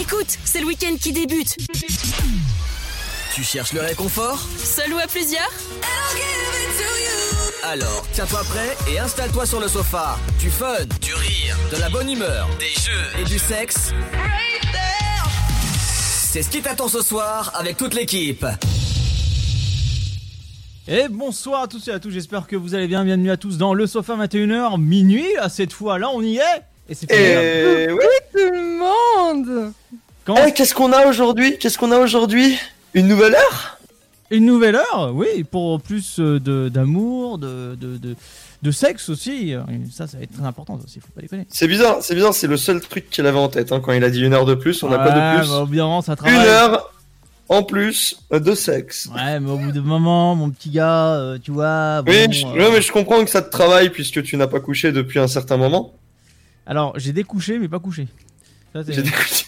Écoute, c'est le week-end qui débute. Tu cherches le réconfort Seul ou à plusieurs Alors, tiens-toi prêt et installe-toi sur le sofa. Du fun, du rire, de la bonne humeur, des jeux et du sexe. C'est ce qui t'attend ce soir avec toute l'équipe. Et bonsoir à tous et à tous, j'espère que vous allez bien. Bienvenue à tous dans le sofa 21h minuit. Là, cette fois-là, on y est. Et c'est. Et oui. tout le monde Comment- Eh, qu'est-ce qu'on a aujourd'hui? Qu'est-ce qu'on a aujourd'hui? Une nouvelle heure? Une nouvelle heure, oui, pour plus euh, de- d'amour, de, de, de, de sexe aussi. Euh, Ça, ça va être très important ça aussi, faut pas déconner. C'est bizarre, c'est bizarre, c'est le seul truc qu'il avait en tête hein, quand il a dit une heure de plus. On a quoi de plus bah, ça Une travaille. heure en plus de sexe. Ouais, mais au bout d'un moment, mon petit gars, euh, tu vois. oui, bon, je, euh, ouais, mais je comprends que ça te travaille puisque tu n'as pas couché depuis un certain moment. Alors, j'ai découché, mais pas couché. Ça, c'est- J'ai découché.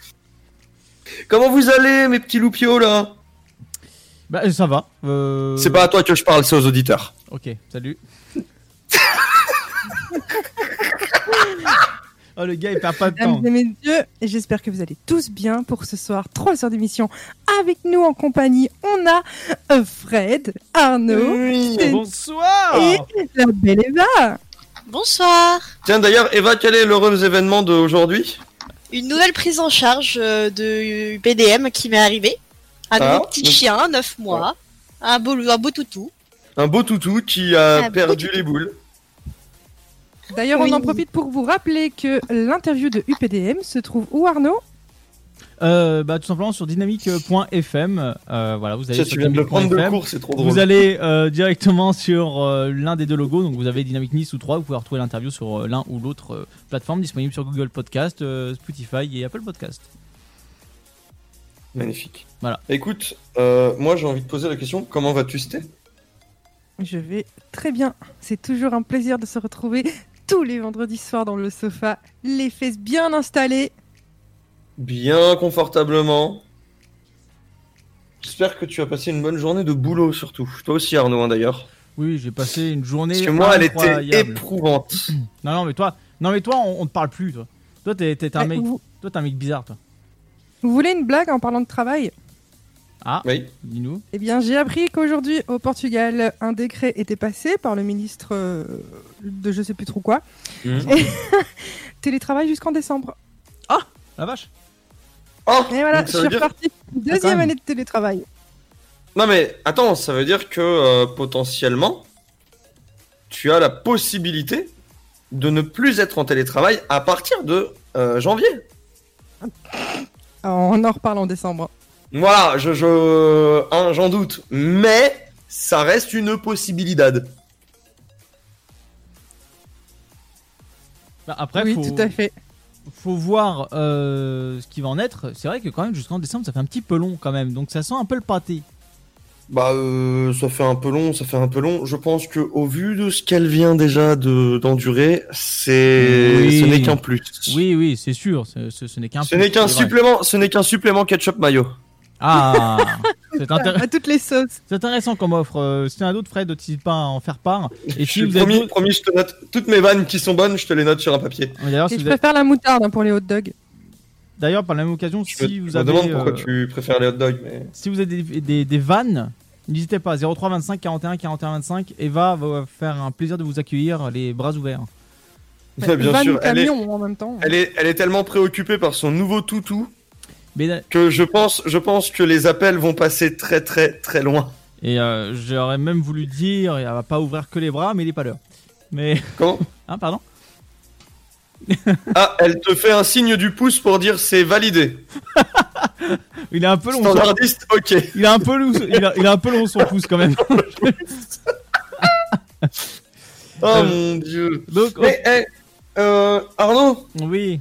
Comment vous allez, mes petits loupiaux là? Bah, ça va. euh, C'est pas à toi que je parle, c'est aux auditeurs. Ok, salut. oh, le gars, il perd pas de temps. Mesdames et messieurs, j'espère que vous allez tous bien pour ce soir. Trois heures d'émission avec nous en compagnie. On a euh, Fred, Arnaud Oui. Et- Bonsoir et la belle Eva. Bonsoir. Tiens d'ailleurs, Eva, quel est l'heureux événement d'aujourd'hui? Une nouvelle prise en charge euh, de BDM qui m'est arrivée. Un Ah, nouveau petit donc- chien, 9 mois. Un beau, un beau toutou. Un beau toutou qui a Un perdu les boules. D'ailleurs, Oui. on en profite pour vous rappeler que l'interview de UPDM se trouve où, Arnaud? Euh, bah, tout simplement sur dynamique.fm. Euh, voilà, vous allez tu viens de le prendre de dynamique.fm. court, c'est trop drôle. Vous allez euh, directement sur euh, l'un des deux logos, donc vous avez Dynamique Nice ou 3, vous pouvez retrouver l'interview sur euh, l'un ou l'autre euh, plateforme disponible sur Google Podcast, euh, Spotify et Apple Podcast. Magnifique. Voilà. Écoute, euh, moi j'ai envie de poser la question comment vas-tu, Sté? Je vais très bien. C'est toujours un plaisir de se retrouver tous les vendredis soirs dans le sofa, les fesses bien installées. Bien confortablement. J'espère que tu as passé une bonne journée de boulot surtout. Toi aussi Arnaud hein, d'ailleurs. Oui, j'ai passé une journée. Parce que moi elle était éprouvante. Non, non, mais toi, non, mais toi, on, on te parle plus, toi. Toi, t'es, t'es un Eh, mec, vous, toi, t'es un mec bizarre, toi. vous voulez une blague en parlant de travail? Ah, Oui. dis-nous. Eh bien, j'ai appris qu'aujourd'hui, au Portugal, un décret était passé par le ministre euh, de je sais plus trop quoi. Mhm. Télétravail jusqu'en décembre. La vache. Oh Et voilà, je suis dire... reparti. quand Deuxième année de télétravail. Non mais attends, ça veut dire que euh, potentiellement tu as la possibilité de ne plus être en télétravail à partir de euh, janvier. Alors, on en reparle en décembre. Voilà, je, je hein, j'en doute, mais ça reste une possibilité. Bah, après, oui, faut, tout à fait. Faut voir euh, ce qui va en être. C'est vrai que quand même, jusqu'en décembre, ça fait un petit peu long quand même. Donc ça sent un peu le pâté. Bah, euh, ça fait un peu long, ça fait un peu long. Je pense que au vu de ce qu'elle vient déjà de d'endurer, c'est Oui. ce n'est qu'un plus. Oui, oui, c'est sûr. Ce, ce- ce n'est qu'un. Ce n'est qu'un supplément, ce n'est qu'un supplément ketchup mayo. Ah, c'est intér- À toutes les sauces. c'est intéressant comme offre. Euh, Si tu as un autre Fred, n'hésite pas à en faire part. Et si je vous avez promis, d'autres- promis, je te note toutes mes vannes qui sont bonnes, je te les note sur un papier. D'ailleurs, Et si je vous avez- préfère la moutarde hein, pour les hot dogs. D'ailleurs, par la même occasion, Je si me, vous je me avez, demande pourquoi euh, tu préfères les hot dogs, mais si vous avez des, des, des vannes, n'hésitez pas. 03 25 41 41 25. Eva va faire un plaisir de vous accueillir les bras ouverts. bien Van sûr, elle est, camion en même temps. elle est, elle est tellement préoccupée par son nouveau toutou Mais que je pense, je pense que les appels vont passer très très très loin. Et euh, j'aurais même voulu dire, elle va pas ouvrir que les bras, mais il est pas l'heure. Mais. Comment? Hein, pardon? Ah, elle te fait un signe du pouce pour dire c'est validé. Il est un peu long. son- Standardiste, ok. Il a un peu long, il a, il a un peu long son pouce quand même. Oh Euh, mon dieu. Donc, Mais, eh, euh, Arnaud, oui.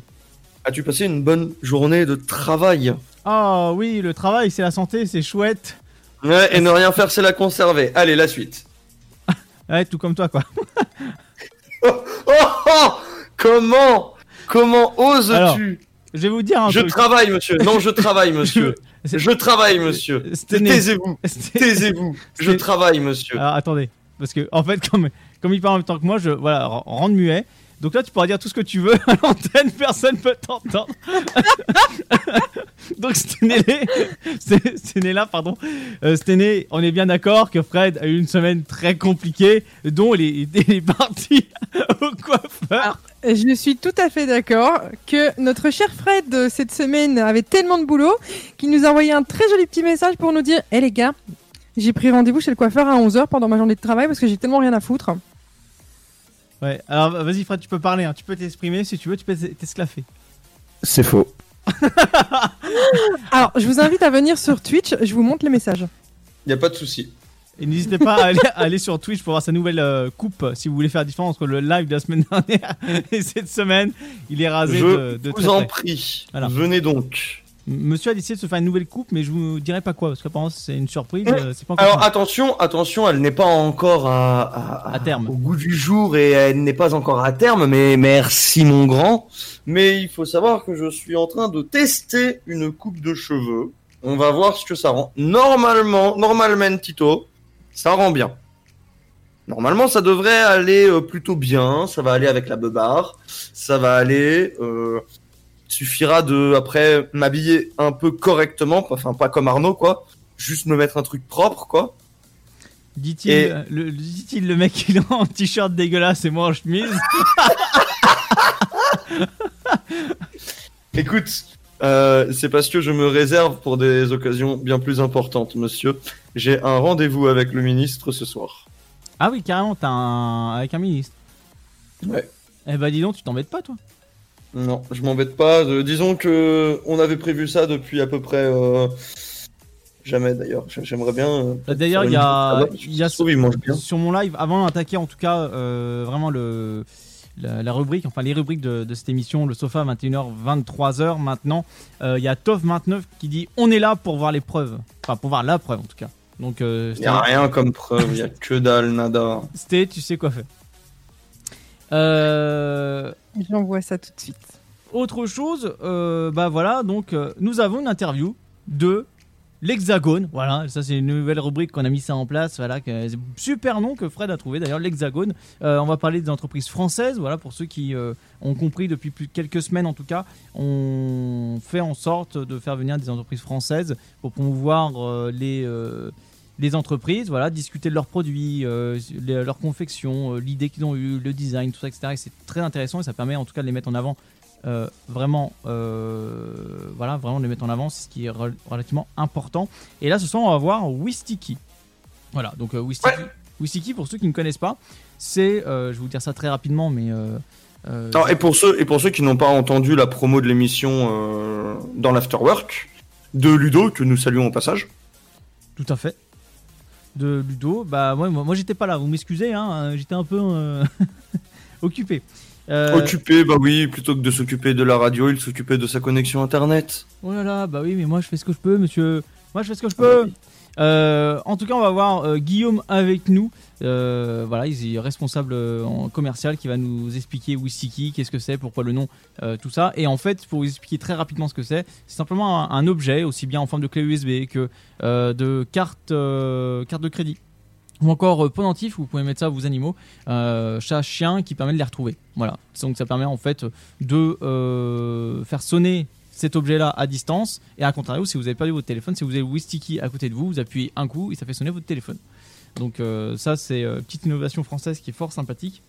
As-tu passé une bonne journée de travail Ah oui, le travail, c'est la santé, c'est chouette. Ouais, et ne rien faire, c'est la conserver. Allez, la suite. Ouais, tout comme toi, quoi. Oh, oh Comment Comment Alors, oses-tu Je vais vous dire un Je truc. travaille, monsieur. Non, je travaille, monsieur. Je travaille, monsieur. Taisez-vous. Taisez-vous. Je travaille, monsieur. Alors attendez, parce que en fait, comme, comme il parle en même temps que moi, je voilà, rendre muet. Donc là, tu pourras dire tout ce que tu veux à l'antenne, personne peut t'entendre. Donc euh, Sténé, on est bien d'accord que Fred a eu une semaine très compliquée, dont il est, parti au coiffeur. Je suis tout à fait d'accord que notre cher Fred euh, cette semaine avait tellement de boulot qu'il nous a envoyé un très joli petit message pour nous dire Eh les gars, j'ai pris rendez-vous chez le coiffeur à 11h pendant ma journée de travail parce que j'ai tellement rien à foutre. Ouais, alors vas-y Fred, tu peux parler, hein, tu peux t'exprimer si tu veux, tu peux t'esclaffer. C'est faux. Alors, je vous invite à venir sur Twitch, je vous montre les messages. Y a pas de souci. Et n'hésitez pas à aller, à aller sur Twitch pour voir sa nouvelle euh, coupe si vous voulez faire la différence entre le live de la semaine dernière et cette semaine. Il est rasé Je de, de très vous en près. prie. Voilà. Venez donc. Monsieur a décidé de se faire une nouvelle coupe, mais je vous dirai pas quoi parce qu'apparemment c'est une surprise. euh, pas encore Alors attention, attention, elle n'est pas encore à, à, À terme. au goût du jour et elle n'est pas encore à terme, mais merci mon grand. Mais il faut savoir que je suis en train de tester une coupe de cheveux. On va voir ce que ça rend. Normalement, normalement Tito, ça rend bien. Normalement, ça devrait aller euh, plutôt bien. Ça va aller avec la beubare. Ça va aller. Euh, suffira de après m'habiller un peu correctement, enfin pas comme Arnaud quoi. Juste me mettre un truc propre quoi. Dit-il, et- euh, le, dit-il le mec il est en t-shirt dégueulasse et moi en chemise. Écoute, euh, c'est parce que je me réserve pour des occasions bien plus importantes, monsieur. J'ai un rendez-vous avec le ministre ce soir. Ah oui, carrément, t'as un avec un ministre. Ouais. Eh bah dis donc, tu t'embêtes pas toi. Non, je m'embête pas. Euh, disons que on avait prévu ça depuis à peu près euh, jamais d'ailleurs. J'ai- J'aimerais bien. euh, Euh, D'ailleurs, il y a, il y a bien. sur mon live, avant d'attaquer en tout cas euh, vraiment le, la, la rubrique, enfin les rubriques de, de cette émission, le sofa 21h, 23h maintenant, il y a Tov29 qui dit on est là pour voir les preuves. Enfin pour voir la preuve en tout cas. Donc Il y a rien comme preuve. Il y a que dalle, nada. Sté, tu sais quoi faire. Euh, J'envoie ça tout de suite. autre chose, euh, bah voilà, donc euh, nous avons une interview de l'Hexagone. Voilà, ça c'est une nouvelle rubrique qu'on a mis ça en place. Voilà, que- super nom que Fred a trouvé d'ailleurs, l'Hexagone. Euh, on va parler des entreprises françaises. Voilà, pour ceux qui ont compris depuis plus quelques semaines en tout cas, on fait en sorte de faire venir des entreprises françaises pour promouvoir les les entreprises, voilà, discuter de leurs produits, euh, les- leur confection, euh, l'idée qu'ils ont eue, le design, tout ça, etc. Et c'est très intéressant et ça permet en tout cas de les mettre en avant euh, vraiment, euh, voilà, vraiment de les mettre en avant, c'est ce qui est rel- relativement important. Et là, ce soir, on va voir Wistiki. Voilà, donc Wistiki, Wistiki, pour ceux qui ne connaissent pas, c'est, je vais vous dire ça très rapidement, mais Non, et pour ceux et pour ceux qui n'ont pas entendu la promo de l'émission dans l'afterwork de Ludo que nous saluons au passage. Tout à fait. De Ludo. Bah, moi, moi, moi, j'étais pas là, vous m'excusez, hein, euh, j'étais un peu euh, occupé. Euh, Occupé, bah oui, plutôt que de s'occuper de la radio, il s'occupait de sa connexion internet. Oh là là, bah oui, mais moi je fais ce que je peux, monsieur. Moi je fais ce que je peux. Euh, en tout cas, on va voir euh, Guillaume avec nous. Euh, voilà, il est responsable en commercial qui va nous expliquer Wistiki, qu'est-ce que c'est, pourquoi le nom, tout ça. Et en fait, pour vous expliquer très rapidement ce que c'est, c'est simplement un, objet, aussi bien en forme de clé USB que de carte, carte de crédit. Ou encore euh, pendentif, vous pouvez mettre ça à vos animaux, euh, chat, chien, qui permet de les retrouver. Voilà. Donc ça permet en fait de faire sonner cet objet-là à distance. Et à contrario, si vous avez perdu votre téléphone, si vous avez Wistiki à côté de vous, vous appuyez un coup et ça fait sonner votre téléphone. Donc euh, ça, c'est euh, petite innovation française qui est fort sympathique.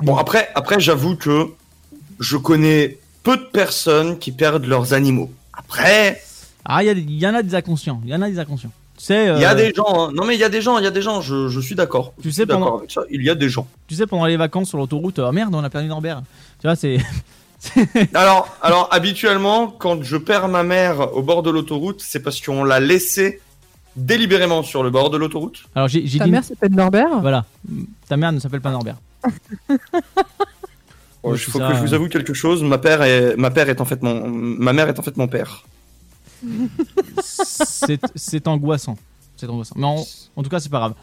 Bon, après, après j'avoue que je connais peu de personnes qui perdent leurs animaux. Après, Ah, il y, en a des inconscients. Il y en a des inconscients. Tu sais, il y a euh, des gens. hein. Non, mais il y a des gens, il y a des gens, je, je suis d'accord. Tu sais, pendant- avec ça. Il y a des gens. tu sais, pendant les vacances sur l'autoroute, oh merde, on a perdu Norbert. Tu vois, c'est. Alors, alors habituellement, quand je perds ma mère au bord de l'autoroute, c'est parce qu'on l'a laissée délibérément sur le bord de l'autoroute. Alors j'ai j'ai Ta dit. mère s'appelle Norbert? Voilà. Ta mère ne s'appelle pas Norbert. Il Ouais, c'est faut ça, que je vous euh. avoue quelque chose. Ma père est, ma père est en fait mon, ma mère est en fait mon père. c'est c'est angoissant. C'est angoissant. Mais en, en tout cas, c'est pas grave.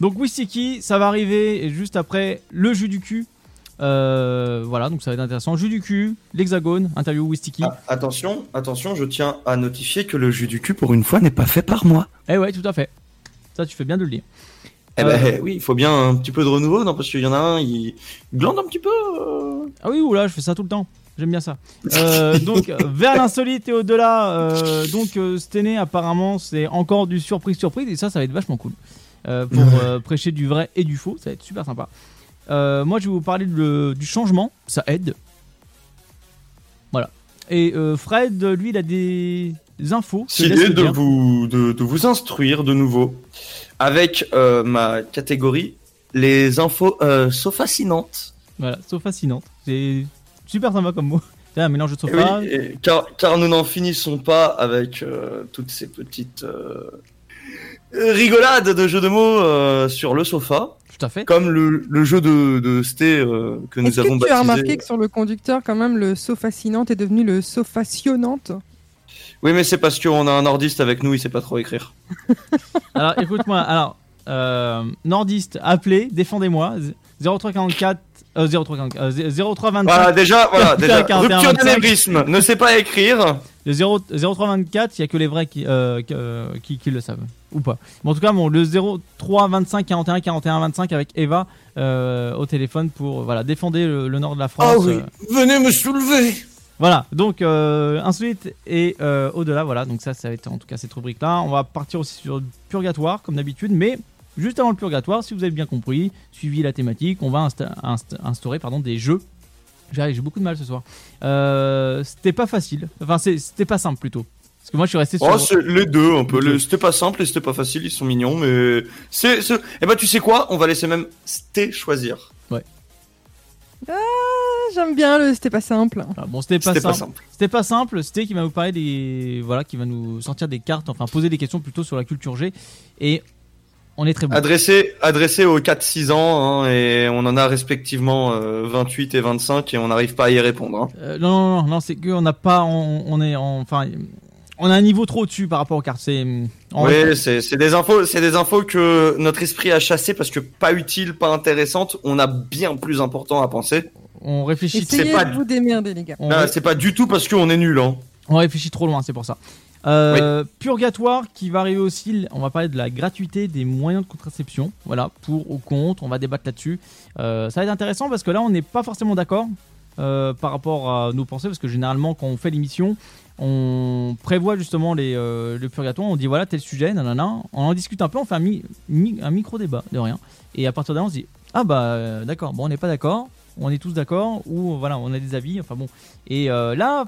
Donc Wistiki, ça va arriver juste après le jus du cul. Euh, voilà, donc ça va être intéressant. Jus du cul, l'hexagone, interview Wistiki. Ah, attention, attention, je tiens à notifier que le jus du cul pour une fois n'est pas fait par moi. Eh ouais, tout à fait. Ça, tu fais bien de le dire. Eh Euh. ben oui, il faut bien un petit peu de renouveau, non Parce qu'il y en a un, il glande un petit peu. euh. Ah oui, oula, je fais ça tout le temps. J'aime bien ça. Euh, donc, vers l'insolite et au-delà, donc année, apparemment, c'est encore du surprise-surprise, et ça, ça va être vachement cool. Pour prêcher du vrai et du faux, ça va être super sympa. Euh, moi, je vais vous parler de- du changement, ça aide. Voilà. Et euh, Fred, lui, il a des infos. Le de vous, de, de vous instruire de nouveau avec euh, ma catégorie les infos euh, so fascinantes. Voilà, so fascinante. C'est super sympa comme mot. C'est un mélange de Eh sofa. oui, et- car, car nous n'en finissons pas avec toutes ces petites rigolades de jeux de mots euh, sur le sofa, Tout à fait. comme le, le jeu de, de Sté euh, que nous Est-ce avons que tu as remarqué que sur le conducteur, quand même, le saut fascinante est devenu le saut fascinante Oui, mais c'est parce qu'on a un nordiste avec nous, il sait pas trop écrire. Alors écoute-moi, alors euh, nordiste, appelez, défendez-moi 0344 euh, 0344 euh, 0325 Voilà, déjà, voilà, déjà, 41, rupture 25. d'anébrisme, ne sait pas écrire. le 0 0324, il y a que les vrais qui, euh, qui, euh, qui, qui le savent ou pas. Bon, en tout cas, bon, le 0325 41 41 25 avec Eva euh, au téléphone pour voilà défendre le, le nord de la France. euh, venez me soulever. Voilà, donc euh, insolite et euh, au-delà, voilà, donc ça, ça va être en tout cas cette rubrique-là. On va partir aussi sur le purgatoire, comme d'habitude, mais juste avant le purgatoire, si vous avez bien compris, suivi la thématique, on va insta- inst- instaurer pardon, des jeux. J'arrive, j'ai beaucoup de mal ce soir. Euh, c'était pas facile, enfin c'est- c'était pas simple plutôt. Parce que moi je suis resté sur... Oh, c'est les deux un peu. Le- C'était pas simple et c'était pas facile. Ils sont mignons, mais c'est. Eh ben, tu sais quoi? On va laisser même Sté choisir. Ah, J'aime bien le c'était pas simple. Ah, bon, c'était pas, simple. simple. C'était pas simple, c'était qui va vous parler des... Voilà, qui va nous sortir des cartes, enfin poser des questions plutôt sur la culture G. Et on est très bon. Adressé, adressé aux 4-6 ans, hein, et on en a respectivement euh, 28 et 25, et on n'arrive pas à y répondre. hein. Euh, non, non, non, non, c'est qu'on n'a pas, on, on est, en- enfin, on a un niveau trop au-dessus par rapport aux cartes. C'est, Oui, c'est c'est des infos, c'est des infos que notre esprit a chassé parce que pas utiles, pas intéressantes. On a bien plus important à penser. on réfléchit, Essayez pas de vous démerder, les gars. c'est pas du tout parce qu'on est nul. Hein. on réfléchit trop loin, c'est pour ça. Euh, Purgatoire qui va arriver aussi. On va parler de la gratuité des moyens de contraception. Voilà, pour ou contre. On va débattre là-dessus. Euh, ça va être intéressant parce que là, on n'est pas forcément d'accord euh, par rapport à nos pensées parce que généralement, quand on fait l'émission, on prévoit justement les, le purgatoire. On dit voilà tel sujet, nanana. On en discute un peu. On fait un, mi- mi- un micro débat de rien. Et à partir de là, on se dit ah bah d'accord. Bon, on n'est pas d'accord. On est tous d'accord ou voilà, on a des avis. Enfin bon. Et là,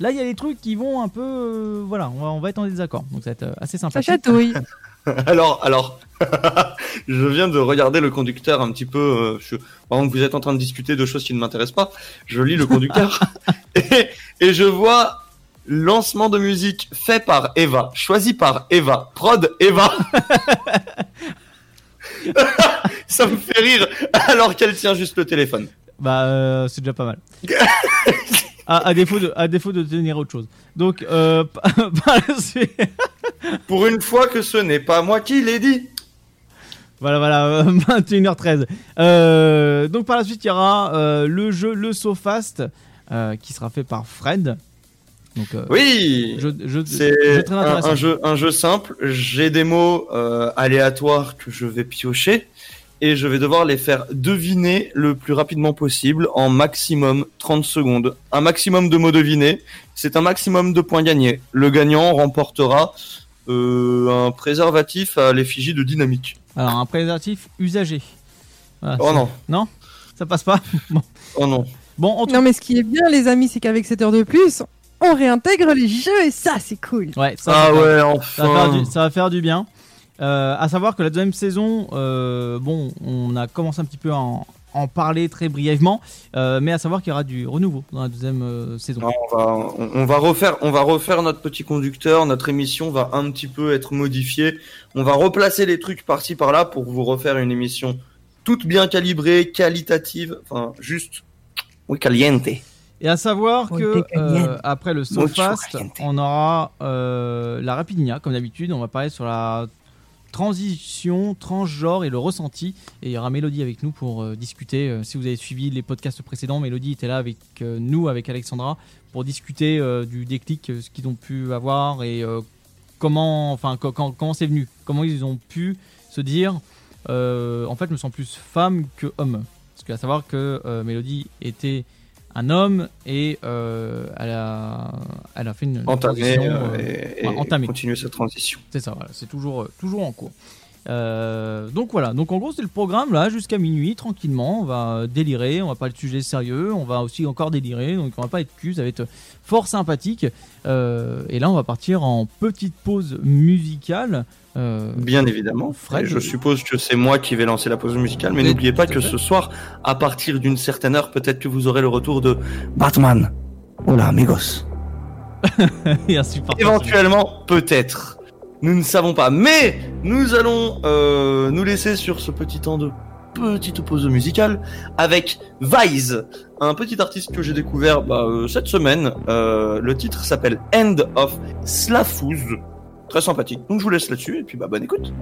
là, il y a des trucs qui vont un peu, euh, voilà, on va, on va être en désaccord. Donc ça va être euh, assez Ça sympa. chatouille. Alors, alors, je viens de regarder le conducteur un petit peu. euh, je- pendant que vous êtes en train de discuter de choses qui ne m'intéressent pas, je lis le conducteur et, et je vois lancement de musique fait par Eva, choisi par Eva, prod Eva. Ça me fait rire alors qu'elle tient juste le téléphone. Bah, euh, c'est déjà pas mal. À, à défaut de, à défaut de tenir autre chose. Donc, euh, par la suite- Pour une fois que ce n'est pas moi qui l'ai dit. voilà, voilà, euh, 21h13. Euh, donc par la suite, il y aura euh, le jeu Le SoFast qui sera fait par Fred. Donc, Oui. C'est un, jeu, un jeu simple. J'ai des mots aléatoires que je vais piocher et je vais devoir les faire deviner le plus rapidement possible en maximum 30 secondes. Un maximum de mots devinés, c'est un maximum de points gagnés. Le gagnant remportera euh, un préservatif à l'effigie de dynamique. Alors, un préservatif usagé. Voilà, Oh non, Non? Ça passe pas? Bon, oh non. bon en tout Non, mais ce qui est bien, les amis, c'est qu'avec cette heure de plus, on réintègre les jeux et ça, c'est cool. Ouais, ça, Ah ouais, Ça va, faire enfin. du, ça va faire du bien. Euh, à savoir que la deuxième saison, euh, bon, on a commencé un petit peu à en, en parler très brièvement, euh, mais à savoir qu'il y aura du renouveau dans la deuxième euh, saison. Non, on, va, on, on va refaire, on va refaire notre petit conducteur. Notre émission va un petit peu être modifiée. On va replacer les trucs par-ci par-là pour vous refaire une émission toute bien calibrée, qualitative, enfin juste, oui caliente. Et à savoir que euh, après le SoFast, on aura euh, la Rapidinia, comme d'habitude. On va parler sur la transition, transgenre et le ressenti. Et il y aura Mélodie avec nous pour euh, discuter. Euh, si vous avez suivi les podcasts précédents, Mélodie était là avec euh, nous, avec Alexandra, pour discuter du déclic, ce qu'ils ont pu avoir et comment, enfin, quand- comment c'est venu, comment ils ont pu se dire, en fait, je me sens plus femme que homme. Parce qu'à savoir que Mélodie était un homme et euh, elle, a, elle a fait une transition, euh, euh, et, et continuer sa transition. C'est ça, voilà, c'est toujours, euh, toujours en cours. Euh, donc voilà, donc en gros c'est le programme là jusqu'à minuit tranquillement, on va délirer, on va pas le sujet sérieux, on va aussi encore délirer, donc on va pas être cul, ça va être fort sympathique. Et là on va partir en petite pause musicale. Euh, Bien évidemment. Fred, je suppose que c'est moi qui vais lancer la pause musicale, mais n'oubliez pas que ce soir, à partir d'une certaine heure, peut-être que vous aurez le retour de Batman. Hola amigos. et. Éventuellement, peut-être. Nous ne savons pas. Mais nous allons euh, nous laisser sur ce petit temps de petite pause musicale avec Vise, un petit artiste que j'ai découvert bah, euh, cette semaine. Le titre s'appelle End of Slafouz. Sympathique. Donc je vous laisse là-dessus et puis bah bonne écoute.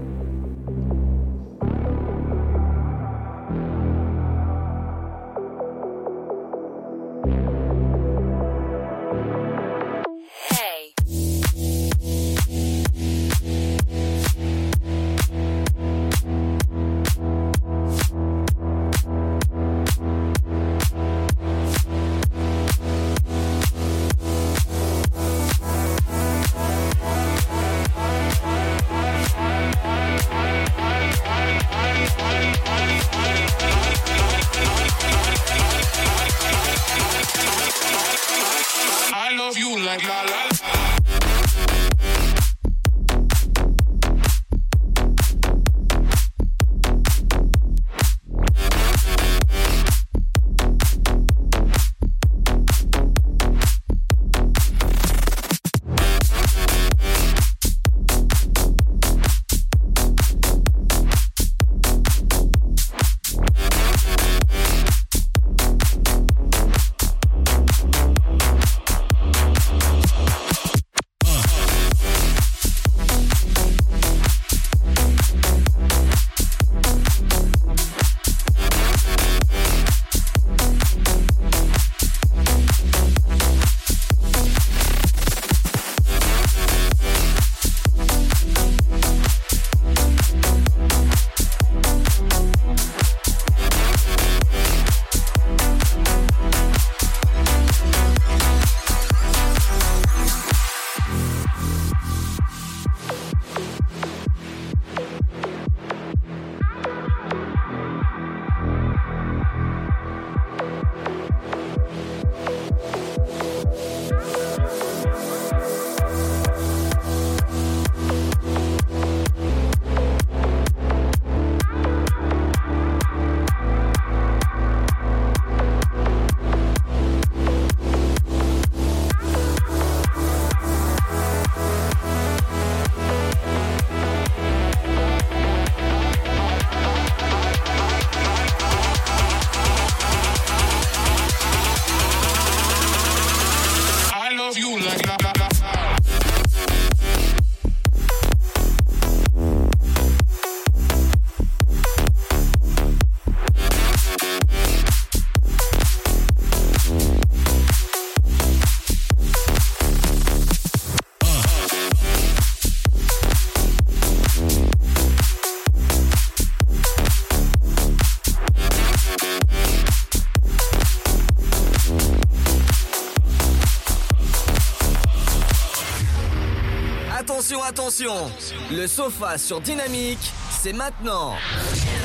Attention, Le sofa sur Dynamique, c'est maintenant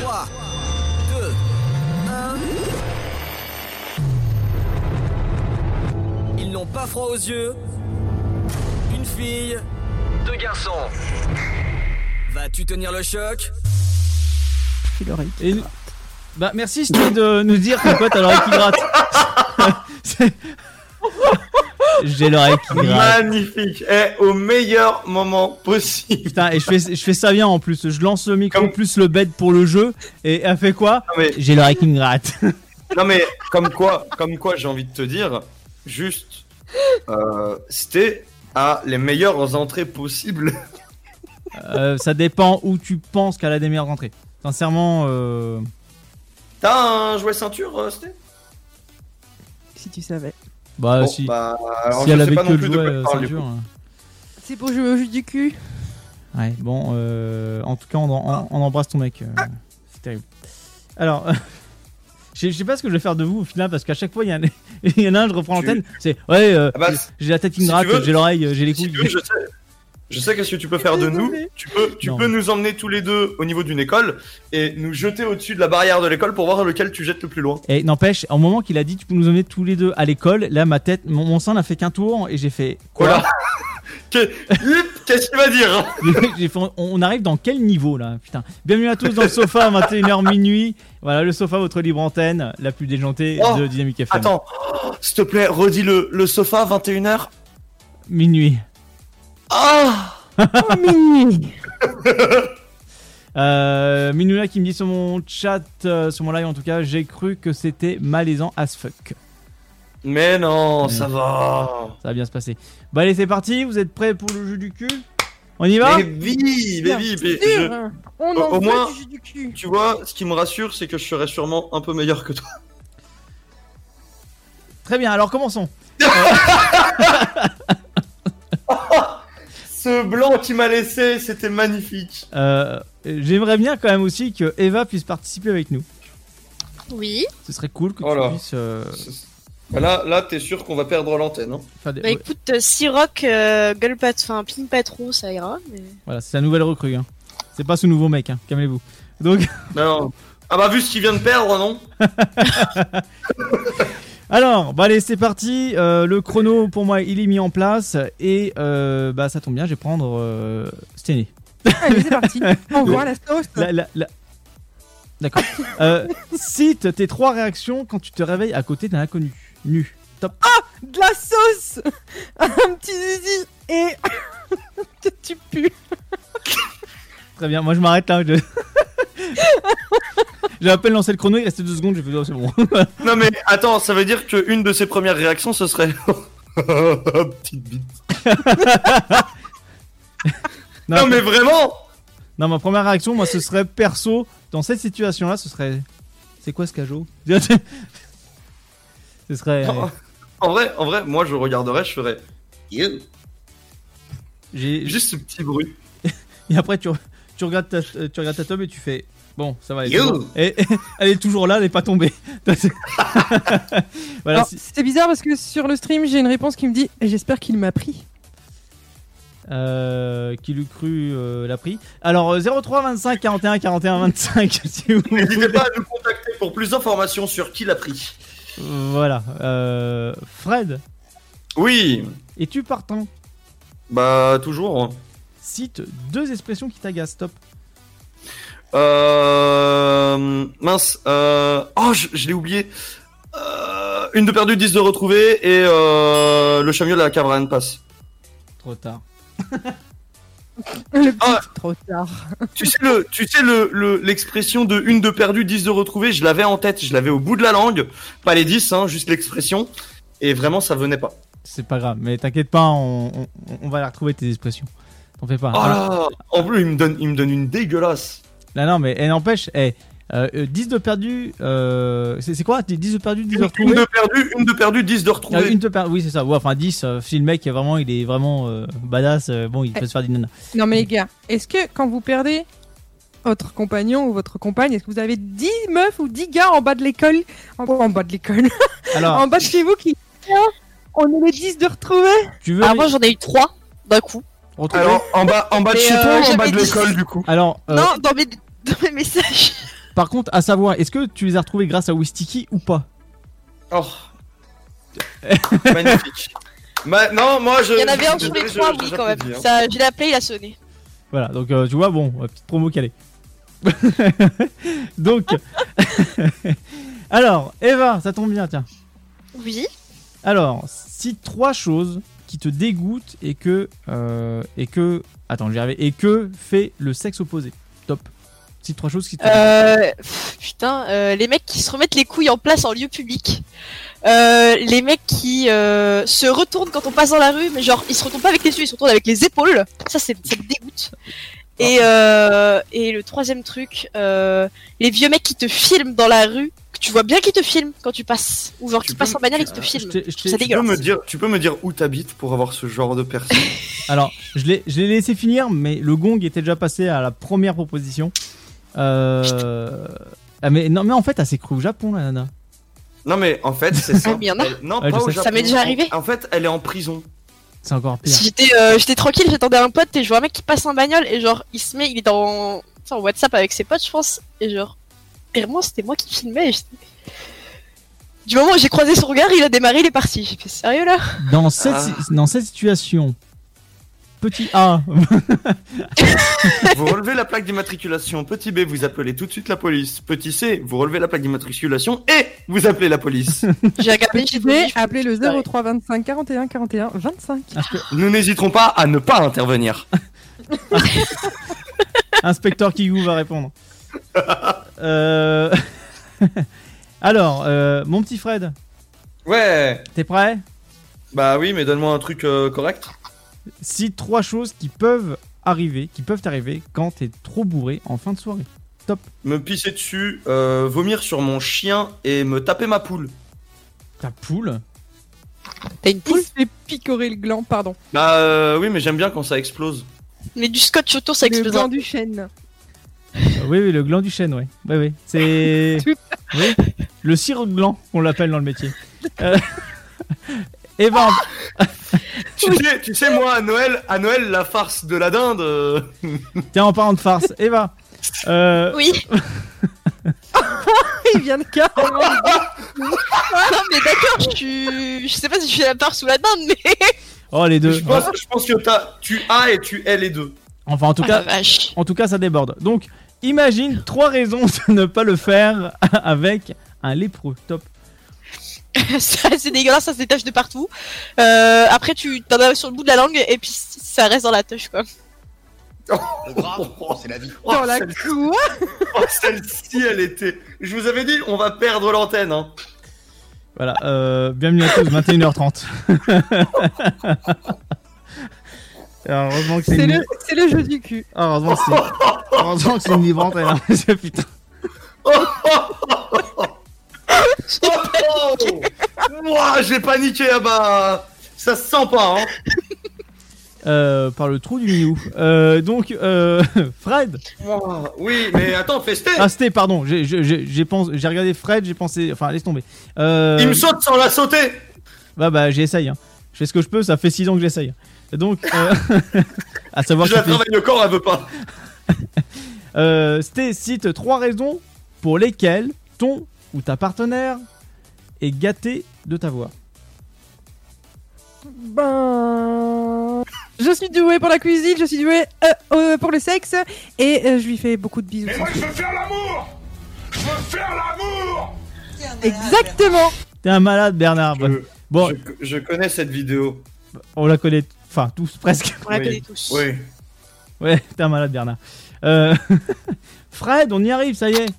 3, 2, 1... Ils n'ont pas froid aux yeux. Une fille, deux garçons. Vas-tu tenir le choc? Et nous- Bah merci Stu de nous dire que quoi t'as l'oreille qui gratte. C'est- J'ai l'oreille qui gratte. Magnifique. Et au meilleur moment possible. Putain, et je fais, je fais ça bien en plus. Je lance le micro Comme- plus le bed pour le jeu. Et elle fait quoi mais, J'ai l'oreille qui me gratte. non mais comme quoi, comme quoi, j'ai envie de te dire, juste, euh, c'était à les meilleures entrées possibles. Euh, ça dépend où tu penses qu'elle a des meilleures entrées. Sincèrement, euh... T'as un jouet ceinture, euh, Sté? Si tu savais. Bah Bon, si, bah, alors si je elle sais avait pas que non le de jouet quoi euh, parles, du ceinture. coup. hein. C'est pour jouer au jus du cul. Ouais, bon, euh, en tout cas, on, embrasse ton mec. euh, c'est terrible. Alors, Je je sais pas ce que je vais faire de vous au final parce qu'à chaque fois il y, en a- il y en a un, je reprends Tu- l'antenne. C'est ouais, euh, Ah bah, j'ai la tête qui me si tu gratte, j'ai l'oreille, j'ai les Si couilles. tu veux, je sais, je sais qu'est-ce que tu peux faire de nous. Tu peux, tu Non. peux nous emmener tous les deux au niveau d'une école et nous jeter au-dessus de la barrière de l'école pour voir lequel tu jettes le plus loin. Et n'empêche, au moment qu'il a dit tu peux nous emmener tous les deux à l'école, là ma tête, mon, mon sang n'a fait qu'un tour et j'ai fait quoi? Voilà. Qu'est-ce qu'il va dire? Fait, on, on arrive dans quel niveau là? Putain. Bienvenue à tous dans le sofa à 21h minuit. Voilà le sofa, votre libre antenne, la plus déjantée Oh, de Dynamic FM. Attends, oh, s'il te plaît, redis le, le sofa, 21h. Minuit. Ah Oh. Euh, qui me dit sur mon chat, euh, sur mon live en tout cas, j'ai cru que c'était malaisant as fuck. Mais non, ça va. Ça va bien se passer. Bon allez c'est parti, vous êtes prêts pour le jeu du cul? On y va? Mais oui, mais oui, mais Sûr, je- hein. On au- en au moins- du jus du cul. tu vois, ce qui me rassure, c'est que je serai sûrement un peu meilleur que toi. Très bien, alors commençons. Ce blanc qui m'a laissé, c'était magnifique. Euh, J'aimerais bien quand même aussi que Eva puisse participer avec nous. Oui. Ce serait cool que Oh là. tu puisses euh, Bah Là, là, t'es sûr qu'on va perdre l'antenne. Hein. des... Bah écoute, euh, si Rock euh, gueule pas, enfin ping pas trop, ça ira. Mais... Voilà, c'est la nouvelle recrue. Hein. C'est pas ce nouveau mec, hein. calmez-vous. Donc, Non. Ah bah vu ce qu'il vient de perdre, non alors, bah allez, c'est parti. Euh, le chrono pour moi, il est mis en place et euh, bah ça tombe bien, je vais prendre euh, Stené. Allez, c'est parti. La sauce. La- la- la- D'accord. Euh, cite tes trois réactions quand tu te réveilles à côté d'un inconnu. Nu. Top. De la sauce. Un petit zizi. Et. tu pues. Très bien. Moi, je m'arrête là. Je... J'ai à peine lancé le chrono, il restait deux secondes. J'ai fait, oh, c'est bon. Non mais attends, ça veut dire qu'une de ses premières réactions, ce serait... Petite bite. Non mais vraiment Non, ma première réaction, moi, ce serait perso. Dans cette situation-là, ce serait. C'est quoi ce cajot Ce serait. En vrai, en vrai, moi je regarderais, je ferais... You. j'ai- Juste ce petit bruit. Et après, tu, tu, regardes ta, euh, tu regardes ta tome et tu fais. Bon, ça va. Elle est, You. toujours, et- et- elle est toujours là, elle est pas tombée. voilà. C'est bizarre parce que sur le stream, j'ai une réponse qui me dit J'espère qu'il m'a pris. euh, qui l'eut cru euh, l'a pris. Alors, euh, 03 25 41 41 25, si vous N'hésitez pas à nous contacter pour plus d'informations sur qui l'a pris. Voilà. Euh, Fred, Oui, es-tu partant? Bah toujours. Cite deux expressions qui t'agacent. Stop. Euh... Mince. Euh... Oh, je, je l'ai oublié. Euh... Une de perdue, 10 de retrouvée et euh... le chamiol à la Cavran passe. Trop tard. Le Ah. trop tard. Tu sais le, tu sais le, le- l'expression de une de perdue, 10 de retrouvée, je l'avais en tête, je l'avais au bout de la langue, pas les 10, hein, juste l'expression, et vraiment ça venait pas. C'est pas grave, mais t'inquiète pas, on, on, on va la retrouver tes expressions. T'en fais pas. Oh là, en plus il me donne, il me donne une dégueulasse. Là, non, mais elle n'empêche, eh, euh, euh, 10 de perdu, euh, c'est c'est quoi? 10 de perdu, 10 de Une, retrouvé une de perdue, une de perdue, 10 de Ah, retrouvée. une de perdu, oui, c'est ça. Ouais, enfin, 10, euh, si le mec est vraiment, il est vraiment euh, badass, euh, bon, il peut se faire des nanas. Non, mais les gars, est-ce que quand vous perdez votre compagnon ou votre compagne, est-ce que vous avez 10 meufs ou 10 gars en bas de l'école? En, en bas de l'école Alors, En bas de chez vous qui. On est les 10 de retrouver tu veux Alors moi j'en ai eu trois d'un coup. Retrouver Alors en bas, en bas de chez euh, toi ou en bas de l'école du coup? Alors, euh, Non, dans mes, dans mes messages. par contre, à savoir, est-ce que tu les as retrouvés grâce à Wistiki ou pas? Oh. Magnifique. Ma- non, moi je. Il y en avait un sur les trois, oui, quand même. hein. Ça, je l'ai appelé, il a sonné. Voilà, donc euh, tu vois, bon, euh, petite promo calée. donc, alors, Eva, ça tombe bien, tiens. Oui. Alors, si trois choses qui te dégoûtent et que euh, et que attends, j'y et que fait le sexe opposé? Top. Si trois choses qui te Euh, pff, putain, euh, les mecs qui se remettent les couilles en place en lieu public. Euh, les mecs qui se retournent quand on passe dans la rue, mais genre ils se retournent pas avec les yeux, ils se retournent avec les épaules. Ça, c'est ça me dégoûte. Et, et le troisième truc, les vieux mecs qui te filment dans la rue, tu vois bien qu'ils te filment quand tu passes, ou genre passes me- en bagnole et qu'ils te je filment. Ça Tu peux me dire, tu peux me dire où t'habites pour avoir ce genre de personne Alors, je l'ai je l'ai laissé finir, mais le gong était déjà passé à la première proposition. Euh, Ah, mais non, mais en fait, elle s'est crue au Japon, la nana. Non mais en fait c'est ça. mais y en a. Elle- Non, Ouais, pas je au sais. Japon. Ça m'est déjà arrivé. En fait, elle est en prison. C'est encore pire. J'étais euh, j'étais tranquille, j'attendais un pote et je vois un mec qui passe en bagnole et genre il se met, il est dans, en WhatsApp avec ses potes je pense et genre et vraiment c'était moi qui filmais. Du moment où j'ai croisé son regard, il a démarré, il est parti. J'ai fait sérieux là? Dans cette, Ah. si- dans cette situation, petit A, Vous relevez la plaque d'immatriculation. Petit B, vous appelez tout de suite la police. Petit C, vous relevez la plaque d'immatriculation et vous appelez la police. J'ai regardé, j'ai J'ai dit, appelé le pareil. 03 25 41 41 25. Nous n'hésiterons pas à ne pas intervenir. inspecteur Kigou va répondre. Euh, Alors, euh, mon petit Fred, Ouais. t'es prêt? Bah oui, mais donne-moi un truc euh, correct. Cite trois choses qui peuvent arriver, qui peuvent t'arriver quand t'es trop bourré en fin de soirée. Me pisser dessus, euh, vomir sur mon chien et me taper ma poule. Ta poule? T'as une Il poule? se fait picorer le gland, pardon. Bah euh, oui, mais j'aime bien quand ça explose. Mais du scotch autour ça Le explose. gland du chêne. Euh, Oui, oui, le gland du chêne, ouais. Oui, oui. C'est. Oui. Le sirop de gland, on l'appelle dans le métier. Euh... Eva, Tu sais, tu sais, moi, à Noël, à Noël, la farce de la dinde. euh, tiens, en parlant de farce, Eva. Euh, Oui. Il vient de carrément. non mais d'accord, je suis, je sais pas si je suis la part sous la dinde mais. Oh, les deux. je, pense, je pense que t'as, tu as et tu es les deux. Enfin, en tout Ah, la cas, vache. en tout cas, ça déborde. Donc, imagine trois raisons de ne pas le faire avec un lépreux. Top. C'est dégueulasse, ça se détache de partout. Euh, après, tu t'en as sur le bout de la langue et puis ça reste dans la touche quoi. Le grave, c'est la vie. Oh, Dans la celle- oh, celle-ci, elle était. Je vous avais dit, on va perdre l'antenne. Hein. Voilà. Euh, bienvenue à tous, 21h30. Heureusement que c'est une... le, c'est le jeu du cul. Ah, heureusement que c'est heureusement que c'est une hein, parce que putain. Oh Ouah, j'ai paniqué, ah bah. Ça se sent pas, hein. Euh, par le trou du minou. Euh, donc, euh, Fred. Ouah, Oui, mais attends, festé. Ah, c'était, pardon. J'ai, j'ai, j'ai, j'ai pensé- j'ai regardé Fred, j'ai pensé. Enfin, laisse tomber. Euh, Il me saute sans la sauter. Bah, bah, j'essaye. Hein. Je fais ce que je peux, ça fait 6 ans que j'essaye. Donc, euh, à savoir Je que la travaille le corps, elle veut pas. Euh, Sté cite trois raisons pour lesquelles ton ou ta partenaire est gâté de ta voix. Ben. Je suis douée pour la cuisine, je suis douée euh, euh, pour le sexe et euh, je lui fais beaucoup de bisous. Et moi, je veux faire l'amour Je veux faire l'amour Exactement. T'es un malade, Bernard. Je, Bon, je, je connais cette vidéo. on la connaît, enfin tous presque. On la Oui. connaît tous. Oui. Ouais, t'es un malade, Bernard. Euh, Fred, on y arrive, ça y est.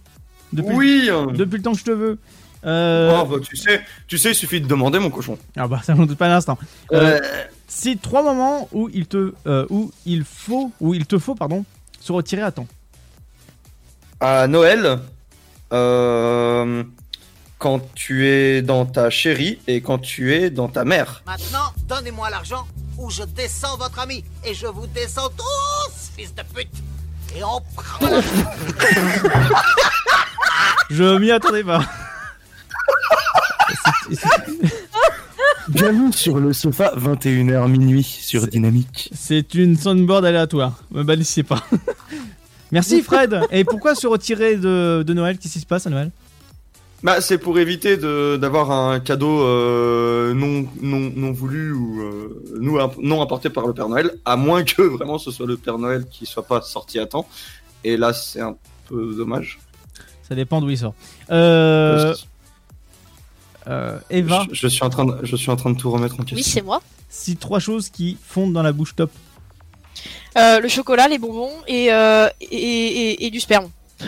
Depuis, Oui. depuis le temps que je te veux. Euh, Oh, bah, tu sais, tu sais, il suffit de demander, mon cochon. Ah bah ça m'en doute pas un instant. Euh, Euh, trois moments où il te, euh, où il faut, où il te faut, pardon, se retirer à temps. à Noël, euh, quand tu es dans ta chérie et quand tu es dans ta mère. Maintenant, donnez-moi l'argent ou je descends votre ami. Et je vous descends tous, fils de pute. Et on prend la... Je m'y attendais pas. Bienvenue sur le sofa, 21h minuit sur Dynamique. C'est une soundboard aléatoire. Me balissez pas. Merci Fred. Et pourquoi se retirer de, de Noël? Qu'est-ce qui se passe à Noël? Bah, c'est pour éviter de d'avoir un cadeau euh, non, non, non voulu ou euh, nous, non apporté par le Père Noël, à moins que vraiment ce soit le Père Noël qui soit pas sorti à temps. Et là, c'est un peu dommage. Ça dépend d'où il sort. Euh, euh, Eva, Je, je suis en train de, je suis en train de tout remettre en Oui, question. c'est moi. si trois choses qui fondent dans la bouche top. Euh, le chocolat, les bonbons et, euh, et, et, et du sperme.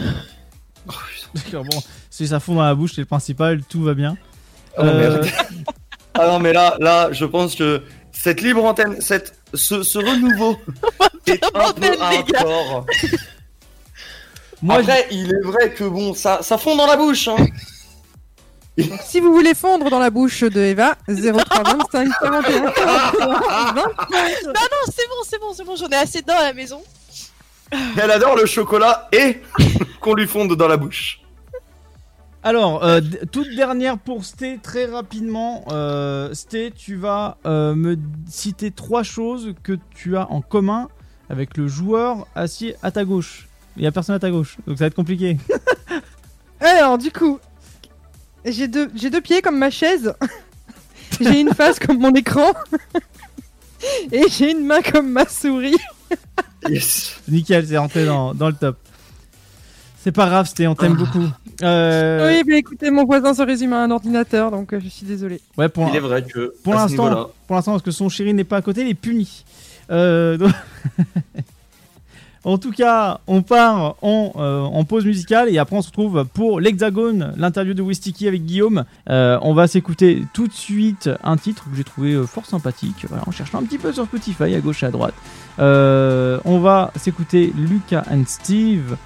D'accord, bon, si ça fond dans la bouche, c'est le principal, tout va bien. Ah non, mais- Euh, Ah non, mais là, là, je pense que cette libre antenne, cette, ce, ce renouveau est un peu hardcore. moi, Après, il est vrai que bon, ça, ça fond dans la bouche. Hein. Si vous voulez fondre dans la bouche de Eva, 03 25 41 41 Non, non, c'est bon, c'est bon, c'est bon, j'en ai assez dedans à la maison. Elle adore le chocolat et qu'on lui fonde dans la bouche. Alors, euh, toute dernière pour Sté, très rapidement. Euh, Sté, tu vas euh, me citer trois choses que tu as en commun avec le joueur assis à ta gauche. Il y a personne à ta gauche, donc ça va être compliqué. Alors, du coup, j'ai deux, j'ai deux pieds comme ma chaise. j'ai une face comme mon écran. Et j'ai une main comme ma souris. Yes. Nickel, c'est rentré dans, dans le top. C'est pas grave, Sté, on t'aime beaucoup. Euh, Oui, mais écoutez, mon voisin se résume à un ordinateur, donc euh, je suis désolé. ouais, pour, Il est vrai que pour l'instant, pour l'instant, parce que son chéri n'est pas à côté, il est puni. Euh, donc- en tout cas, on part en, euh, en pause musicale et après on se retrouve pour l'Hexagone, l'interview de Wistiki avec Guillaume. Euh, on va s'écouter tout de suite un titre que j'ai trouvé fort sympathique. Voilà, en cherchant un petit peu sur Spotify à gauche et à droite. Euh, on va s'écouter Lucas and Steve.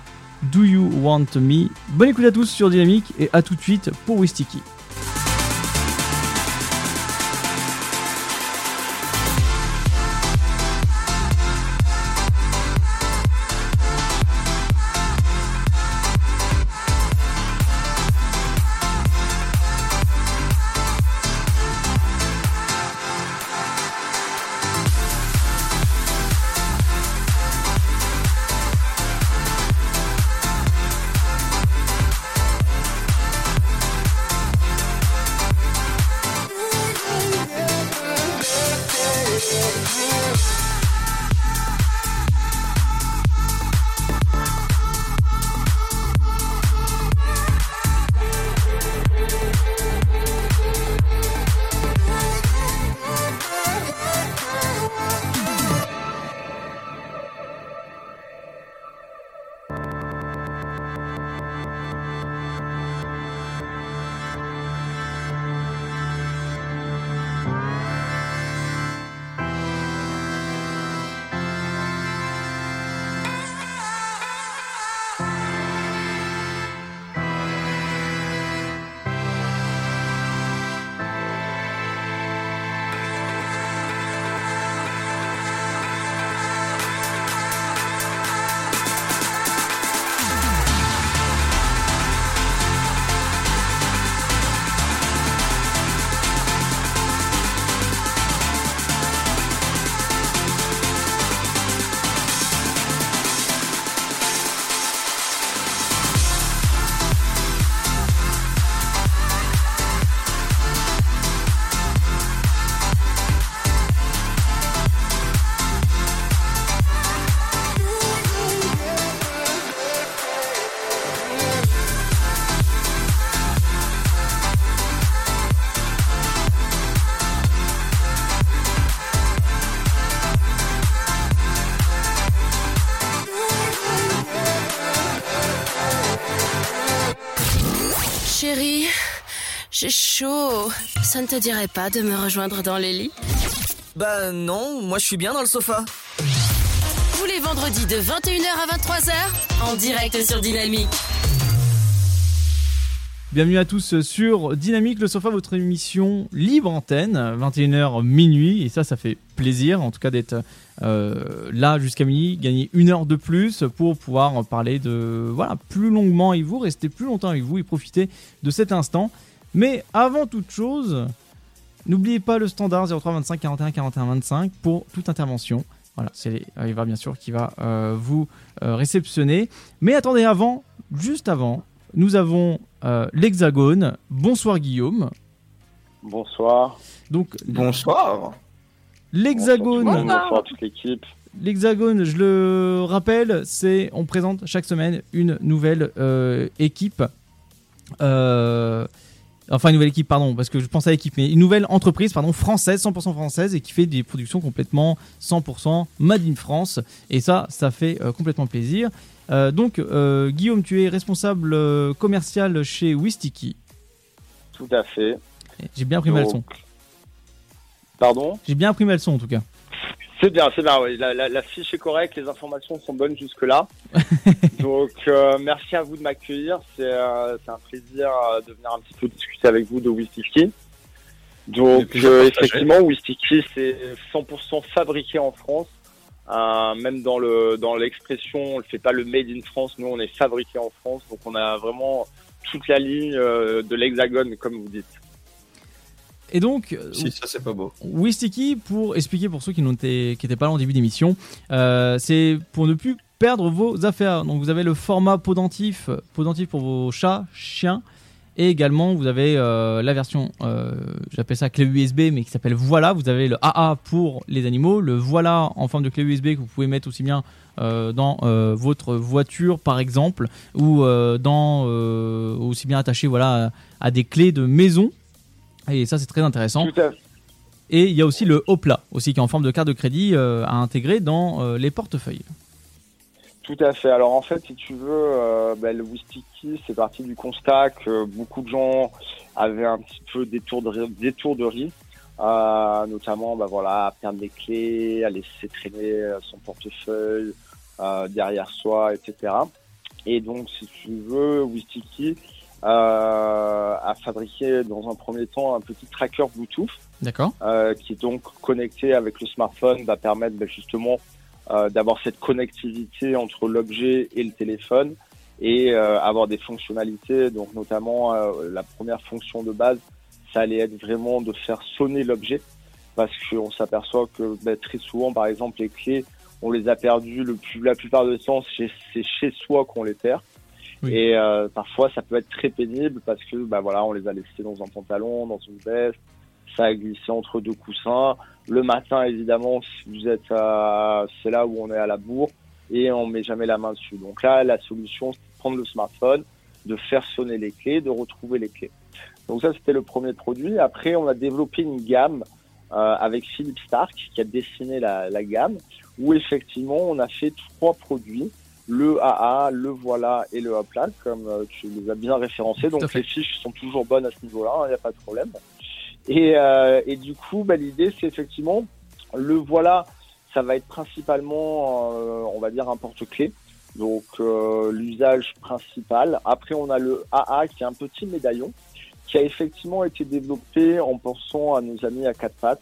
Do You Want Me? Bonne écoute à tous sur Dynamique et à tout de suite pour Wistiki. Ne te dirait pas de me rejoindre dans les lits Bah non, moi je suis bien dans le sofa. Tous les vendredis de 21h à 23h, en direct sur Dynamique. Bienvenue à tous sur Dynamique le Sofa, votre émission libre antenne, 21h minuit, et ça, ça fait plaisir en tout cas d'être euh, là jusqu'à minuit, gagner une heure de plus pour pouvoir parler de voilà plus longuement avec vous, rester plus longtemps avec vous et profiter de cet instant. Mais avant toute chose, n'oubliez pas le standard 03 25 41 41 25 pour toute intervention. Voilà, c'est Eva bien sûr qui va euh, vous euh, réceptionner. Mais attendez, avant, juste avant, nous avons euh, l'Hexagone. Bonsoir Guillaume. Bonsoir. Donc Bonsoir. l'Hexagone, Bonsoir, à toute l'équipe. l'Hexagone, je le rappelle, c'est on présente chaque semaine une nouvelle euh, équipe. Euh, enfin une nouvelle équipe, pardon, parce que je pense à l'équipe, mais une nouvelle entreprise, pardon, française, 100% française, et qui fait des productions complètement 100% made in France. Et ça, ça fait euh, complètement plaisir. Euh, donc, euh, Guillaume, tu es responsable commercial chez Wistiki. Tout à fait. J'ai bien pris ma Donc- leçon. Pardon? J'ai bien appris ma leçon en tout cas. C'est bien, c'est bien, oui. La, la- la fiche est correcte, les informations sont bonnes jusque-là. Donc, euh, merci à vous de m'accueillir. C'est euh, un plaisir euh, de venir un petit peu discuter avec vous de Wistiki. Donc, euh, effectivement, Wistiki, c'est 100% fabriqué en France. Euh, même dans le dans l'expression, on ne fait pas le made in France. Nous, on est fabriqué en France, donc on a vraiment toute la ligne euh, de l'hexagone, comme vous dites. Et donc, euh, Si, ça c'est pas beau. Wistiki, pour expliquer pour ceux qui n'étaient qui étaient pas là en début d'émission, euh, c'est pour ne plus perdre vos affaires. Donc vous avez le format podentif, podentif pour vos chats, chiens, et également vous avez euh, la version, euh, j'appelle ça clé USB, mais qui s'appelle Voilà. Vous avez le AA pour les animaux, le Voilà en forme de clé USB que vous pouvez mettre aussi bien euh, dans euh, votre voiture par exemple, ou euh, dans aussi bien attaché voilà à, à des clés de maison. Et ça c'est très intéressant. Tout à fait. Et il y a aussi le Hopla, aussi qui est en forme de carte de crédit euh, à intégrer dans euh, les portefeuilles. Tout à fait. Alors en fait, si tu veux, euh, bah, le Wistiki, c'est parti du constat que beaucoup de gens avaient un petit peu d'étourderie, d'étourderie euh, notamment, bah voilà, à perdre des clés, à laisser traîner son portefeuille derrière soi, etc. Et donc, si tu veux, Wistiki euh, a fabriqué dans un premier temps un petit tracker Bluetooth D'accord euh, qui est donc connecté avec le smartphone va permettre ben, justement euh, d'avoir cette connectivité entre l'objet et le téléphone et euh, avoir des fonctionnalités. Donc notamment euh, la première fonction de base, ça allait être vraiment de faire sonner l'objet parce qu'on s'aperçoit que ben, très souvent, par exemple, les clés, on les a perdues le plus, la plupart du temps, c'est chez soi qu'on les perd. Et euh, parfois, ça peut être très pénible parce que, bah voilà, on les a laissés dans un pantalon, dans une veste, ça a glissé entre deux coussins. Le matin, évidemment, vous êtes à, c'est là où on est à la bourre et on met jamais la main dessus. Donc là, la solution, c'est de prendre le smartphone, de faire sonner les clés, de retrouver les clés. Donc ça, c'était le premier produit. Après, on a développé une gamme euh, avec Philippe Stark qui a dessiné la, la gamme où effectivement, on a fait trois produits le AA, le Voilà et le Hopla, comme euh, tu les as bien référencés. Donc les fiches sont toujours bonnes à ce niveau-là, il n'y a pas de problème. Et, euh, et du coup, bah, l'idée, c'est effectivement, le Voilà, ça va être principalement, euh, on va dire, un porte-clés. Donc euh, l'usage principal. Après, on a le AA qui est un petit médaillon qui a effectivement été développé en pensant à nos amis à quatre pattes,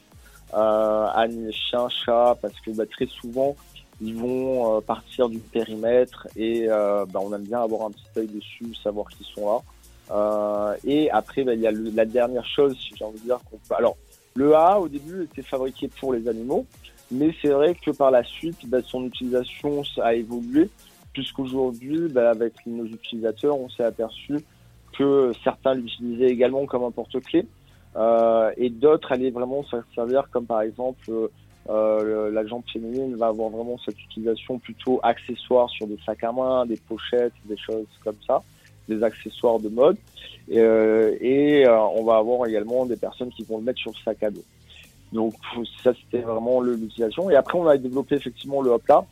euh, à chiens, chats, parce que bah, très souvent, ils vont euh, partir du périmètre et euh, bah, on aime bien avoir un petit œil dessus, savoir qu'ils sont là. Euh, et après, bah, il y a le- la dernière chose, si j'ai envie de dire qu'on peut. Alors, le A au début était fabriqué pour les animaux, mais c'est vrai que par la suite, bah, son utilisation a évolué, puisqu'aujourd'hui, bah, avec nos utilisateurs, on s'est aperçu que certains l'utilisaient également comme un porte-clés, euh, et d'autres allaient vraiment se servir comme par exemple euh, la jambe féminine va avoir vraiment cette utilisation plutôt accessoire sur des sacs à main, des pochettes, des choses comme ça, des accessoires de mode. Et, euh, et euh, on va avoir également des personnes qui vont le mettre sur le sac à dos. Donc ça c'était vraiment l'utilisation. Et après on a développé effectivement le hop-là,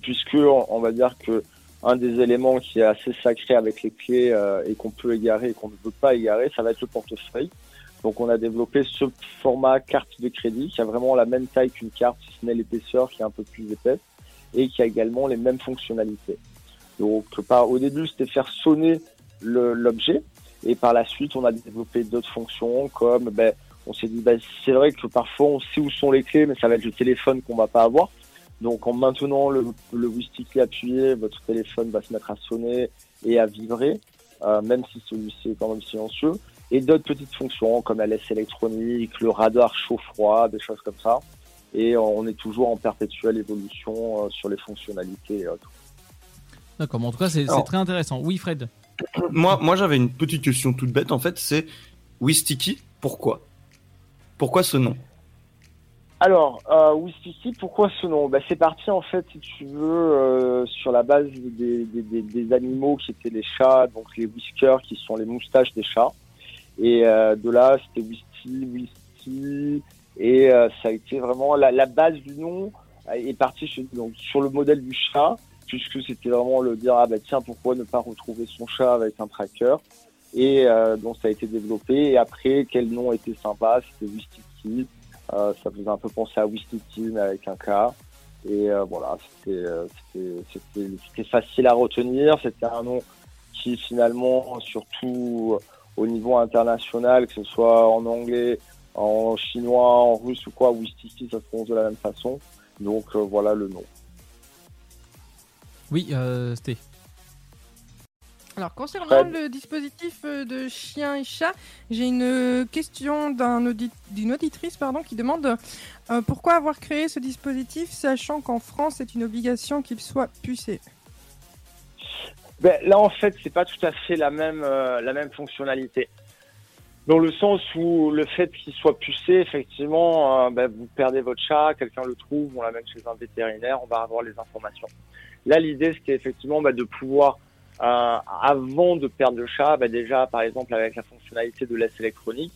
puisque on, on va dire que un des éléments qui est assez sacré avec les clés euh, et qu'on peut égarer et qu'on ne peut pas égarer, ça va être le portefeuille. Donc on a développé ce format carte de crédit qui a vraiment la même taille qu'une carte, si ce n'est l'épaisseur qui est un peu plus épaisse et qui a également les mêmes fonctionnalités. Donc par, au début c'était faire sonner l'objet et par la suite on a développé d'autres fonctions comme ben, on s'est dit ben, c'est vrai que parfois on sait où sont les clés mais ça va être le téléphone qu'on va pas avoir. Donc en maintenant le, le Wistiki appuyé, votre téléphone va se mettre à sonner et à vibrer, euh, même si celui-ci est quand même silencieux et d'autres petites fonctions comme la laisse électronique, le radar chaud-froid, des choses comme ça. Et on est toujours en perpétuelle évolution euh, sur les fonctionnalités et autres. D'accord, en tout cas, c'est très intéressant. Oui, Fred Moi, moi j'avais une petite question toute bête en fait, c'est Wistiki, pourquoi? Pourquoi ce nom? Alors, euh, Wistiki, pourquoi ce nom? Bah, C'est parti en fait, si tu veux, euh, sur la base des, des, des, des animaux qui étaient les chats, donc les whiskers qui sont les moustaches des chats. Et euh, de là, c'était Whisky, Whisky, et euh, ça a été vraiment la, la base du nom est partie sur, donc, sur le modèle du chat, puisque c'était vraiment le dire ah bah tiens pourquoi ne pas retrouver son chat avec un tracker? Et euh, donc ça a été développé. Et après quel nom était sympa? C'était Wistiki euh, ça faisait un peu penser à Wistiki mais avec un K. Et euh, voilà euh, c'était facile à retenir. C'était un nom qui finalement surtout au niveau international que ce soit en anglais en chinois en russe ou quoi Wistiki ça se prononce de la même façon Donc euh, voilà le nom. Oui, euh, c'était. Alors, concernant Fred. le dispositif euh, de chien et chat, j'ai une euh, question d'un audit- d'une auditrice pardon, qui demande euh, pourquoi avoir créé ce dispositif, sachant qu'en France, c'est une obligation qu'il soit pucé? Ben, là, en fait, c'est pas tout à fait la même, euh, la même fonctionnalité. Dans le sens où le fait qu'il soit pucé, effectivement, euh, ben, vous perdez votre chat, quelqu'un le trouve, on l'amène chez un vétérinaire, on va avoir les informations. Là, l'idée, c'était effectivement ben, de pouvoir, euh, avant de perdre le chat, ben, déjà, par exemple, avec la fonctionnalité de laisse électronique,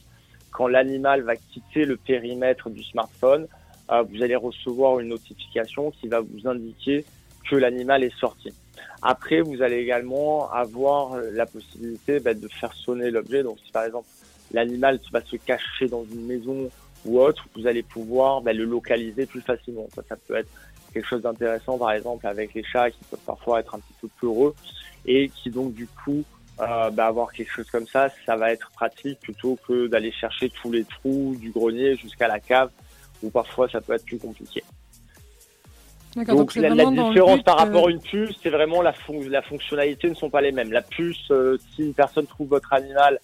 quand l'animal va quitter le périmètre du smartphone, euh, vous allez recevoir une notification qui va vous indiquer que l'animal est sorti. Après, vous allez également avoir euh, la possibilité bah, de faire sonner l'objet. Donc, si par exemple l'animal va se cacher dans une maison ou autre, vous allez pouvoir bah, le localiser plus facilement. Ça, peut être quelque chose d'intéressant, par exemple, avec les chats qui peuvent parfois être un petit peu peureux et qui donc du coup euh, bah, avoir quelque chose comme ça, ça va être pratique plutôt que d'aller chercher tous les trous du grenier jusqu'à la cave où parfois ça peut être plus compliqué. Donc, la, différence but, par euh, rapport à une puce, c'est vraiment la, fon- la fonctionnalité ne sont pas les mêmes. La puce, euh, si une personne trouve votre animal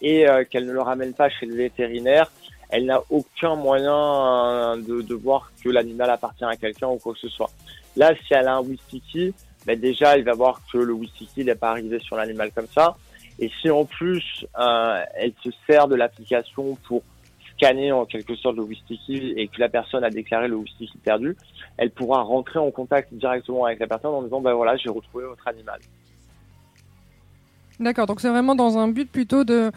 et euh, qu'elle ne le ramène pas chez le vétérinaire, elle n'a aucun moyen euh, de, de voir que l'animal appartient à quelqu'un ou quoi que ce soit. Là, si elle a un Wistiki, ben déjà, il va voir que le Wistiki n'est pas arrivé sur l'animal comme ça. Et si en plus, euh, elle se sert de l'application pour scanner en quelque sorte le Wistiki et que la personne a déclaré le Wistiki perdu, elle pourra rentrer en contact directement avec la personne en disant ben voilà j'ai retrouvé votre animal. D'accord, donc c'est vraiment dans un but plutôt de.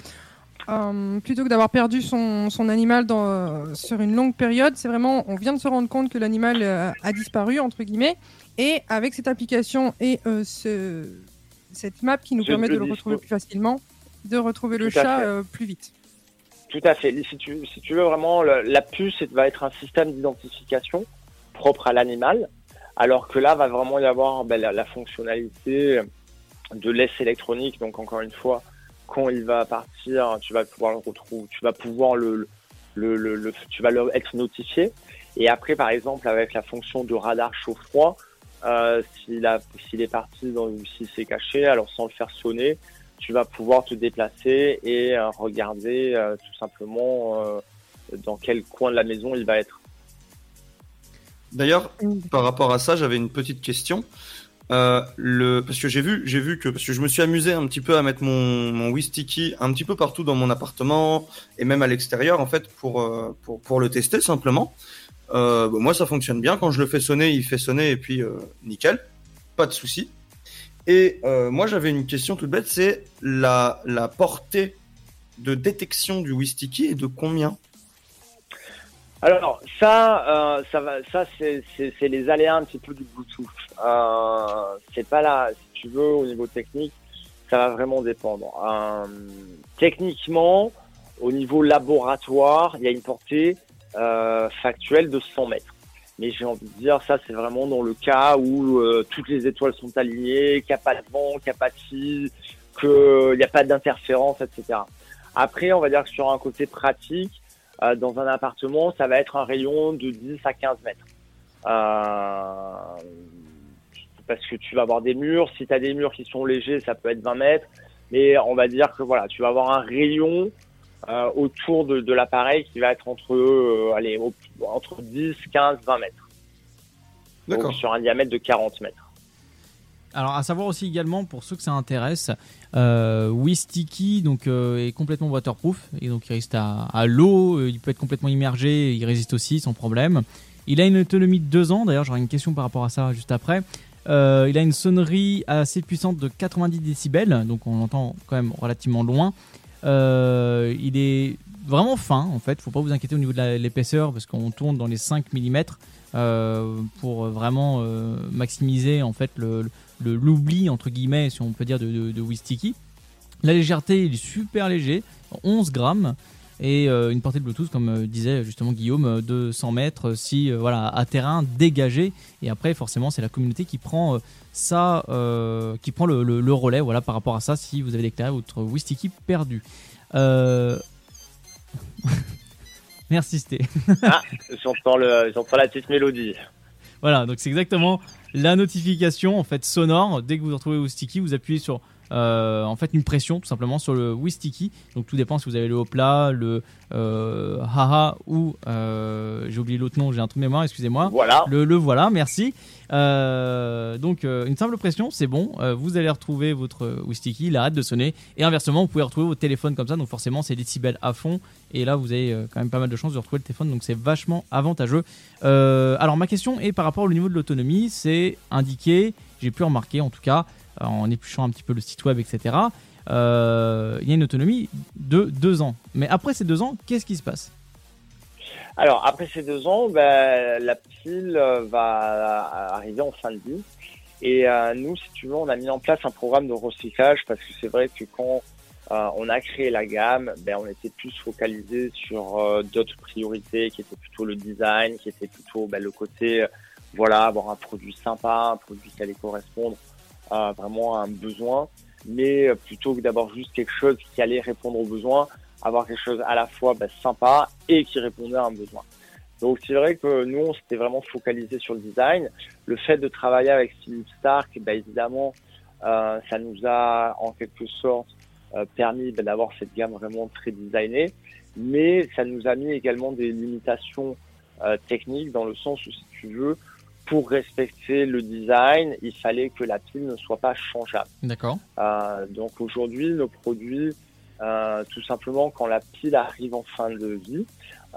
euh, plutôt que d'avoir perdu son, son animal dans, euh, sur une longue période, c'est vraiment, on vient de se rendre compte que l'animal euh, a disparu, entre guillemets, et avec cette application et ce, cette map qui nous permet de le retrouver plus facilement, de retrouver le Tout chat plus vite. Tout à fait. Si tu, veux vraiment, la puce va être un système d'identification propre à l'animal, alors que là va vraiment y avoir ben, la, fonctionnalité de laisse électronique. Donc encore une fois, quand il va partir, tu vas pouvoir le retrouver, tu vas pouvoir le, le, le, le- tu vas être notifié. Et après, par exemple, avec la fonction de radar chaud-froid, euh, s'il est parti ou s'il s'est caché, alors sans le faire sonner, tu vas pouvoir te déplacer et euh, regarder euh, tout simplement euh, dans quel coin de la maison il va être. D'ailleurs, par rapport à ça, j'avais une petite question. Euh, le... Parce que j'ai vu, j'ai vu que parce que je me suis amusé un petit peu à mettre mon, mon Wistiki un petit peu partout dans mon appartement et même à l'extérieur en fait pour, pour pour le tester simplement. Euh, moi, ça fonctionne bien. Quand je le fais sonner, il fait sonner et puis euh, nickel, pas de souci. Et euh, moi, j'avais une question toute bête, c'est la la portée de détection du Wistiki et de combien? Alors ça, euh, ça va, ça c'est les aléas un petit peu du Bluetooth. Euh, c'est pas là, si tu veux, au niveau technique, ça va vraiment dépendre. Techniquement, au niveau laboratoire, il y a une portée factuelle de 100 mètres. Mais j'ai envie de dire, ça c'est vraiment dans le cas où euh, toutes les étoiles sont alignées, qu'il n'y a pas de vent, qu'il n'y a pas de fil, qu'il n'y a pas d'interférence, etc. Après, on va dire que sur un côté pratique, euh, dans un appartement, ça va être un rayon de 10 à 15 mètres. Euh, parce que tu vas avoir des murs. Si tu as des murs qui sont légers, ça peut être 20 mètres. Mais on va dire que voilà, tu vas avoir un rayon euh, autour de, de l'appareil qui va être entre, euh, allez, au- entre 10, 15, 20 mètres. Donc D'accord. sur un diamètre de 40 mètres. Alors, à savoir aussi également, pour ceux que ça intéresse, euh, Wistiki donc, euh, est complètement waterproof et donc il résiste à, à l'eau, euh, il peut être complètement immergé, il résiste aussi sans problème. Il a une autonomie de 2 ans, d'ailleurs j'aurai une question par rapport à ça juste après. Euh, il a une sonnerie assez puissante de 90 décibels, donc on l'entend quand même relativement loin. Euh, il est vraiment fin en fait, faut pas vous inquiéter au niveau de l'épaisseur parce qu'on tourne dans les 5 mm euh, pour vraiment euh, maximiser en fait le- l'oubli entre guillemets si on peut dire de, de, de Wistiki. La légèreté il est super léger, 11 grammes et euh, une portée de Bluetooth comme euh, disait justement Guillaume euh, de 100 mètres si voilà à terrain dégagé et après forcément c'est la communauté qui prend ça euh, qui prend le, le- le relais voilà par rapport à ça si vous avez déclaré votre Wistiki perdu. Euh... Merci Sté. Ah, j'entends le, j'entends la petite mélodie. Voilà, donc c'est exactement la notification en fait sonore. Dès que vous retrouvez Wistiki, vous appuyez sur euh, en fait une pression tout simplement sur le Wistiki. Donc tout dépend si vous avez le Hopla, le euh, Haha ou euh, j'ai oublié l'autre nom, j'ai un trou de mémoire, excusez-moi. Voilà. Le, le voilà, merci. Donc une simple pression, c'est bon. Vous allez retrouver votre Wistiki, il arrête de sonner. Et inversement, vous pouvez retrouver votre téléphone comme ça. Donc forcément, c'est décibels à fond. Et là, vous avez quand même pas mal de chances de retrouver le téléphone. Donc c'est vachement avantageux. Alors ma question est par rapport au niveau de l'autonomie. C'est indiqué, j'ai pu remarquer en tout cas, en épluchant un petit peu le site web, etc. euh, il y a une autonomie de deux ans. Mais après ces deux ans, qu'est-ce qui se passe? Alors, après ces deux ans, ben, la pile euh, va arriver en fin de vie. Et euh, nous, si tu veux, on a mis en place un programme de recyclage parce que c'est vrai que quand euh, on a créé la gamme, ben, on était plus focalisé sur euh, d'autres priorités qui étaient plutôt le design, qui était plutôt ben, le côté, euh, voilà, avoir un produit sympa, un produit qui allait correspondre euh, vraiment un besoin, mais plutôt que d'avoir juste quelque chose qui allait répondre aux besoins, avoir quelque chose à la fois ben, sympa et qui répondait à un besoin. Donc c'est vrai que nous, on s'était vraiment focalisé sur le design. Le fait de travailler avec Philippe Stark, ben, évidemment, euh, ça nous a en quelque sorte euh, permis ben, d'avoir cette gamme vraiment très designée, mais ça nous a mis également des limitations euh, techniques dans le sens où, si tu veux, pour respecter le design, il fallait que la pile ne soit pas changeable. D'accord. Euh, donc aujourd'hui, nos produits, euh, tout simplement, quand la pile arrive en fin de vie,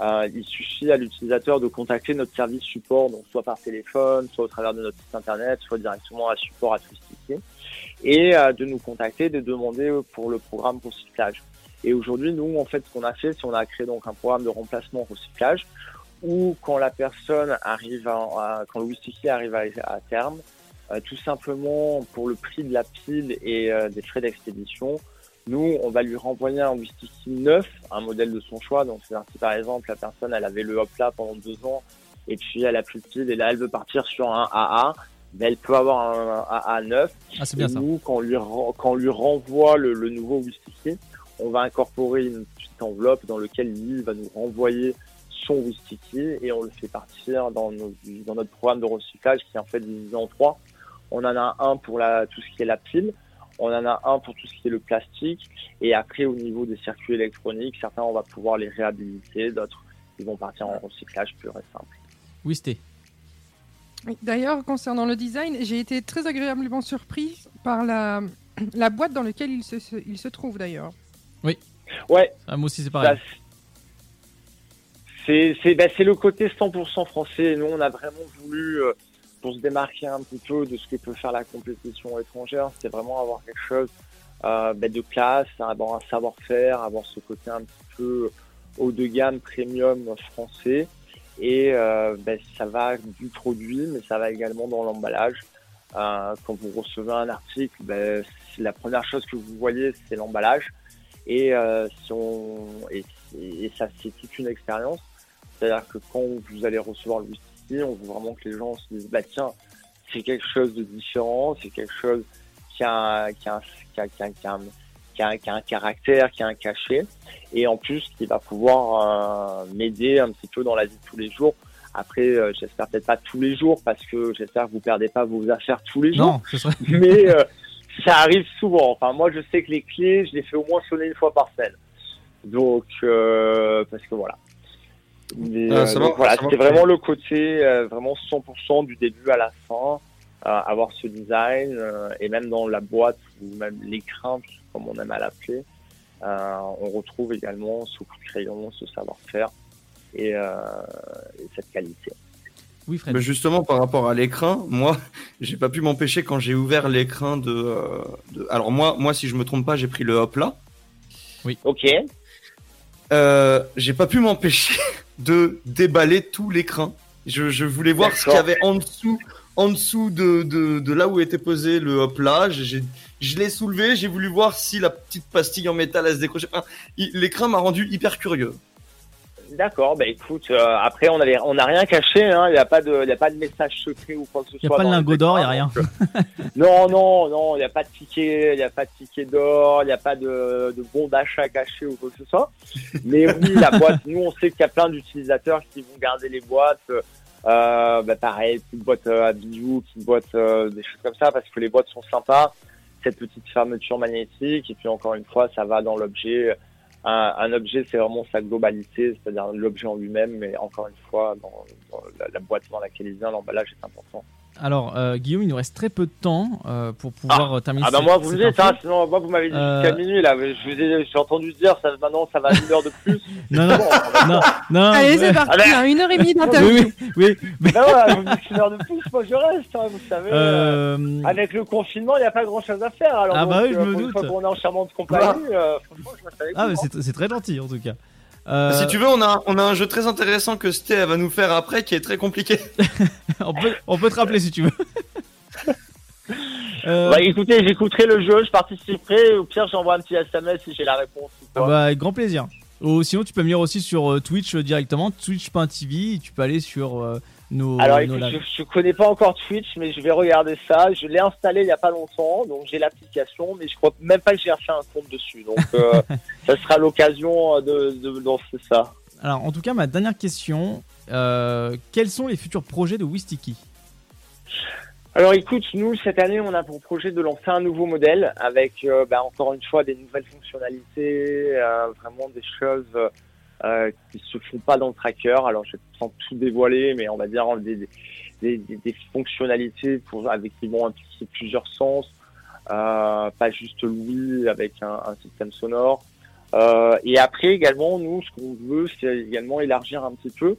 euh, il suffit à l'utilisateur de contacter notre service support, donc soit par téléphone, soit au travers de notre site internet, soit directement à support à Twistify, et euh, de nous contacter, de demander pour le programme recyclage. Et aujourd'hui, nous, en fait, ce qu'on a fait, c'est on a créé donc un programme de remplacement recyclage où quand la personne arrive à, à- quand le Wistiki arrive à, à terme, euh, tout simplement pour le prix de la pile et euh, des frais d'expédition, nous, on va lui renvoyer un Wistiki neuf, un modèle de son choix. Donc, c'est-à-dire si par exemple la personne, elle avait le Hopla pendant deux ans et puis elle a plus de pile et là, elle veut partir sur un AA, ben, elle peut avoir un, AA neuf. Ah, c'est bien et ça. nous, quand on lui, quand on lui renvoie le, le nouveau Wistiki, on va incorporer une petite enveloppe dans laquelle lui va nous renvoyer son Wistiki et on le fait partir dans, nos- dans notre programme de recyclage qui est en fait divisé en trois. On en a un pour la, tout ce qui est la pile, on en a un pour tout ce qui est le plastique et après au niveau des circuits électroniques, certains on va pouvoir les réhabiliter, d'autres ils vont partir en recyclage pur et simple. Wisté. D'ailleurs, concernant le design, j'ai été très agréablement surpris par la, la boîte dans laquelle il se, se- il se trouve d'ailleurs. Oui. Ouais. Ah, moi aussi c'est pareil. C'est c'est bah, le côté 100% français. Nous, on a vraiment voulu, euh, pour se démarquer un petit peu de ce que peut faire la compétition étrangère, c'est vraiment avoir quelque chose euh, bah, de classe, avoir un savoir-faire, avoir ce côté un petit peu haut de gamme, premium français. Et euh, bah, ça va du produit, mais ça va également dans l'emballage. Euh, quand vous recevez un article, bah, la première chose que vous voyez, c'est l'emballage. Et, euh, si on, et ça, c'est toute une expérience. C'est-à-dire que quand vous allez recevoir le whisky, on veut vraiment que les gens se disent, bah tiens, c'est quelque chose de différent, c'est quelque chose qui a, un- qui a, un- qui a, qui a, qui a un, qui a un- qui a un caractère, qui a un cachet, et en plus qui va pouvoir euh, m'aider un petit peu dans la vie de tous les jours. Après, euh, j'espère peut-être pas tous les jours, parce que j'espère que vous perdez pas vos affaires tous les jours Non, ce serait. mais euh, ça arrive souvent. Enfin, moi, je sais que les clés, je les fais au moins sonner une fois par semaine. Donc, parce que voilà. Mais, Ah, euh, donc voilà, c'était vraiment le côté euh, vraiment 100% du début à la fin, euh, avoir ce design euh, et même dans la boîte ou même l'écran, comme on aime à l'appeler, euh, on retrouve également ce coup de crayon, ce savoir-faire et, euh, et cette qualité. Oui, Fred. Mais justement, par rapport à l'écran, moi, j'ai pas pu m'empêcher quand j'ai ouvert l'écran de, euh, de- Alors moi, moi, si je me trompe pas, j'ai pris le hop là. Oui. Ok. Euh, j'ai pas pu m'empêcher de déballer tout l'écran. Je, je voulais voir ce qu'il y avait en dessous, en dessous de, de, de là où était posé le hop là. Je l'ai soulevé, j'ai voulu voir si la petite pastille en métal elle se décrochait. Enfin, il- l'écran m'a rendu hyper curieux. D'accord, bah écoute, euh, après on avait, on n'a rien caché, hein, il n'y a pas de, il y a pas de message secret ou quoi que ce Il soit. n'y a pas de lingot d'or, il n'y a rien. euh, non, non, non, il n'y a pas de ticket, il n'y a pas de ticket d'or, il n'y a pas de, de bon d'achat caché ou quoi que ce soit. Mais oui, la boîte, nous on sait qu'il y a plein d'utilisateurs qui vont garder les boîtes euh, Euh, bah, pareil, petite boîte euh, à bijoux, petite boîte, euh, des choses comme ça, parce que les boîtes sont sympas. Cette petite fermeture magnétique, et puis encore une fois, ça va dans l'objet. Un, un objet, c'est vraiment sa globalité, c'est-à-dire l'objet en lui-même, mais encore une fois, dans, dans la, la boîte dans laquelle il vient, l'emballage est important. Alors, euh, Guillaume, il nous reste très peu de temps euh, pour pouvoir euh, terminer Ah bah cette- moi vous me dites, hein, sinon moi vous m'avez dit Euh, jusqu'à minuit là, je vous ai, j'ai entendu dire ça maintenant ça va à une heure de plus. Non, non, non, non. Allez, ouais. c'est parti, Ah, hein, une heure et demie d'interview. Oui, oui, oui. mais- Ben vous me dites une heure de plus, moi je reste, hein, vous savez. Avec le confinement, il n'y a pas grand chose à faire. Alors, Ah bah oui, je me pour une doute. fois qu'on est en charmante compagnie, euh, franchement, je reste avec Ah, vous, mais hein. c'est c'est très gentil en tout cas. Euh, Si tu veux, on a, on a un jeu très intéressant que Sté va nous faire après qui est très compliqué. on, peut, on peut te rappeler si tu veux. Euh, Bah écoutez, j'écouterai le jeu, je participerai. Au pire, j'envoie un petit SMS si j'ai la réponse. ou ah quoi. bah, avec grand plaisir. Ou sinon, tu peux venir aussi sur euh, Twitch euh, directement, twitch.tv. Tu peux aller sur euh, nos. Alors écoute, je, je connais pas encore Twitch, mais je vais regarder ça. Je l'ai installé il y a pas longtemps, donc j'ai l'application, mais je crois même pas que j'ai refait un compte dessus. Donc euh, ça sera l'occasion de, de lancer ça. Alors, en tout cas, ma dernière question euh, quels sont les futurs projets de Wistiki? Alors écoute, nous cette année on a pour projet de lancer un nouveau modèle avec euh, bah, encore une fois des nouvelles fonctionnalités, euh, vraiment des choses euh, qui se font pas dans le tracker. Alors je vais sans tout dévoiler, mais on va dire des, des, des, des fonctionnalités pour, avec qui vont impliquer plusieurs sens, euh, pas juste l'ouïe avec un, un système sonore. Euh, et après également, nous ce qu'on veut c'est également élargir un petit peu,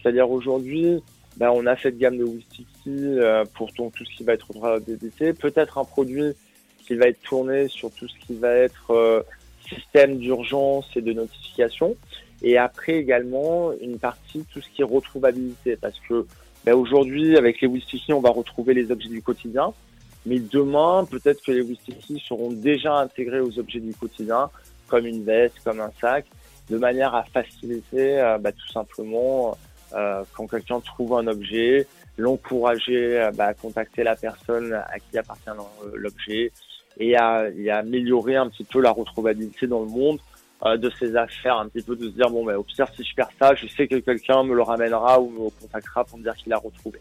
c'est-à-dire aujourd'hui ben, on a cette gamme de Wistiki euh, pour ton- tout ce qui va être DDT, peut-être un produit qui va être tourné sur tout ce qui va être euh, système d'urgence et de notification, et après également une partie tout ce qui est retrouvabilité, parce que ben, aujourd'hui avec les Wistiki on va retrouver les objets du quotidien, mais demain peut-être que les Wistiki seront déjà intégrés aux objets du quotidien, comme une veste, comme un sac, de manière à faciliter euh, ben, tout simplement euh, quand quelqu'un trouve un objet, l'encourager euh, bah, à contacter la personne à qui appartient l'objet et à, et à améliorer un petit peu la retrouvabilité dans le monde euh, de ses affaires, un petit peu de se dire bon ben au pire si je perds ça, je sais que quelqu'un me le ramènera ou me contactera pour me dire qu'il l'a retrouvé.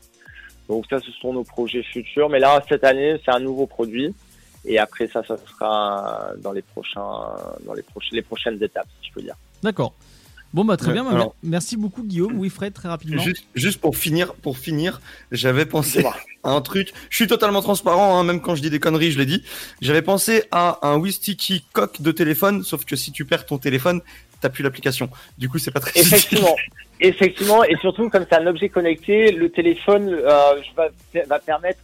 Donc ça ce sont nos projets futurs, mais là cette année c'est un nouveau produit et après ça ça sera dans les prochains dans les prochaines les prochaines étapes si je peux dire. D'accord. Bon, bah très Ouais, bien. bah, alors- merci beaucoup, Guillaume. Oui, Fred, très rapidement. Juste, juste pour finir, pour finir, j'avais pensé à un truc. Je suis totalement transparent, hein, même quand je dis des conneries, je l'ai dit. J'avais pensé à un Wistiki coque de téléphone, sauf que si tu perds ton téléphone, t'as plus l'application. Du coup, c'est pas très utile. Effectivement, effectivement, et surtout comme c'est un objet connecté, le téléphone euh, va, va permettre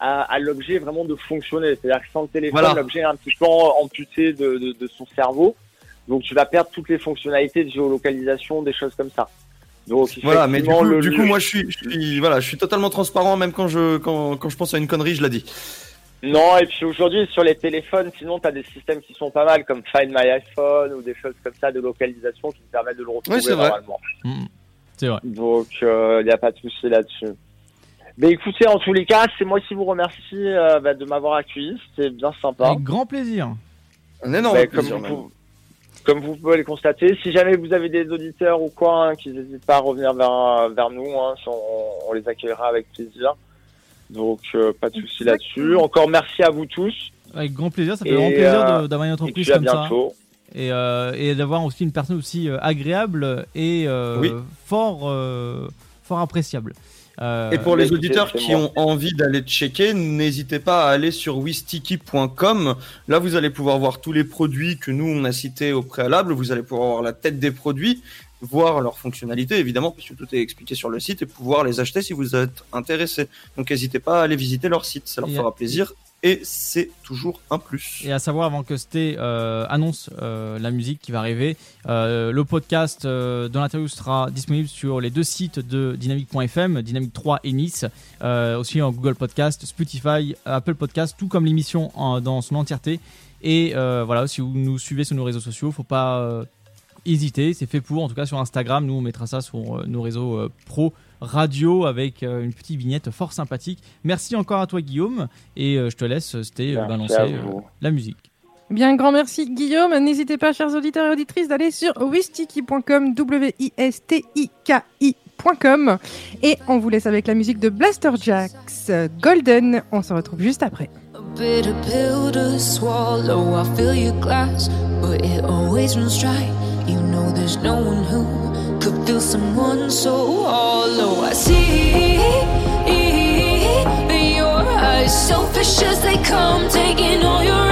à, à l'objet vraiment de fonctionner. C'est-à-dire que sans le téléphone, Voilà. l'objet est un petit peu amputé de, de, de son cerveau, donc tu vas perdre toutes les fonctionnalités de géolocalisation, des choses comme ça. Donc Voilà, mais du coup, le- du coup, moi, je suis, je suis, voilà, je suis totalement transparent, même quand je, quand, quand je pense à une connerie, je l'ai dit. Non, et puis aujourd'hui, sur les téléphones, sinon, tu as des systèmes qui sont pas mal, comme Find My iPhone ou des choses comme ça de localisation qui te permettent de le retrouver Oui, c'est vrai. normalement. Mm. C'est vrai. Donc, il n'y a pas de souci là-dessus. Mais écoutez, en tous les cas, c'est moi qui vous remercie euh, bah, de m'avoir accueilli. C'était bien sympa. Avec grand plaisir. Un énorme Bah, comme, plaisir, vous, même. pouvez- comme vous pouvez le constater, si jamais vous avez des auditeurs ou quoi, hein, qu'ils n'hésitent pas à revenir vers, vers nous, hein, on, on les accueillera avec plaisir. Donc, euh, pas de souci là-dessus. Encore merci à vous tous. Avec grand plaisir. Ça fait Et, grand plaisir euh, d'avoir une et entreprise à comme ça. Et, euh, et d'avoir aussi une personne aussi agréable et euh, Oui. fort, fort appréciable. Euh, Et pour les auditeurs qui moi. ont envie d'aller checker, n'hésitez pas à aller sur wistiki.com. Là, vous allez pouvoir voir tous les produits que nous, on a cités au préalable. Vous allez pouvoir voir la tête des produits, voir leurs fonctionnalités, évidemment, puisque tout est expliqué sur le site, et pouvoir les acheter si vous êtes intéressé. Donc, n'hésitez pas à aller visiter leur site, ça leur Et- fera plaisir. Et c'est toujours un plus. Et à savoir, avant que Sté euh, annonce euh, la musique qui va arriver, euh, le podcast de l'interview sera disponible sur les deux sites de Dynamique.fm, Dynamique 3 et Nice, aussi en Google Podcast, Spotify, Apple Podcast, tout comme l'émission dans son entièreté. Et voilà, si vous nous suivez sur nos réseaux sociaux, faut pas hésiter, c'est fait pour. En tout cas, sur Instagram, nous on mettra ça sur nos réseaux pro radio avec euh, une petite vignette fort sympathique. Merci encore à toi, Guillaume, et euh, je te laisse, Sté, euh, balancer euh, la musique. Bien, grand merci Guillaume. N'hésitez pas, chers auditeurs et auditrices, d'aller sur wistiki.com, W-I-S-T-I-K-I gmail.com. Et on vous laisse avec la musique de Blaster Jacks, Golden. On se retrouve juste après. bitter pill to swallow. I fill your glass, but it always runs dry. You know there's no one who could feel someone so hollow. I see your eyes, selfish as they come, taking all your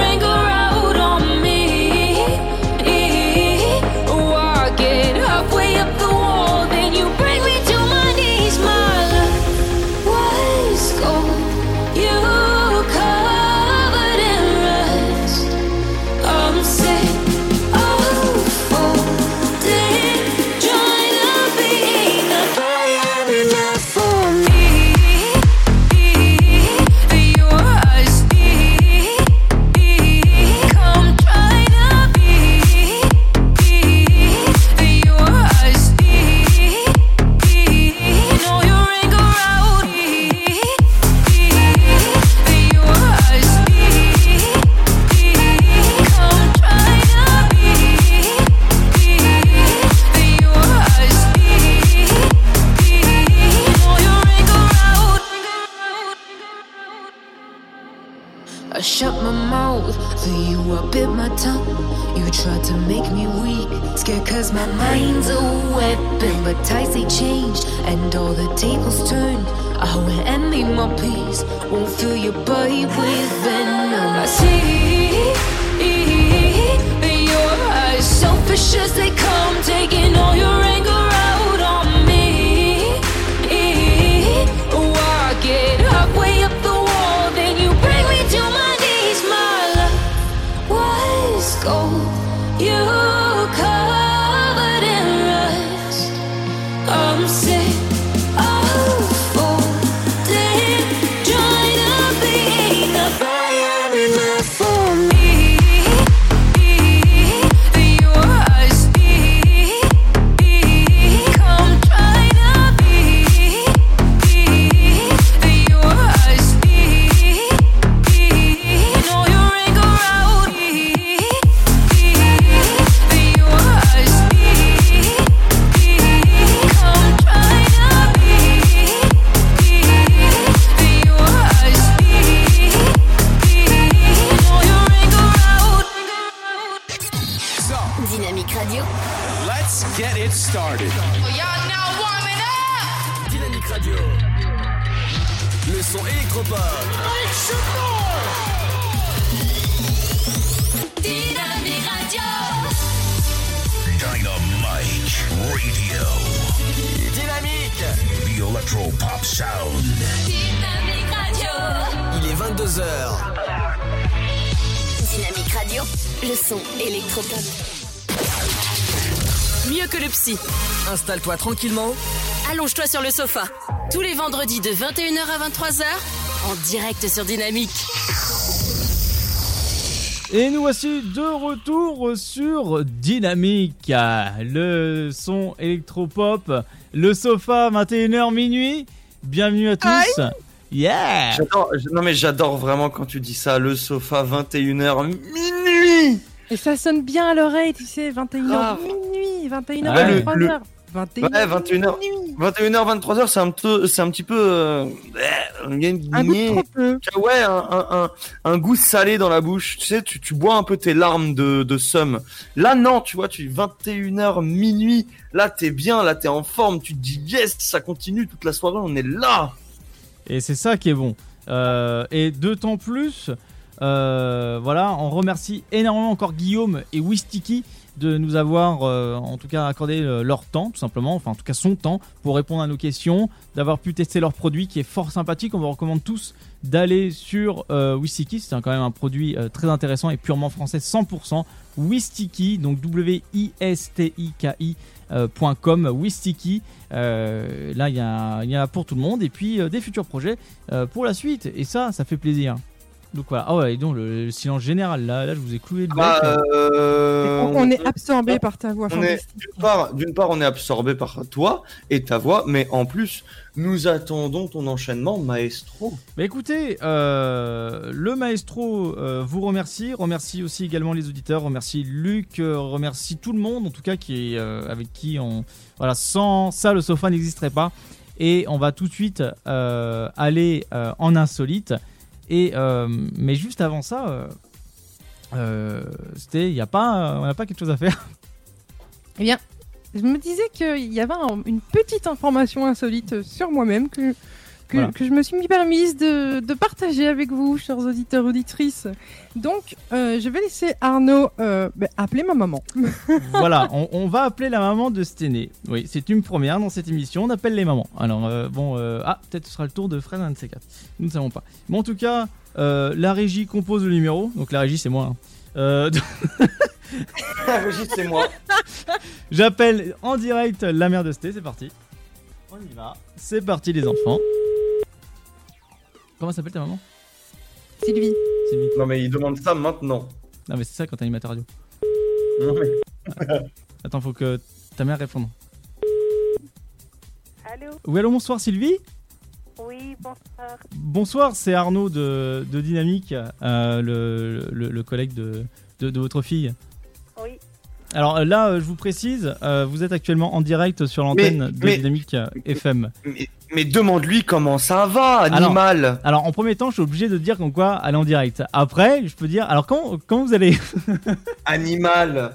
tranquillement. Allonge-toi sur le sofa. Tous les vendredis de 21h à 23h. En direct sur Dynamique. Et nous voici de retour sur Dynamique, le son électropop, le sofa 21h minuit. Bienvenue à tous. Yeah non mais j'adore vraiment quand tu dis ça, le sofa 21h minuit. Et ça sonne bien à l'oreille, tu sais, 21h Ah. minuit, 21h, Ouais, le- 23h. 21h. Ouais, 21h, 21h, 23h, c'est un peu, c'est un petit peu, euh, Un goût trop peu. Ouais, un, un, un, un goût salé dans la bouche. Tu sais, tu, tu bois un peu tes larmes de, de somme. Là, non, tu vois, tu 21h minuit. Là, t'es bien, là, t'es en forme. Tu te dis yes, ça continue toute la soirée. On est là. Et c'est ça qui est bon. Euh, et d'autant plus, euh, voilà, on remercie énormément encore Guillaume et Wistiki de nous avoir euh, en tout cas accordé euh, leur temps tout simplement, enfin en tout cas son temps pour répondre à nos questions, d'avoir pu tester leur produit qui est fort sympathique. On vous recommande tous d'aller sur euh, c'est quand même un produit euh, très intéressant et purement français 100%. Wistiki, donc W-I-S-T-I-K-I euh, Wistiki. Là, il y, y a pour tout le monde et puis des futurs projets pour la suite. Et ça, ça fait plaisir. Donc voilà. Ah ouais, et donc le, le silence général là, là je vous ai cloué le bec. Bah, euh, on, on est absorbé par ta voix. D'une part, d'une part, on est absorbé par toi et ta voix, mais en plus, nous attendons ton enchaînement, maestro. Bah écoutez, euh, le maestro euh, vous remercie, remercie aussi également les auditeurs, remercie Luc, remercie tout le monde en tout cas qui est, euh, avec qui on voilà sans ça le sofa n'existerait pas et on va tout de suite euh, aller euh, en insolite et euh, mais juste avant ça euh, euh, c'était il y a pas on n'a pas quelque chose à faire. Eh bien, je me disais qu'il y avait un- une petite information insolite sur moi-même que, que, Voilà. que je me suis mis permise de, de partager avec vous, chers auditeurs, auditrices. Donc, euh, je vais laisser Arnaud euh, bah, appeler ma maman. voilà, on, on va appeler la maman de Sténé. Oui, c'est une première dans cette émission. On appelle les mamans. Alors, euh, bon, euh, ah, peut-être ce sera le tour de Fred, un de ces quatre. Nous ne savons pas. Mais en tout cas, euh, la régie compose le numéro. Donc, la régie, c'est moi. hein. Euh, Régis, c'est moi. J'appelle en direct la mère de Sté. C'est parti. On y va. C'est parti, les enfants. Comment s'appelle ta maman? Sylvie. Sylvie. Non, mais il demande ça maintenant. Non, mais c'est ça quand t'es animateur radio. Non, mais- Attends, faut que ta mère réponde. Allô? Oui, allô, bonsoir Sylvie? Oui, bonsoir. Bonsoir, c'est Arnaud de, de Dynamique, euh, le, le- le collègue de, de, de votre fille. Oui. Alors euh, là, euh, je vous précise, euh, vous êtes actuellement en direct sur l'antenne de mais- Dynamique FM. Mais, mais demande-lui comment ça va, animal. Alors, en premier temps, je suis obligé de dire comme quoi elle est en direct. Après, je peux dire, alors quand, quand vous allez? Animal.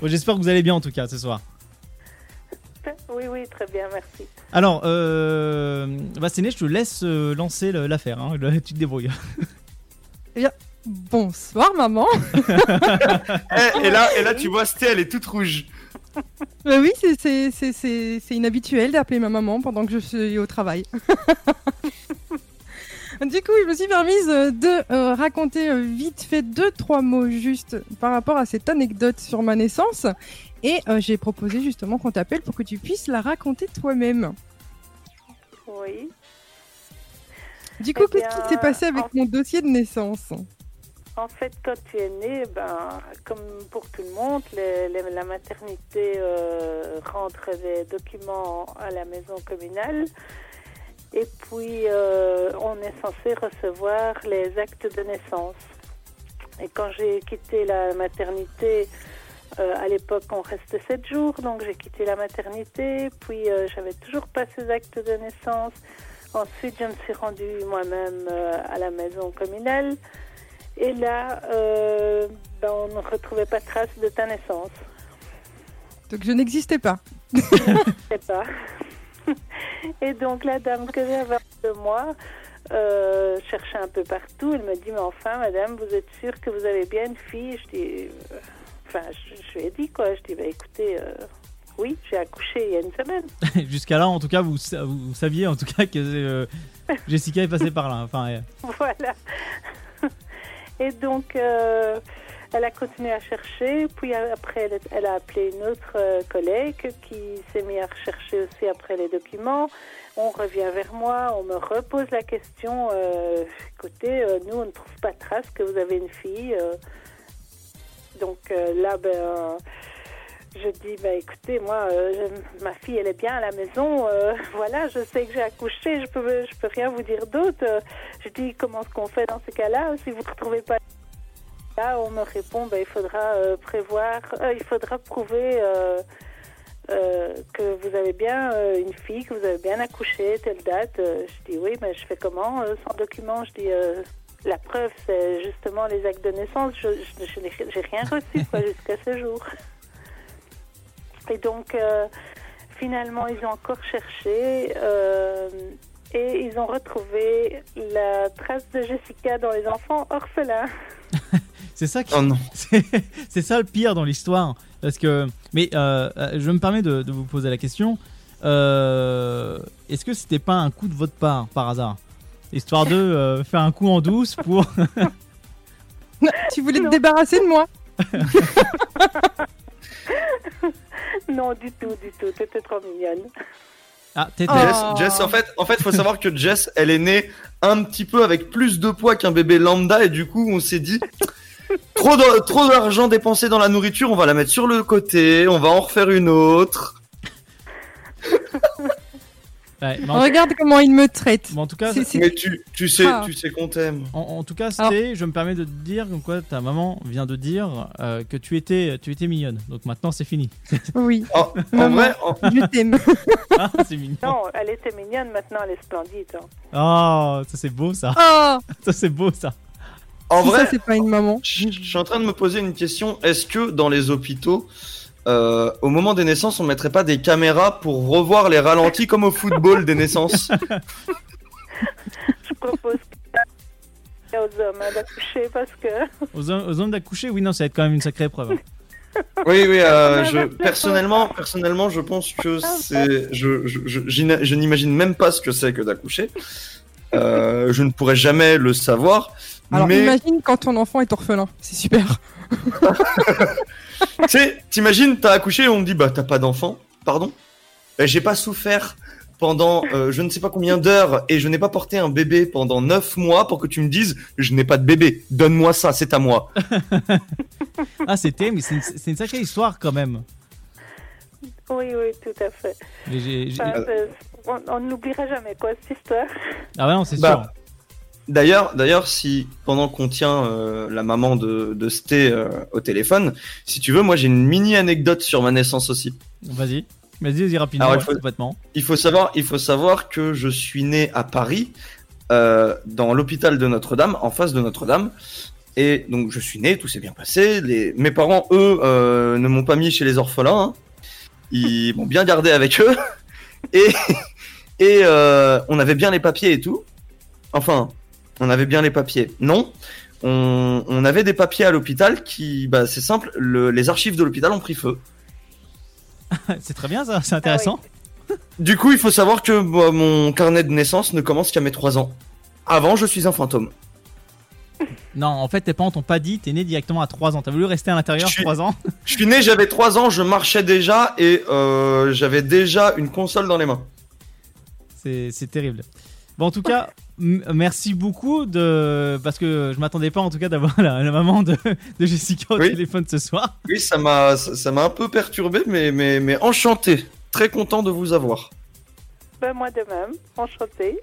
Bon, J'espère que vous allez bien en tout cas ce soir. Oui, oui, très bien, merci. Alors, euh, bah Séné, je te laisse euh, lancer l'affaire, hein. Tu te débrouilles. Eh bien, bonsoir maman. Eh, et, là, et là, tu vois, Sté, elle est toute rouge. Oui, c'est- c'est- c'est c'est- c'est inhabituel d'appeler ma maman pendant que je suis au travail. du coup, je me suis permise euh, de euh, raconter euh, vite fait deux, trois mots juste par rapport à cette anecdote sur ma naissance. Et euh, j'ai proposé justement qu'on t'appelle pour que tu puisses la raconter toi-même. Oui. Du coup, Eh qu'est-ce qui s'est passé avec en- mon dossier de naissance? En fait, quand tu es né, ben, comme pour tout le monde, la maternité euh, rentre les documents à la maison communale. Et puis, euh, on est censé recevoir les actes de naissance. Et quand j'ai quitté la maternité, euh, à l'époque, on restait sept jours, donc j'ai quitté la maternité. Puis, j'avais toujours pas ces actes de naissance. Ensuite, je me suis rendue moi-même à la maison communale. Et là, euh, ben, on ne retrouvait pas trace de ta naissance. Donc je n'existais pas. Je sais pas. Et donc la dame que j'avais de moi euh, cherchait un peu partout. Elle me dit, mais enfin, madame, vous êtes sûre que vous avez bien une fille? Je dis, euh, enfin, je, je lui ai dit quoi. Je dis, bah écoutez, euh, oui, j'ai accouché il y a une semaine. Jusqu'à là, en tout cas, vous, vous saviez en tout cas que euh, Jessica est passée par là. Enfin, euh, voilà. Et donc, euh, elle a continué à chercher. Puis après, elle, a appelé une autre euh, collègue qui s'est mise à rechercher aussi après les documents. On revient vers moi, on me repose la question. euh, écoutez, nous, on ne trouve pas de trace que vous avez une fille. donc là, ben, je dis, bah, écoutez, moi, euh, ma fille, elle est bien à la maison. euh, voilà, je sais que j'ai accouché, je peux, je peux rien vous dire d'autre. Je dis, comment est-ce qu'on fait dans ces cas-là? Si vous ne retrouvez pas là, on me répond, bah, il faudra euh, prévoir, il faudra prouver que vous avez bien une fille, que vous avez bien accouché, telle date. Je dis, oui, mais je fais comment sans document? Je dis, euh, la preuve, c'est justement les actes de naissance. Je, n'ai j'ai rien reçu quoi, jusqu'à ce jour. Et donc, euh, finalement, ils ont encore cherché euh, et ils ont retrouvé la trace de Jessica dans les enfants orphelins. c'est ça qui. Oh non. c'est ça le pire dans l'histoire. Parce que. Mais euh, je me permets de, de vous poser la question. Euh, Est-ce que c'était pas un coup de votre part, par hasard? Histoire de euh, faire un coup en douce pour. tu voulais te débarrasser de moi non, du tout, du tout. T'étais trop mignonne. Ah, t'étais. Oh. Jess, Jess, en fait, en fait, faut savoir que Jess, elle est née un petit peu avec plus de poids qu'un bébé lambda et du coup, on s'est dit trop de- trop d'argent dépensé dans la nourriture, on va la mettre sur le côté, on va en refaire une autre. Ouais, mais en, Regarde comment il me traite. mais en tout cas, C'est- c'est- Mais tu, tu sais, Ah. tu sais qu'on t'aime. en, en tout cas, c'était. Je me permets de te dire comme quoi ta maman vient de dire euh, que tu étais, tu étais mignonne. Donc maintenant, c'est fini. Oui, En, vrai, en- je t'aime. Ah, c'est mignon. Non, elle était mignonne, maintenant elle est splendide. hein. Oh, ça c'est beau ça. Oh, Ça c'est beau ça. en si vrai, ça c'est pas une maman. je je suis en train de me poser une question. Est-ce que dans les hôpitaux, euh, au moment des naissances, on mettrait pas des caméras pour revoir les ralentis comme au football des naissances Je propose que- aux hommes hein, d'accoucher parce que Aux, hommes- aux hommes d'accoucher, oui, non, ça va être quand même une sacrée épreuve. Oui, oui. euh, je, personnellement, personnellement, je pense que c'est. Je, je, je, j'ina- je n'imagine même pas ce que c'est que d'accoucher. Euh, je ne pourrais jamais le savoir. Alors mais imagine quand ton enfant est orphelin. C'est super. tu sais, t'imagines, t'as accouché et on te dit bah t'as pas d'enfant. Pardon. Ben, J'ai pas souffert pendant euh, je ne sais pas combien d'heures et je n'ai pas porté un bébé pendant 9 mois pour que tu me dises je n'ai pas de bébé. Donne-moi ça, c'est à moi. Ah, c'était, mais c'est une, c'est une sacrée histoire quand même. oui, oui, tout à fait. Mais j'ai- j'ai- Enfin, c'est- on on n'oubliera jamais quoi cette histoire. Ah ouais, non, c'est Bah, sûr. D'ailleurs, d'ailleurs, si pendant qu'on tient euh, la maman de, de Sté euh, au téléphone, si tu veux, moi j'ai une mini anecdote sur ma naissance aussi. Vas-y. Vas-y, vas-y rapidement, Alors, il faut- complètement. Il faut savoir, il faut savoir que je suis né à Paris, euh, dans l'hôpital de Notre-Dame, en face de Notre-Dame. Et donc je suis né, tout s'est bien passé. Les... Mes parents, eux, ne m'ont pas mis chez les orphelins. hein. Ils m'ont bien gardé avec eux. Et, et on avait bien les papiers et tout. Enfin, on avait bien les papiers. Non, on, on avait des papiers à l'hôpital qui, bah, c'est simple, le- les archives de l'hôpital ont pris feu. c'est très bien ça, c'est intéressant. Du coup, il faut savoir que bah, mon carnet de naissance ne commence qu'à mes 3 ans. Avant, je suis un fantôme. Non, en fait, tes parents t'ont pas dit, t'es né directement à 3 ans. T'as voulu rester à l'intérieur Je suis- 3 ans? Je suis né, j'avais 3 ans, je marchais déjà et euh, j'avais déjà une console dans les mains. C'est c'est terrible. Bon, en tout cas, merci beaucoup de. Parce que je m'attendais pas en tout cas d'avoir la, la maman de, de Jessica au Oui. téléphone ce soir. Oui, ça m'a ça ça m'a un peu perturbé, mais, mais, mais enchanté. Très content de vous avoir. Ben, moi de même, enchantée.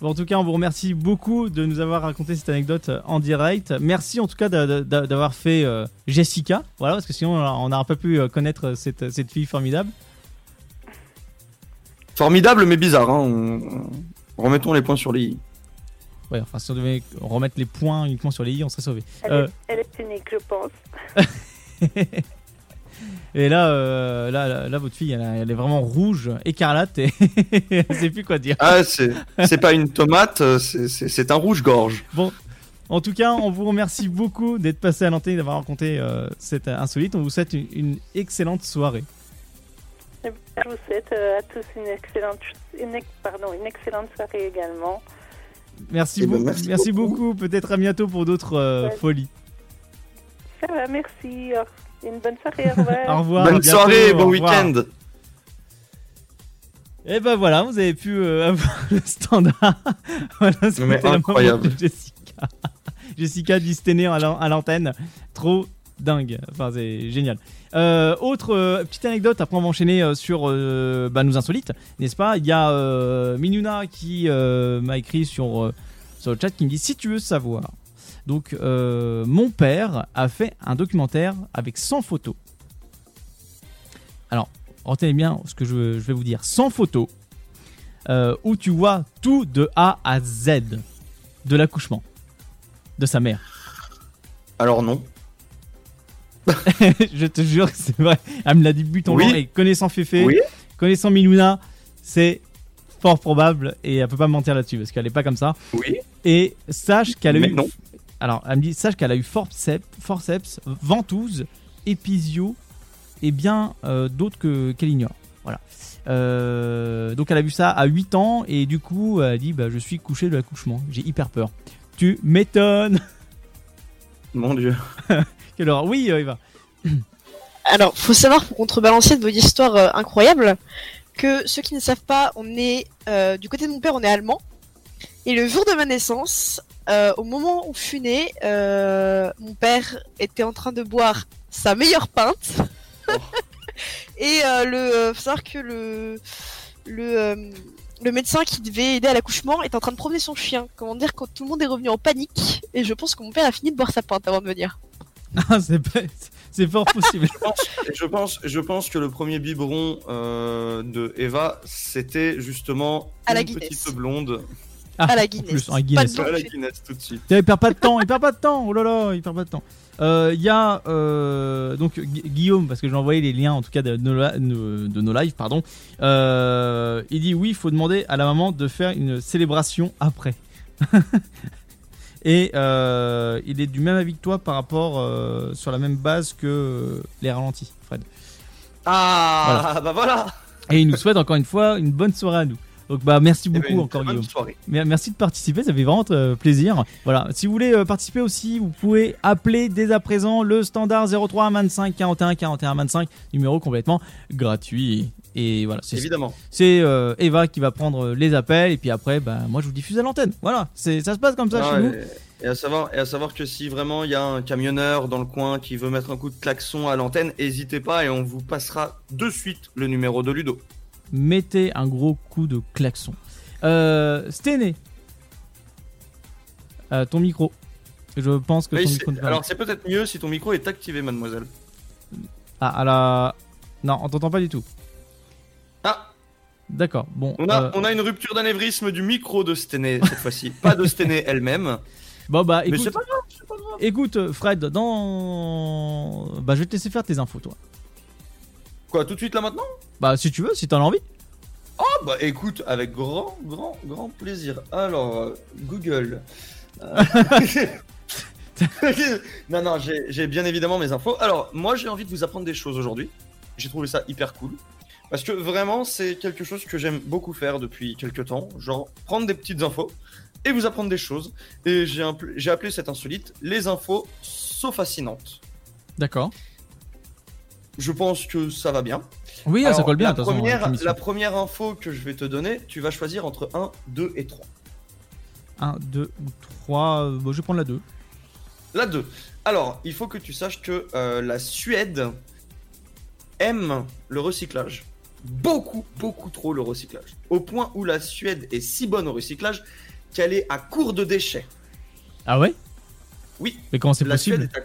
Bon, en tout cas, on vous remercie beaucoup de nous avoir raconté cette anecdote en direct. Merci en tout cas d'avoir fait euh, Jessica. Voilà, parce que sinon on n'aurait pas pu euh, connaître cette, cette fille formidable. Formidable, mais bizarre. Hein. on- Remettons les points sur les i. Ouais, enfin, si on devait remettre les points uniquement sur les i, on serait sauvé. Elle, Euh, est, elle est unique, je pense. et là, euh, là, là, là, votre fille, elle, est vraiment rouge, écarlate, et elle sait plus quoi dire. Ah, c'est c'est pas une tomate, euh, c'est- c'est c'est un rouge-gorge. Bon, en tout cas, on vous remercie beaucoup d'être passé à l'antenne et d'avoir raconté euh, cette insolite. On vous souhaite une, une excellente soirée. Eh Je vous souhaite euh, à tous une excellente, une, pardon, une excellente soirée également. Merci, Eh ben, beaucoup. merci merci beaucoup. Peut-être à bientôt pour d'autres euh, Ouais. folies. Ça va, merci. Au- Une bonne soirée, au revoir. Au revoir. à Bonne bientôt, soirée, bon week-end. Et ben voilà, vous avez pu euh, avoir le standard. voilà, Mais incroyable. de Jessica. Jessica Disténé à l'antenne. Trop dingue. Enfin, c'est génial. Euh, autre euh, petite anecdote, après on va enchaîner euh, sur bah, nos insolites, n'est-ce pas? Il y a Minuna qui m'a écrit sur, sur le chat qui me dit si tu veux savoir. Donc, mon père a fait un documentaire avec 100 photos. Alors, retenez bien ce que je, je vais vous dire 100 photos où tu vois tout de A à Z de l'accouchement de sa mère. Alors non. je te jure que c'est vrai. Elle me l'a dit but en Oui. et connaissant Oui. connaissant Miluna, c'est fort probable et elle peut pas me mentir là-dessus parce qu'elle est pas comme ça. Oui. Et sache qu'elle a Mais eu. non. Alors, elle me dit sache qu'elle a eu forceps, forceps ventouse, épisio et bien euh, d'autres que qu'elle ignore. Voilà. Euh, donc elle a vu ça à 8 ans et du coup elle a dit bah, je suis couché de l'accouchement. J'ai hyper peur. Tu m'étonnes. Mon dieu. Quelle horreur. Oui, euh, Eva. Alors, faut savoir pour contrebalancer de vos histoires euh, incroyables que ceux qui ne savent pas, on est euh, du côté de mon père, on est allemand. Et le jour de ma naissance, euh, au moment où je suis née, mon père était en train de boire sa meilleure pinte. et euh, le, faut savoir que le le le médecin qui devait aider à l'accouchement est en train de promener son chien. Comment dire quand tout le monde est revenu en panique et je pense que mon père a fini de boire sa pinte avant de venir. Ah, c'est pas- c'est fort possible. je, pense, je, pense, je pense que le premier biberon euh, de Eva, c'était justement À la une Guinness. petite blonde. Ah, à la en Guinness. plus, un Guinness. Pas de À la. Guinness tout de suite. Il perd pas de temps, il perd pas de temps. Oh là là, il perd pas de temps. Euh, Il y a euh, donc Gu- Guillaume parce que j'ai envoyé les liens en tout cas de nos, de- de nos lives pardon. Euh, il dit oui, il faut demander à la maman de faire une célébration après. Et euh, il est du même avis que toi par rapport euh, sur la même base que euh, les ralentis, Fred. Ah, bah voilà Et il nous souhaite encore une fois une bonne soirée à nous. Donc bah merci Eh ben, beaucoup encore Guillaume. soirée. Merci de participer, ça fait vraiment euh, plaisir. Voilà, si vous voulez euh, participer aussi, vous pouvez appeler dès à présent le standard 03 25 41 41 25, numéro complètement gratuit. Et voilà, c'est Évidemment. c'est euh, Eva qui va prendre euh, les appels et puis après, bah, moi je vous diffuse à l'antenne. Voilà, c'est ça se passe comme ça Ah, chez nous. et, et à savoir, et à savoir que si vraiment il y a un camionneur dans le coin qui veut mettre un coup de klaxon à l'antenne, n'hésitez pas et on vous passera de suite le numéro de Ludo. Mettez un gros coup de klaxon. Euh, Stené, Euh, ton micro. Je pense que ton micro alors c'est peut-être mieux si ton micro est activé, mademoiselle. Ah, à la. Non, on t'entend pas du tout. Ah D'accord, bon. On a, euh, on a une rupture d'anévrisme du micro de Stené cette fois-ci, pas de Stené elle-même. Bon bah Mais écoute, c'est pas grave, pas grave. écoute Fred, dans... Bah je vais te laisser faire tes infos toi. Quoi, tout de suite là maintenant? Bah si tu veux, si t'en as envie. Oh bah écoute, avec grand, grand, grand plaisir. Alors, euh, Google. Euh, non, non, j'ai bien évidemment mes infos. Alors, moi j'ai envie de vous apprendre des choses aujourd'hui. J'ai trouvé ça hyper cool. Parce que vraiment, c'est quelque chose que j'aime beaucoup faire depuis quelques temps. Genre, prendre des petites infos et vous apprendre des choses. Et j'ai j'ai appelé cette insolite les infos so fascinantes. D'accord. Je pense que ça va bien. Oui, ça Alors, colle bien, La façon, première, la première info que je vais te donner, tu vas choisir entre 1, 2 et 3. 1, 2 ou 3. Bon, je vais prendre la 2. La 2. Alors, il faut que tu saches que euh, la Suède aime le recyclage. Beaucoup, beaucoup trop le recyclage. Au point où la Suède est si bonne au recyclage qu'elle est à court de déchets. Ah ouais? Oui. Mais comment c'est La possible à-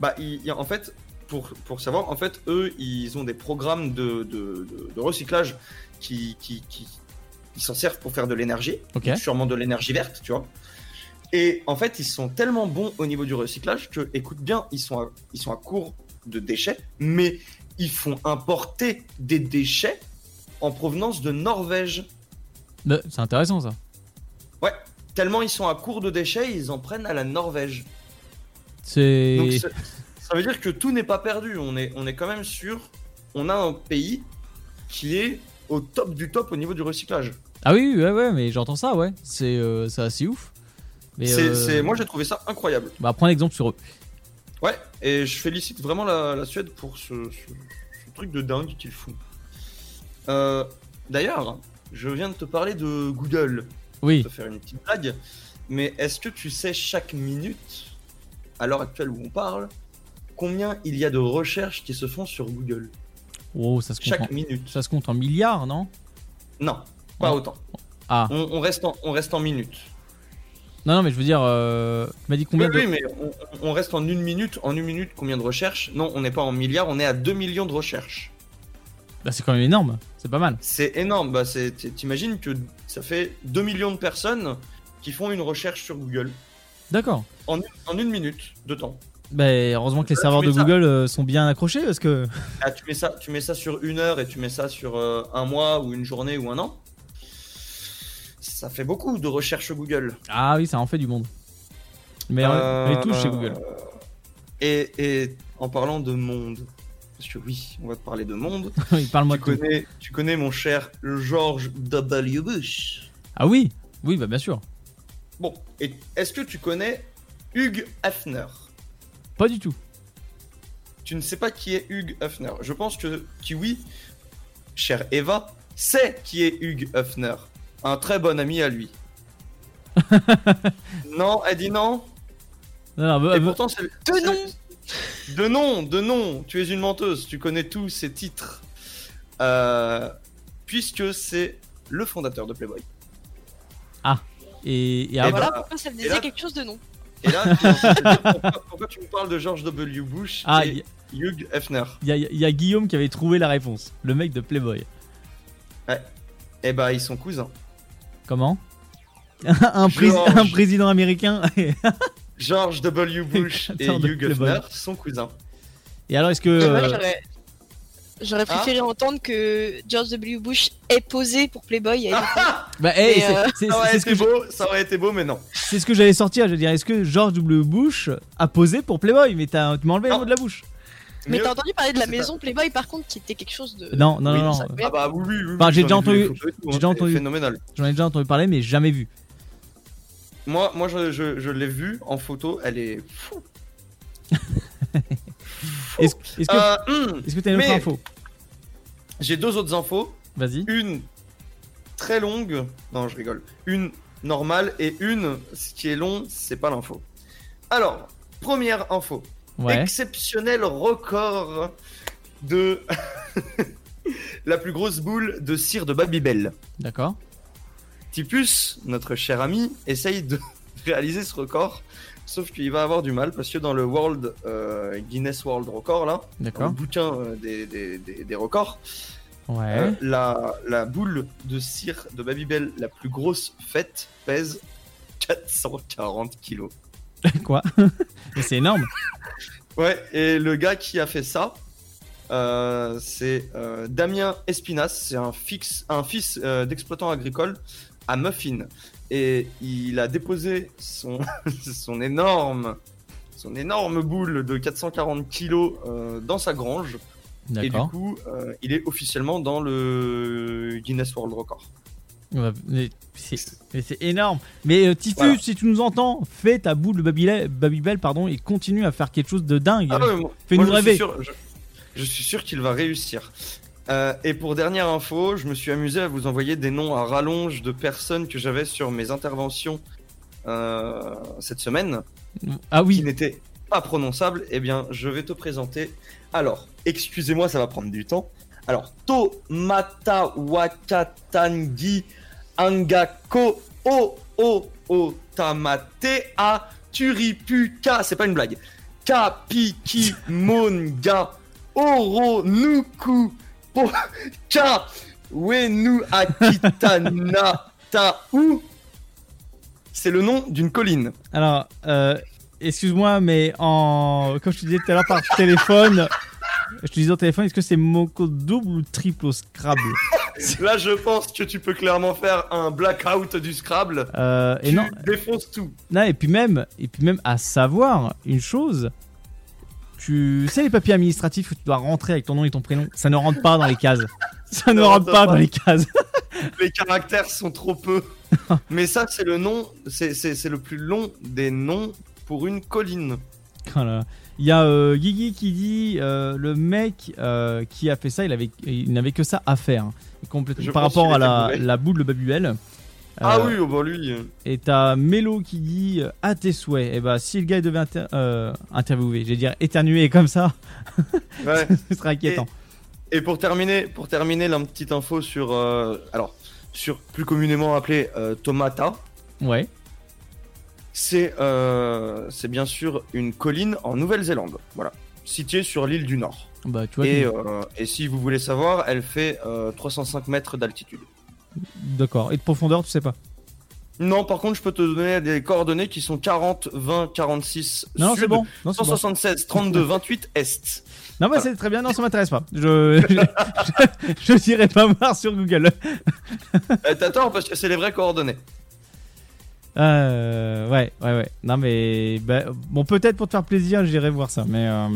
Bah, il- il- en fait, pour, pour savoir, en fait, eux, ils ont des programmes de, de, de- de recyclage qui, qui, qui, qui s'en servent pour faire de l'énergie. Sûrement de l'énergie verte, tu vois. Et en fait, ils sont tellement bons au niveau du recyclage que, écoute bien, ils sont à, ils sont à court de déchets, mais ils font importer des déchets en provenance de Norvège. C'est intéressant ça. Ouais, tellement ils sont à court de déchets, ils en prennent à la Norvège. C'est. ça, veut dire que tout n'est pas perdu. On est, on est quand même sûr. On a un pays qui est au top du top au niveau du recyclage. Ah oui, ouais, ouais, mais j'entends ça, ouais. C'est euh, c'est assez ouf. Mais, euh, c'est- moi j'ai trouvé ça incroyable. Bah, prends l'exemple sur eux. Ouais, et je félicite vraiment la, la Suède pour ce, ce- ce truc de dingue qu'ils font. Euh, D'ailleurs, je viens de te parler de Google. Oui. Pour te faire une petite blague. Mais est-ce que tu sais chaque minute, à l'heure actuelle où on parle, combien il y a de recherches qui se font sur Google? Oh, ça se compte. Chaque en- minute. Ça se compte en milliards, non? Non, pas autant. Ah. On, on reste en, on reste en minutes. Non, non, mais je veux dire, euh... tu m'as dit combien oui, de. oui, mais on, on reste en une minute. En une minute, combien de recherches? Non, on n'est pas en milliards, on est à 2 millions de recherches. Bah, c'est quand même énorme. C'est pas mal. C'est énorme. Bah, T'imagines que ça fait 2 millions de personnes qui font une recherche sur Google D'accord. en, en une minute de temps. Bah, heureusement que les Là, serveurs de ça- Google euh, sont bien accrochés parce que. Tu, mets ça, tu mets ça sur une heure et tu mets ça sur euh, un mois ou une journée ou un an. Ça fait beaucoup de recherches Google. Ah oui, ça en fait du monde. Mais Euh, on les touche chez Google. Et, et en parlant de monde, parce que oui, on va te parler de monde. Oui, parle-moi tu de tout. connais, tu connais mon cher George W. Bush. Ah oui Oui, bah bien sûr. Bon, et est-ce que tu connais Hugh Hefner? Pas du tout. Tu ne sais pas qui est Hugh Hefner? Je pense que Kiwi, chère Eva, sait qui est Hugh Hefner, un très bon ami à lui. non, elle dit non. Non, non, bah, Et bah, pourtant, c'est De nom. de nom, de nom. Tu es une menteuse. Tu connais tous ces titres, Euh, puisque c'est le fondateur de Playboy. et, et ah, ben, Voilà pourquoi ça me et disait là- quelque chose de non. Et là, pourquoi, pourquoi tu me parles de George W. Bush Ah, et Hugh Hefner? il y, y a Guillaume qui avait trouvé la réponse. Le mec de Playboy. Eh bah, ils sont cousins. Comment un, prési- George. un président américain. George W. Bush et Hugh. Hefner sont cousins. et alors, est-ce que. Euh, j'aurais- J'aurais préféré entendre que George W. Bush ait posé pour Playboy. bah, hey, euh, c'est- Ça aurait c'est ce que été je- beau, ça aurait été beau, mais non. c'est ce que j'allais sortir. Je veux dire, est-ce que George W. Bush a posé pour Playboy? Mais t'as- tu m'as enlevé le mot de la bouche. Mais t'as entendu parler de la maison Playboy par contre qui était quelque chose de. Non, non, Oui, non, Ah bah oui, oui, oui. Enfin, j'ai déjà vu entendu- hein, déjà entendu- Phénoménal. J'en ai déjà entendu parler, mais jamais vu. Moi, moi je, je, je l'ai vue en photo, elle est fou. Est-ce que Euh, hmm, est-ce que t'as une autre info J'ai deux autres infos. Vas-y. Une très longue, non, je rigole. Une normale et une, ce qui est long, c'est pas l'info. Alors, première info. Ouais. Exceptionnel record de la plus grosse boule de cire de Babybel. D'accord. Tipus, notre cher ami, essaye de réaliser ce record, sauf qu'il va avoir du mal parce que dans le World euh, Guinness World Record là, le bouquin euh, des, des- des- des records, Ouais. euh, la, la boule de cire de Babybel la plus grosse faite pèse 440 kilos. Quoi? C'est énorme. Ouais, et le gars qui a fait ça, euh, c'est euh, Damien Espinas, c'est un, fixe, un fils euh, d'exploitant agricole à Muffin. Et il a déposé son, son, énorme, son énorme boule de 440 kilos dans sa grange. Et du coup, il est officiellement dans le Guinness World Record. C'est énorme. Mais euh, Voilà. si tu nous entends, fais ta boule de Babybel, Babybel pardon, et continue à faire quelque chose de dingue. Ah ouais, Fais-nous suis rêver. sûr- je, je suis sûr qu'il va réussir. Euh, et pour dernière info, je me suis amusé à vous envoyer des noms à rallonge de personnes que j'avais sur mes interventions euh, cette semaine, Ah qui oui. n'étaient pas prononçables. Eh bien, je vais te présenter. Alors, excusez-moi, ça va prendre du temps. Alors, Tomata Wakatangi Angako O O O Tamate A Turipuka. C'est pas une blague. Kapiki Monga Oro Nuku Po Ka Wenu Akitana Ta U. C'est le nom d'une colline. Alors, euh, excuse-moi, mais en comme je te disais tout à l'heure par téléphone, je te disais au téléphone, est-ce que c'est Moko double ou triple au Scrabble Là, je pense que tu peux clairement faire un blackout du Scrabble. Euh, Et tu non, défonces tout. non, et puis même, et puis même à savoir une chose. Tu sais les papiers administratifs où tu dois rentrer avec ton nom et ton prénom, ça ne rentre pas dans les cases. Ça ne rentre pas pas. dans les cases. Les caractères sont trop peu. Mais ça, c'est le nom, c'est c'est- c'est le plus long des noms pour une colline. Voilà. Il y a euh, Guigui qui dit euh, le mec euh, qui a fait ça, il avait, il n'avait que ça à faire. hein. Complètement. Par rapport à la, la boule de Babybel. Ah Euh, oui, oh bah lui. Et t'as Mélo qui dit à tes souhaits. Et bah si le gars devait inter- interviewer, je vais dire éternuer comme ça, Ouais. ce serait inquiétant. Et pour terminer, pour terminer, la petite info sur, alors, sur plus communément appelé Tomata. Ouais. C'est, euh, bien sûr une colline en Nouvelle-Zélande. Voilà, située sur l'île du Nord. Bah tu vois. Et, euh, et si vous voulez savoir, elle fait euh, 305 mètres d'altitude. D'accord. Et de profondeur, tu sais pas? Non, par contre, je peux te donner des coordonnées qui sont 40, 20, 46 Non, sud, bon. Non, c'est bon. 176, 32, 28 est. Non, bah c'est très bien. Non, ça m'intéresse pas. Je, je, je n'irai pas voir sur Google. Euh, T'attends parce que c'est les vraies coordonnées. Ah, euh, ouais, ouais, ouais. Non, mais bah, bon, peut-être pour te faire plaisir, j'irai voir ça. Mais euh...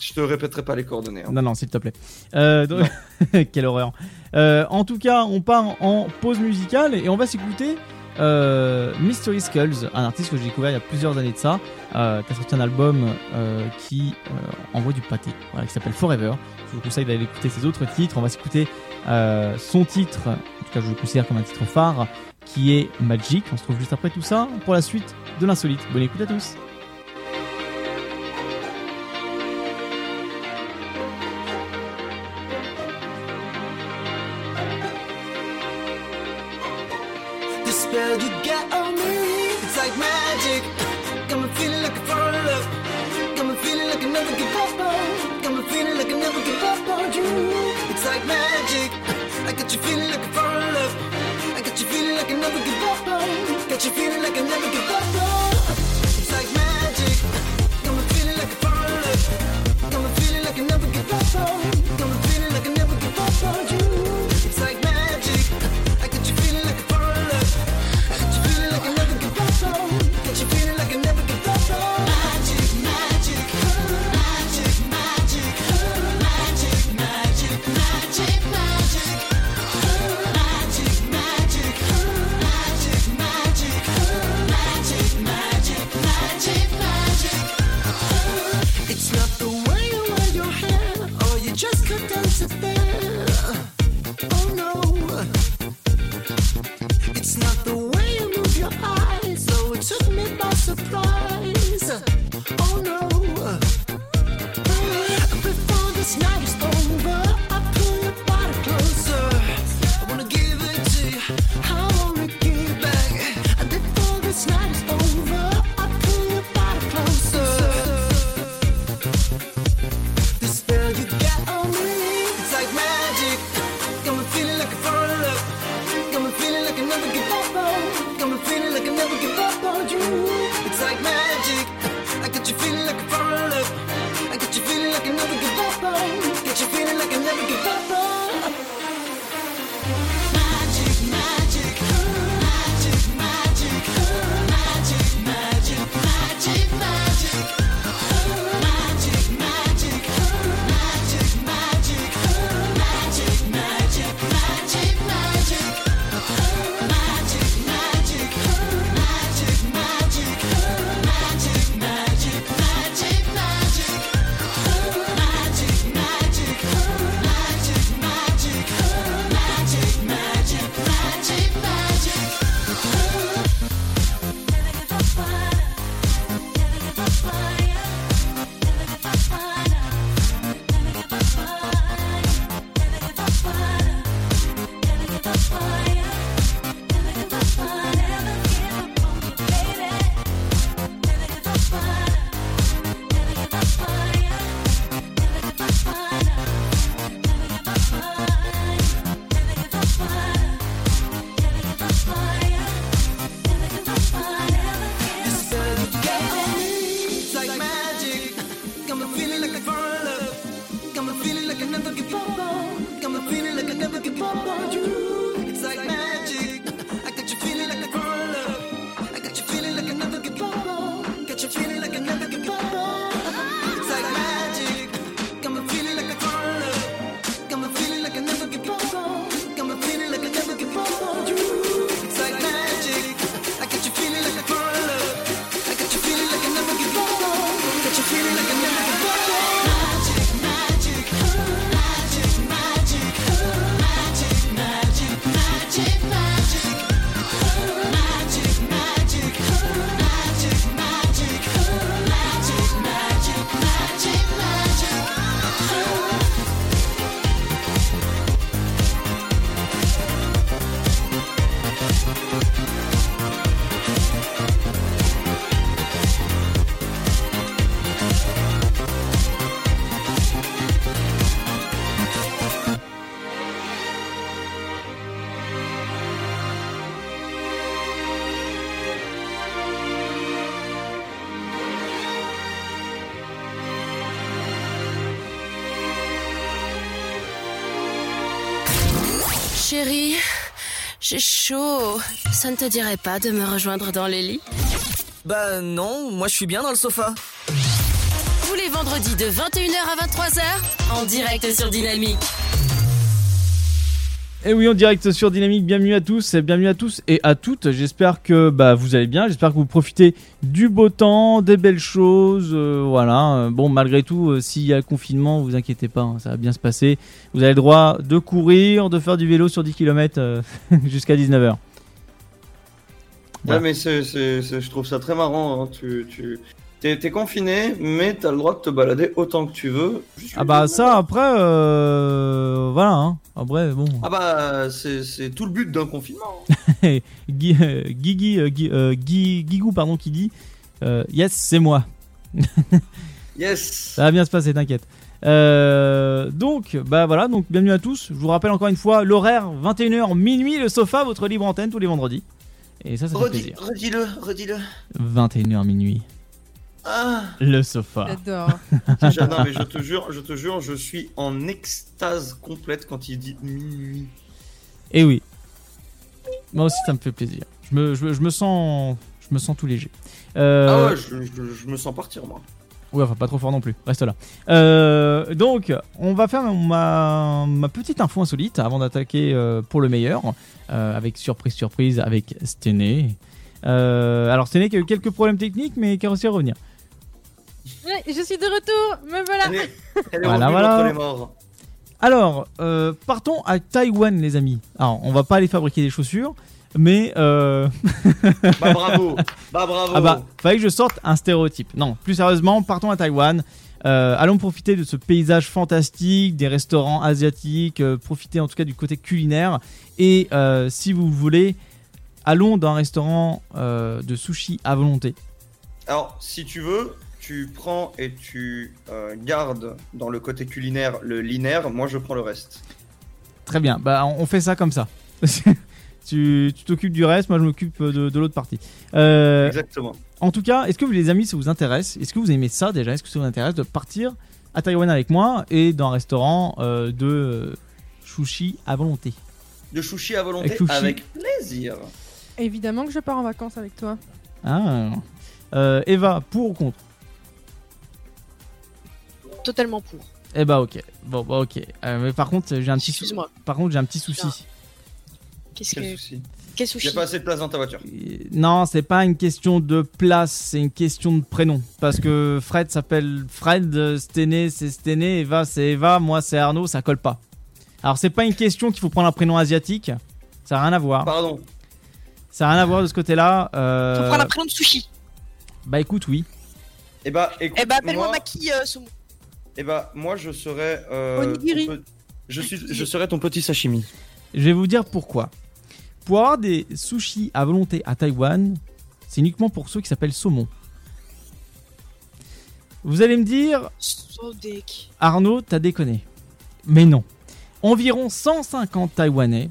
je te répéterai pas les coordonnées. Hein. Non, non, s'il te plaît. Euh, donc- Quelle horreur. Euh, en tout cas, on part en pause musicale et on va s'écouter euh, Mystery Skulls, un artiste que j'ai découvert il y a plusieurs années de ça, euh, qui sorti un album euh, qui euh, envoie du pâté, voilà, qui s'appelle Forever. Je vous conseille d'aller écouter ses autres titres. On va s'écouter euh, son titre, en tout cas je le considère comme un titre phare, qui est Magic. On se trouve juste après tout ça pour la suite de l'insolite. Bonne écoute à tous. never give up. Got you feeling like I never give up. a thing. ça ne te dirait pas de me rejoindre dans le lit Bah non, moi je suis bien dans le sofa. Tous les vendredis de 21h à 23h, en direct sur Dynamique. Et oui, en direct sur Dynamique, bienvenue à tous, bienvenue à tous et à toutes. J'espère que bah, vous allez bien, j'espère que vous profitez du beau temps, des belles choses. Euh, voilà, euh, bon, malgré tout, euh, s'il y a confinement, vous inquiétez pas, hein, ça va bien se passer. Vous avez le droit de courir, de faire du vélo sur 10 km jusqu'à 19h. Ouais, mais c'est, je trouve ça très marrant. hein. Tu, tu, t'es, confiné, mais t'as le droit de te balader autant que tu veux. Ah bah ça, après, euh, voilà. Hein. Après, bon. Ah bah, c'est, tout le but d'un confinement. Guy, euh, Guigui, euh, euh, Guigou, pardon, qui dit Yes, c'est moi. Yes. Ça va bien se passer, t'inquiète. Euh, donc, bah voilà, donc bienvenue à tous. Je vous rappelle encore une fois l'horaire 21h minuit, le sofa, votre libre antenne tous les vendredis. Et ça, ça fait Redis, plaisir. redis-le, redis-le. 21h minuit, Ah. le sofa. J'adore. Je- non mais je te jure, je te jure, je suis en extase complète quand il dit minuit. Et oui, moi aussi ça me fait plaisir. Je me, je, me- je me sens, je me sens tout léger. Euh, Ah ouais, je, je- je me sens partir moi. Ouais, enfin pas trop fort non plus, reste là. Euh, donc, on va faire ma, ma petite info insolite avant d'attaquer euh, pour le meilleur, euh, avec surprise surprise avec Stené. Euh, alors Stené qui a eu quelques problèmes techniques mais qui a réussi à revenir. Je suis de retour, me voilà. Elle est Voilà, revenue voilà. les morts. Alors, euh, partons à Taïwan les amis. Alors, on va pas aller fabriquer des chaussures, mais... Euh... Bah bravo, bah bravo. Ah bah, fallait que je sorte un stéréotype. Non, plus sérieusement, partons à Taïwan. Euh, allons profiter de ce paysage fantastique, des restaurants asiatiques, euh, profiter en tout cas du côté culinaire. Et euh, si vous voulez, allons dans un restaurant de sushi à volonté. Alors, si tu veux, tu prends et tu gardes dans le côté culinaire le linéaire, moi je prends le reste. Très bien, bah on fait ça comme ça. tu t'occupes du reste, moi je m'occupe de, de l'autre partie. Euh, Exactement. En tout cas, est-ce que vous les amis, ça vous intéresse? Est-ce que vous aimez ça déjà? Est-ce que ça vous intéresse de partir à Taïwan avec moi et dans un restaurant euh, de sushi à volonté? De sushi à volonté Avec plaisir. Évidemment que je pars en vacances avec toi. Ah. Euh, Eva, pour ou contre? Totalement pour. Eh bah ok. Bon bah ok. Euh, mais par contre j'ai un petit sou- Excuse-moi. Par contre j'ai un petit souci. Qu'est-ce Quel que. souci Quel Il sushi n'y a pas assez de place dans ta voiture. Non, c'est pas une question de place, c'est une question de prénom. Parce que Fred s'appelle Fred, Stené c'est Stené, Eva c'est Eva, moi c'est Arnaud, ça colle pas. Alors c'est pas une question qu'il faut prendre un prénom asiatique, ça n'a rien à voir. Pardon. Ça n'a rien à voir de ce côté-là. euh, Faut prendre un prénom de sushi. Bah écoute, oui. Eh bah écoute, Eh bah, appelle-moi moi, Maki euh, eh bah, moi je serais. euh, Onigiri. pe- je, suis, je serais ton petit sashimi. Je vais vous dire pourquoi. Pour avoir des sushis à volonté à Taïwan, c'est uniquement pour ceux qui s'appellent saumon. Vous allez me dire, Sodek. Arnaud, t'as déconné. Mais non. Environ 150 Taïwanais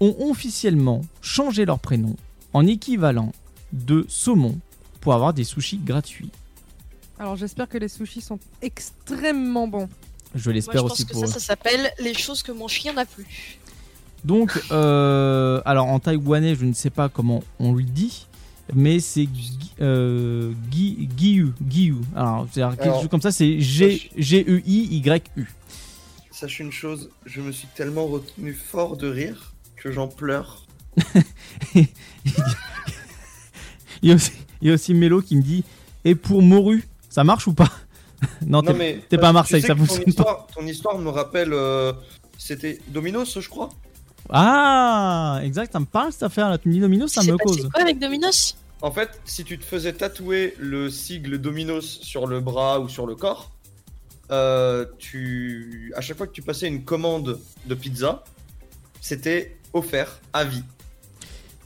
ont officiellement changé leur prénom en équivalent de saumon pour avoir des sushis gratuits. Alors j'espère que les sushis sont extrêmement bons. Je je l'espère pense aussi que pour ça, eux. ça s'appelle les choses que mon chien n'a plus. Donc, euh, alors en taïwanais, je ne sais pas comment on le dit, mais c'est euh. Alors, c'est-à-dire quelque Alors, chose comme ça, c'est G- G-E-I-Y-U. Sache une chose, je me suis tellement retenu fort de rire que j'en pleure. Il y a aussi, il y a aussi Mélo qui me dit Et pour Moru, ça marche ou pas? Non, t'es- mais t'es pas à Marseille, tu sais ça que ton fonctionne pas. histoire, ton histoire me rappelle. euh, C'était Dominos, je crois? Ah, exact, ça me parle cette affaire là. Tu me dis Domino, ça C'est me cause. quoi avec Dominos? En fait, si tu te faisais tatouer le sigle Dominos sur le bras ou sur le corps, euh, tu, à chaque fois que tu passais une commande de pizza, c'était offert à vie.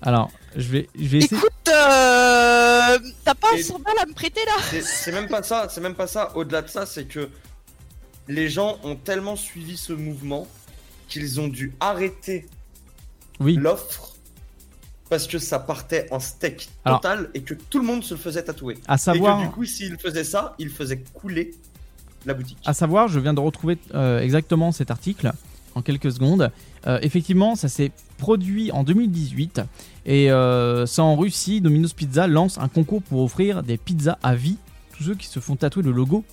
Alors, je vais, je vais essayer. Écoute, euh, t'as pas Et- 100 balles à me prêter là? C'est- C'est même pas ça, c'est même pas ça. Au-delà de ça, c'est que les gens ont tellement suivi ce mouvement qu'ils ont dû arrêter Oui. l'offre parce que ça partait en steak Alors- total et que tout le monde se le faisait tatouer. À savoir- Et que du coup, s'il faisait ça, il faisait couler la boutique. À savoir, je viens de retrouver euh, exactement cet article en quelques secondes. Euh, effectivement, ça s'est produit en 2018 et euh, ça en Russie, Domino's Pizza lance un concours pour offrir des pizzas à vie tous ceux qui se font tatouer le logo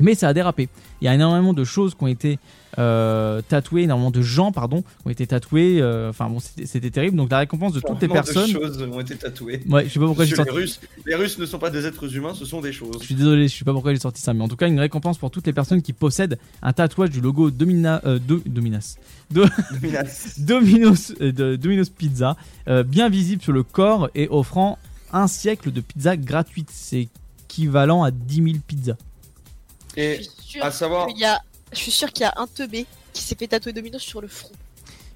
Mais ça a dérapé. Il y a énormément de choses qui ont été euh, tatouées, énormément de gens, pardon, ont été tatoués. euh, Enfin bon, c'était terrible. Donc la récompense de toutes les personnes. De choses ont été tatouées. Ouais, je sais pas pourquoi j'ai sorti- les Russes, les Russes ne sont pas des êtres humains, ce sont des choses. Je suis désolé, je sais pas pourquoi j'ai sorti ça, mais en tout cas, une récompense pour toutes les personnes qui possèdent un tatouage du logo Domina, euh, Do- Dominas. Do- Dominas. Domino's, euh, de- Domino's Pizza, euh, bien visible sur le corps et offrant un siècle de pizza gratuite. C'est équivalent à 10 000 pizzas. Et à savoir, qu'il y a- Je suis sûr qu'il y a un teubé qui s'est fait tatouer Domino's sur le front.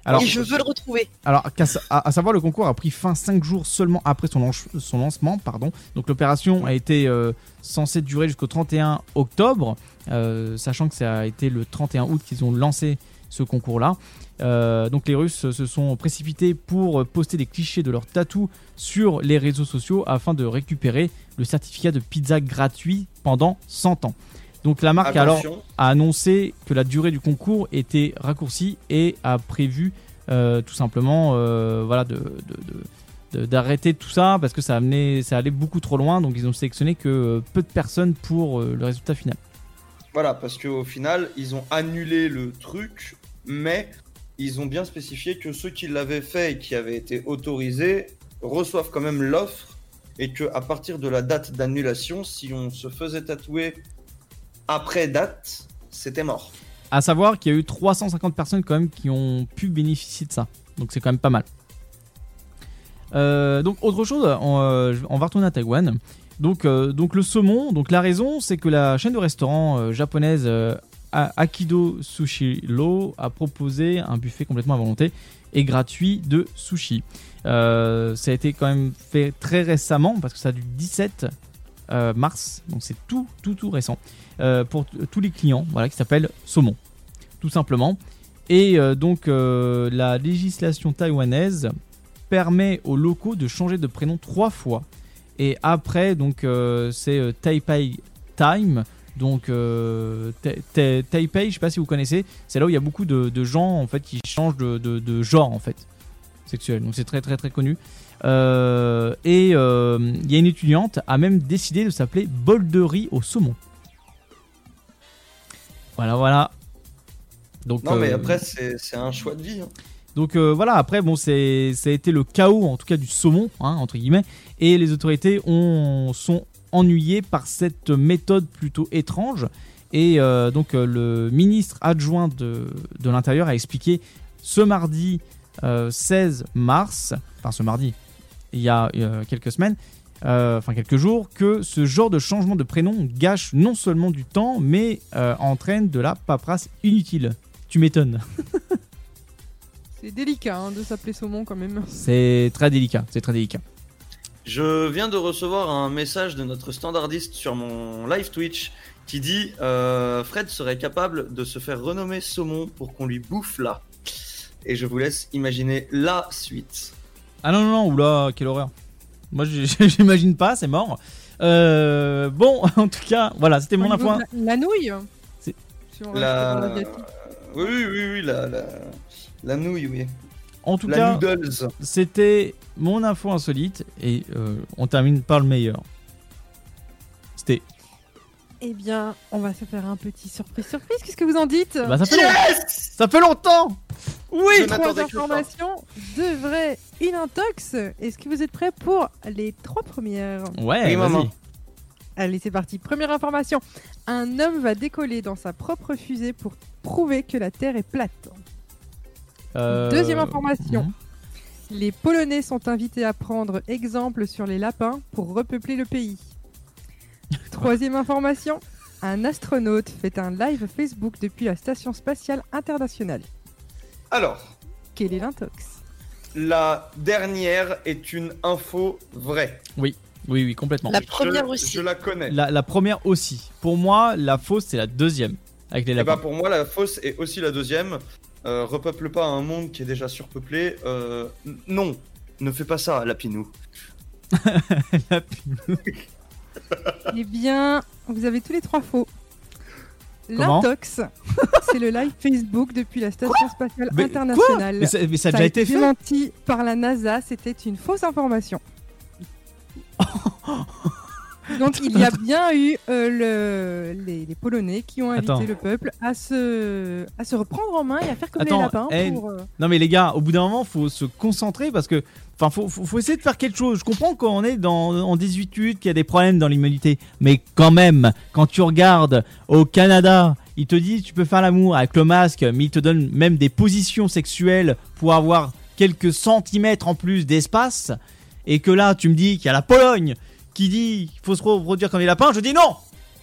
Alors- et je veux le retrouver. Alors, à, à savoir, le concours a pris fin 5 jours seulement après son, lanche- son lancement. Pardon. Donc, l'opération a été euh, censée durer jusqu'au 31 octobre, euh, sachant que ça a été le 31 août qu'ils ont lancé ce concours-là. Euh, donc, les Russes se sont précipités pour poster des clichés de leurs tatous sur les réseaux sociaux afin de récupérer le certificat de pizza gratuit pendant 100 ans. Donc la marque alors a annoncé que la durée du concours était raccourcie et a prévu euh, tout simplement euh, voilà de, d'arrêter tout ça parce que ça amenait ça allait beaucoup trop loin donc ils ont sélectionné que euh, peu de personnes pour le résultat final. Voilà, parce qu'au final, ils ont annulé le truc, mais ils ont bien spécifié que ceux qui l'avaient fait et qui avaient été autorisés reçoivent quand même l'offre et que à partir de la date d'annulation, si on se faisait tatouer après date, c'était mort. À savoir qu'il y a eu 350 personnes quand même qui ont pu bénéficier de ça. Donc c'est quand même pas mal. Euh, donc autre chose, on, euh, on va retourner à Taïwan. Donc, euh, donc le saumon, donc la raison c'est que la chaîne de restaurants japonaise Akido Sushi Lo a proposé un buffet complètement à volonté et gratuit de sushi. Ça a été quand même fait très récemment parce que ça a du 17 euh, mars, donc c'est tout tout tout récent euh, pour tous les clients, voilà qui s'appelle saumon, tout simplement. Et euh, donc euh, la législation taïwanaise permet aux locaux de changer de prénom trois fois. Et après, donc c'est Taipei Time. Donc Ta- Ta- Taipei, je sais pas si vous connaissez, c'est là où il y a beaucoup de, gens en fait qui changent de, genre en fait sexuel. Donc c'est très très très connu. Et il y a une étudiante a même décidé de s'appeler bol de riz au saumon. Voilà voilà. Donc Non, mais euh, après, c'est c'est un choix de vie. hein. donc euh, voilà, après, bon, c'est, ça a été le chaos, en tout cas du saumon, hein, entre guillemets, et les autorités ont, sont ennuyées par cette méthode plutôt étrange. Et euh, donc euh, le ministre adjoint de, de l'Intérieur a expliqué ce mardi euh, 16 mars, enfin ce mardi, il y a quelques semaines, enfin quelques jours, que ce genre de changement de prénom gâche non seulement du temps, mais euh, entraîne de la paperasse inutile. Tu m'étonnes. C'est délicat hein, de s'appeler saumon quand même. C'est très délicat, c'est très délicat. Je viens de recevoir un message de notre standardiste sur mon live Twitch qui dit euh, Fred serait capable de se faire renommer Saumon pour qu'on lui bouffe là. Et je vous laisse imaginer la suite. Ah non, non, non, oula, quelle horreur. Moi, j'imagine pas, c'est mort. Euh, bon, en tout cas, voilà, c'était mon info. La, la nouille Si on La... Oui, oui, oui, oui, la, la, la nouille, oui. En tout la cas, c'était mon info insolite et euh, on termine par le meilleur. C'était. Eh bien, on va se faire un petit surprise surprise. Qu'est-ce que vous en dites? Bah, ça, fait long- ça fait longtemps Oui, trois informations, deux vraies, une intox. Est-ce que vous êtes prêts pour les trois premières Ouais, Oui, maman. Allez, c'est parti. Première information. Un homme va décoller dans sa propre fusée pour prouver que la Terre est plate. Euh, Deuxième information. mhm. Les Polonais sont invités à prendre exemple sur les lapins pour repeupler le pays. Troisième information. Un astronaute fait un live Facebook depuis la Station spatiale internationale. Alors, Quel est l'intox? la dernière est une info vraie. Oui, oui, oui, complètement. Je- Je la connais. La, la première aussi. Pour moi, la fausse, c'est la deuxième. Avec les Eh ben, pour moi, la fausse est aussi la deuxième. Euh, repeuple pas un monde qui est déjà surpeuplé. Euh, non, ne fais pas ça, Lapinou. Eh bien, vous avez tous les trois faux. L'intox, c'est le live Facebook depuis la Station spatiale Mais internationale. Mais ça- mais ça a déjà été fait démenti par la NASA, c'était une fausse information. Donc il y a bien eu euh, le... les, les Polonais qui ont invité Attends. le peuple à se... à se reprendre en main et à faire comme Attends, les lapins pour... euh, Non mais les gars, au bout d'un moment, faut se concentrer parce que, enfin, faut, faut, faut essayer de faire quelque chose. Je comprends qu'on est dans en 18 qu'il y a des problèmes dans l'immunité, mais quand même, quand tu regardes au Canada, ils te disent tu peux faire l'amour avec le masque, mais ils te donnent même des positions sexuelles pour avoir quelques centimètres en plus d'espace, et que là, tu me dis qu'il y a la Pologne qui dit qu'il faut se reproduire comme les lapins, je dis non.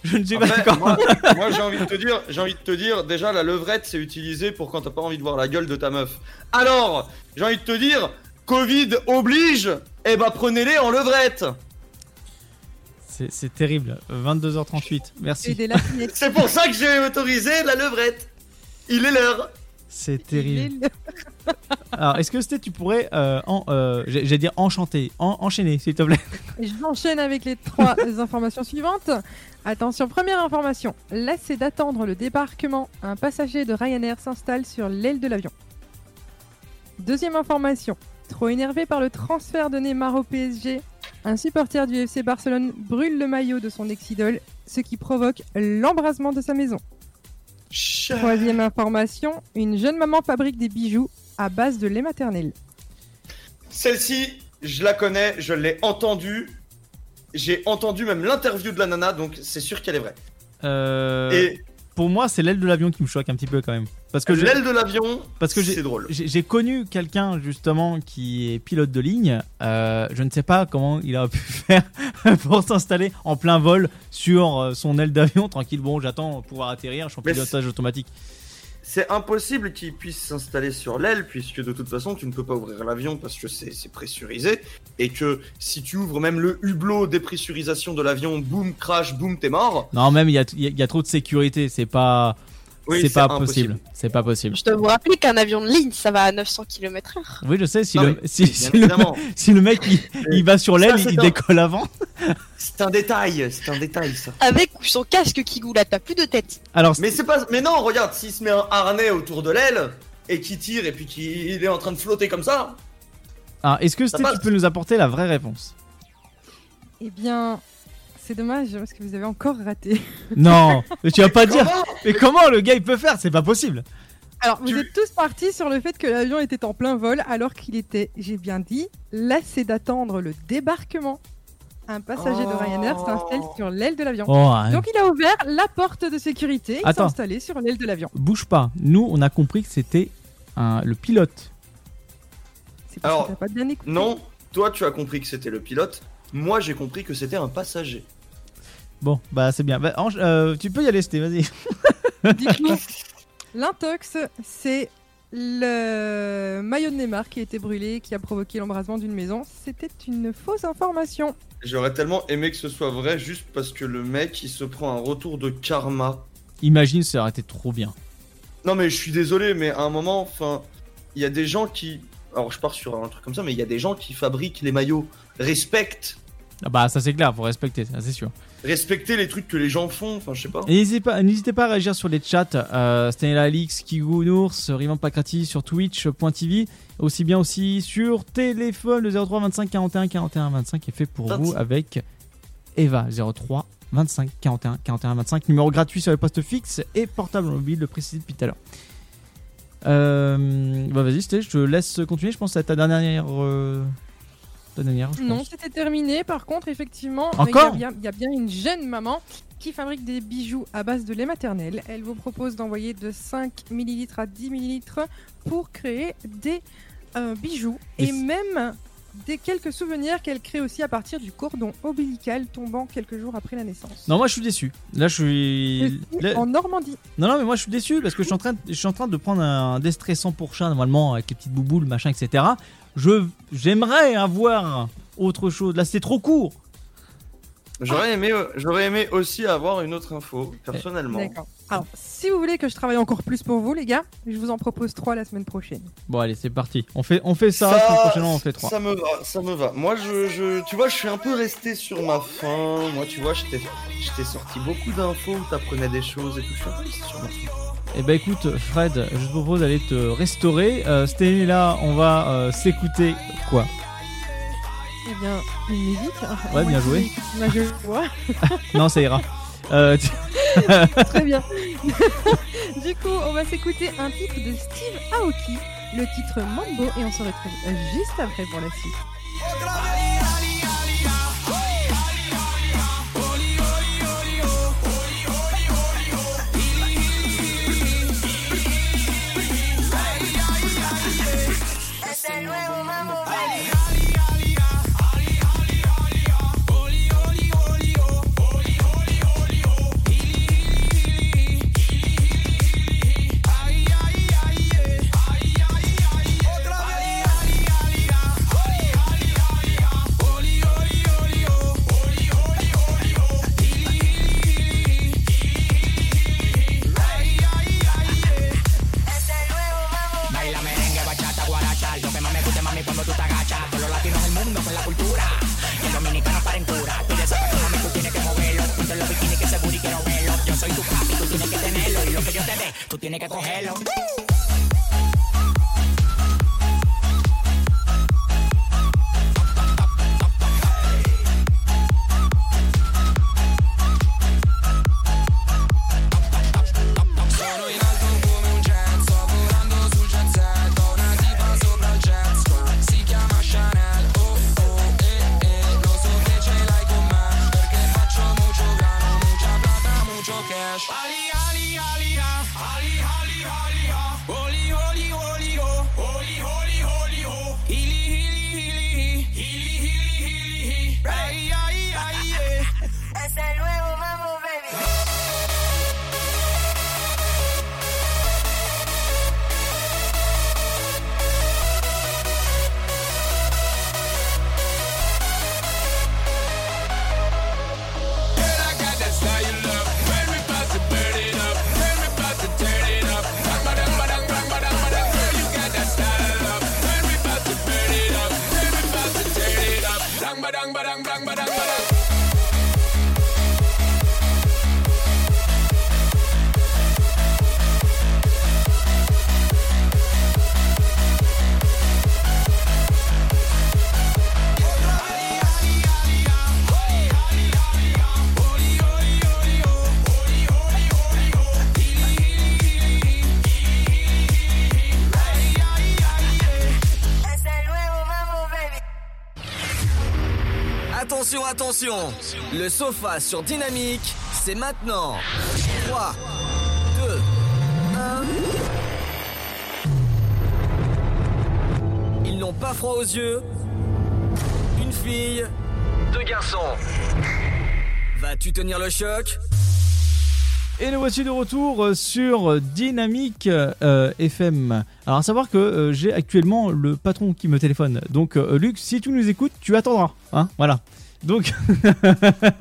Je ne suis pas d'accord. moi, moi, j'ai envie de te dire, j'ai envie de te dire, déjà la levrette c'est utilisé pour quand t'as pas envie de voir la gueule de ta meuf. Alors, j'ai envie de te dire, Covid oblige, eh ben prenez-les en levrette. C'est terrible. 22h38. Merci. C'est pour ça que j'ai autorisé la levrette. Il est l'heure. C'est terrible. Alors, est-ce que c'était tu pourrais, euh, en, euh, j'ai- j'allais dire enchanter, en- enchaîner, s'il te plaît? Je m'enchaîne avec les trois informations suivantes. Attention, première information. Lassé d'attendre le débarquement, un passager de Ryanair s'installe sur l'aile de l'avion. Deuxième information. Trop énervé par le transfert de Neymar au PSG, un supporter du FC Barcelone brûle le maillot de son ex-idole, ce qui provoque l'embrasement de sa maison. Troisième information. Une jeune maman fabrique des bijoux à base de lait maternel. Celle-ci, je la connais, je l'ai entendue. J'ai entendu même l'interview de la nana, donc c'est sûr qu'elle est vraie. Euh, Et- Pour moi, c'est l'aile de l'avion qui me choque un petit peu quand même. Parce que L'aile de l'avion, parce que c'est drôle. J'ai connu quelqu'un justement qui est pilote de ligne. Euh, je ne sais pas comment il a pu faire pour s'installer en plein vol sur euh, son aile d'avion tranquille. Bon, j'attends pouvoir atterrir. Je suis en pilotage automatique. C'est impossible qu'il puisse s'installer sur l'aile, puisque de toute façon, tu ne peux pas ouvrir l'avion parce que c'est pressurisé. Et que si tu ouvres même le hublot dépressurisation de l'avion, boum, crash, boum, t'es mort. Non, même il y a, y a trop de sécurité. C'est pas, Oui, c'est pas impossible. possible. C'est pas possible. Je dois vous rappeler qu'un avion de ligne, ça va à 900 km/h. Oui, je sais. Si, Non, le, mais, si, le, si le mec il, il va sur l'aile, il un- décolle avant. C'est un détail, c'est un détail ça. Avec ou sans casque qui goûte, t'as plus de tête. Alors, Mais c'est pas. Mais non, regarde, s'il se met un harnais autour de l'aile et qu'il tire et puis qu'il est en train de flotter comme ça. alors, est-ce que Sté, tu peux nous apporter la vraie réponse? Eh bien, c'est dommage parce que vous avez encore raté. Non, mais tu vas pas dire. Mais comment le gars il peut faire? C'est pas possible. Alors, vous êtes tous partis sur le fait que l'avion était en plein vol alors qu'il était, j'ai bien dit, lassé d'attendre le débarquement. Un passager de Ryanair s'installe sur l'aile de l'avion. Oh, ouais. Donc il a ouvert la porte de sécurité et s'est installé sur l'aile de l'avion. Bouge pas. Nous, on a compris que c'était un- le pilote. C'est parce Alors, que t'as pas bien écouté. Non, toi tu as compris que c'était le pilote. Moi j'ai compris que c'était un passager. Bon, bah c'est bien. Bah, Ange, euh, tu peux y aller, Sté, vas-y. L'intox, c'est le maillot de Neymar qui a été brûlé, qui a provoqué l'embrasement d'une maison. C'était une fausse information. J'aurais tellement aimé que ce soit vrai juste parce que le mec il se prend un retour de karma. Imagine, ça aurait été trop bien. Non mais je suis désolé mais à un moment, enfin, il y a des gens qui... Alors je pars sur un truc comme ça mais il y a des gens qui fabriquent les maillots. Respecte Ah bah ça c'est clair, faut respecter, ça c'est sûr. Respecter les trucs que les gens font, enfin je sais pas. N'hésitez pas, n'hésitez pas à réagir sur les chats. Euh, Stanley Alix, Kigou, Nours, Rivan Pakrati sur twitch.tv. Aussi bien aussi sur téléphone, le 03 25 41 41 25 est fait pour vous avec Eva 03 25 41 41 25. Numéro gratuit sur les postes fixes et portable mobile, le précisé depuis tout à l'heure. Euh, bah vas-y, je te laisse continuer. Je pense que c'est ta dernière. euh, ta dernière, je Non, c'était terminé. Par contre, effectivement, il y, a bien- il y a bien une jeune maman qui fabrique des bijoux à base de lait maternel. Elle vous propose d'envoyer de 5 ml à 10 ml pour créer des euh, bijoux et même des quelques souvenirs qu'elle crée aussi à partir du cordon ombilical tombant quelques jours après la naissance. Non, moi je suis déçu. Là, je suis. Là- En Normandie. Non, non, mais moi je suis déçu parce que je suis en train de, je suis en train de prendre un déstressant pour chat normalement avec les petites bouboules, machin, etc. Je, j'aimerais avoir autre chose. Là, c'est trop court. J'aurais aimé, euh, j'aurais aimé aussi avoir une autre info, personnellement. D'accord. Alors, si vous voulez que je travaille encore plus pour vous, les gars, je vous en propose trois la semaine prochaine. Bon, allez, c'est parti. On fait, on fait ça. puis prochainement, on fait trois. Ça me va, ça me va. Moi, je, je, tu vois, je suis un peu resté sur ma faim. Moi, tu vois, je t'ai sorti beaucoup d'infos t'apprenais des choses et tout. Je suis un peu resté sur ma faim. Eh ben écoute, Fred, je te propose d'aller te restaurer. Euh, Stéphanie, là, on va euh, s'écouter quoi? Eh bien, une musique. Ouais, bien joué. Je vois. Non, ça ira. Euh, tu- Très bien. du coup, on va s'écouter un titre de Steve Aoki, le titre Mambo, et on se retrouve juste après pour la suite. Nuevo mambo dé, tú tienes que cogerlo. Attention, Le sofa sur Dynamique, c'est maintenant 3, 2, 1... Ils n'ont pas froid aux yeux. Une fille, deux garçons. Vas-tu tenir le choc? Et nous voici de retour euh, sur Dynamique euh, FM. Alors à savoir que euh, j'ai actuellement le patron qui me téléphone. Donc Luc, si tu nous écoutes, tu attendras. Hein voilà. Donc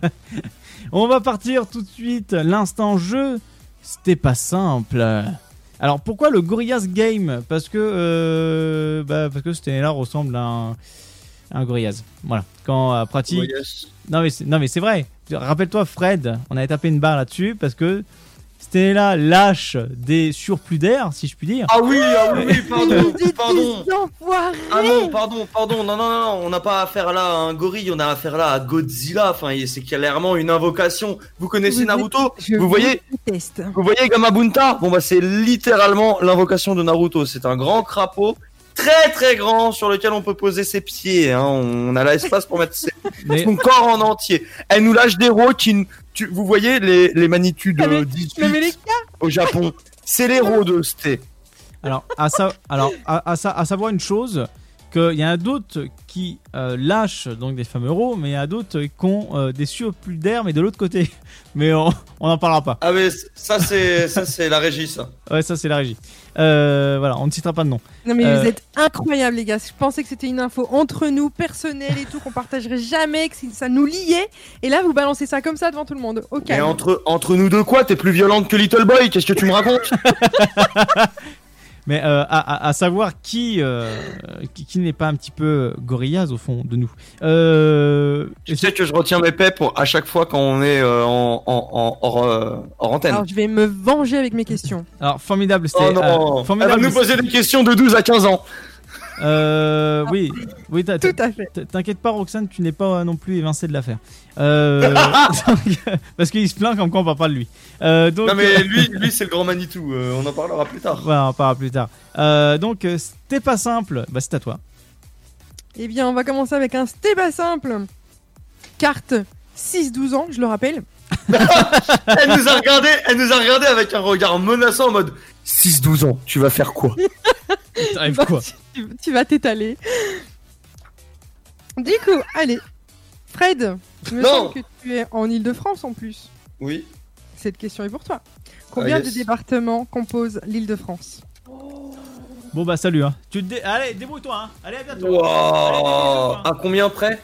on va partir tout de suite. L'instant jeu, c'était pas simple. Alors pourquoi le Gorillaz Game? Parce que euh, bah, parce que ce là ressemble à un, un Gorillaz. Voilà. Quand euh, pratique. Gorillaz. Non mais c'est- non mais c'est vrai. Rappelle-toi Fred, on avait tapé une barre là-dessus parce que c'était là lâche des surplus d'air, si je puis dire. Ah oui, ah oui, oui, pardon, pardon. Ah non, pardon, pardon, non, non, non, non, on n'a pas affaire là à un gorille, on a affaire là à Godzilla, enfin, c'est clairement une invocation. Vous connaissez Naruto Vous voyez. Vous voyez Gamabunta Bon bah c'est littéralement l'invocation de Naruto, c'est un grand crapaud, très très grand, sur lequel on peut poser ses pieds, hein. on a l'espace pour mettre ses- Mais- son corps en entier. Elle nous lâche des rots qui... tu- vous voyez les, les magnitudes Ah, mais- euh, 18 Mais, mais les gars, au Japon, c'est les rots de Sté. Alors, à, sa- alors à, à sa- à savoir une chose, qu'il y en a d'autres qui euh, lâchent donc des fameux euros, mais il y en a d'autres qui ont euh, des surplus d'air, mais de l'autre côté. Mais on n'en parlera pas. Ah mais ça c'est ça c'est la régie ça. Ouais, ça c'est la régie. Euh, voilà, on ne citera pas de nom. non mais Euh, vous êtes incroyables les gars. Je pensais que c'était une info entre nous, personnelle et tout, qu'on partagerait jamais, que ça nous liait. Et là, vous balancez ça comme ça devant tout le monde. Et calme. entre, entre nous deux quoi? T'es plus violente que Little Boy? Qu'est-ce que tu me racontes? Mais euh, à, à- à savoir qui, euh, qui, qui n'est pas un petit peu Gorillaz au fond de nous. Euh, Tu sais que je retiens mes paix pour à chaque fois quand on est euh, en, en, en- hors, euh, hors antenne. Alors je vais me venger avec mes questions. alors, formidable, c'était. Oh non euh, Elle va formidable, nous poser des questions de 12 à 15 ans. Euh, oui, oui, t'as- Tout à fait. T'inquiète pas, Roxane, tu n'es pas non plus évincé de l'affaire. Euh, parce qu'il se plaint comme quoi on parle pas de lui. Euh, donc, Non mais lui, lui c'est le grand Manitou, euh, on en parlera plus tard. Voilà, on en parlera plus tard. Euh, donc, euh, c'était pas simple. Bah, c'est à toi. Eh bien, on va commencer avec un stéba simple. Carte 6-12 ans, je le rappelle. Elle nous a regardé, elle nous a regardé avec un regard menaçant en mode 6-12 ans, tu vas faire quoi? T'arrives Bah, quoi? Tu, tu vas t'étaler. Du coup, allez. Fred, il me Non. semble que tu es en Ile-de-France en plus. Oui. Cette question est pour toi. Combien Ah, yes. de départements composent l'Île-de-France? Bon, bah, salut. Hein. Tu te dé- Allez, débrouille-toi. Hein. Allez, à bientôt. Allez, bisous, hein. À combien près?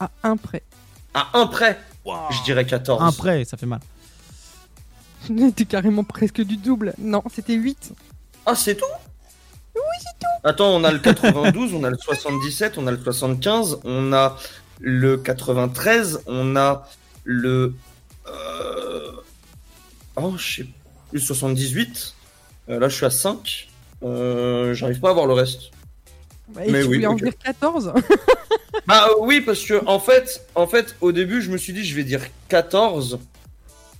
À un près. À un près? Je dirais 14. Un prêt, ça fait mal. T'es carrément presque du double. Non, c'était 8. Ah, c'est tout? Oui, c'est tout. Attends, on a le 92, on a le 77, on a le 75, on a le 93, on a le. Euh... Oh, je sais. Le 78. Euh, là, je suis à 5. Euh, J'arrive pas à voir le reste. Et Mais tu oui, voulais en dire 14 Bah oui, parce que en fait, en fait, au début, je me suis dit, je vais dire 14,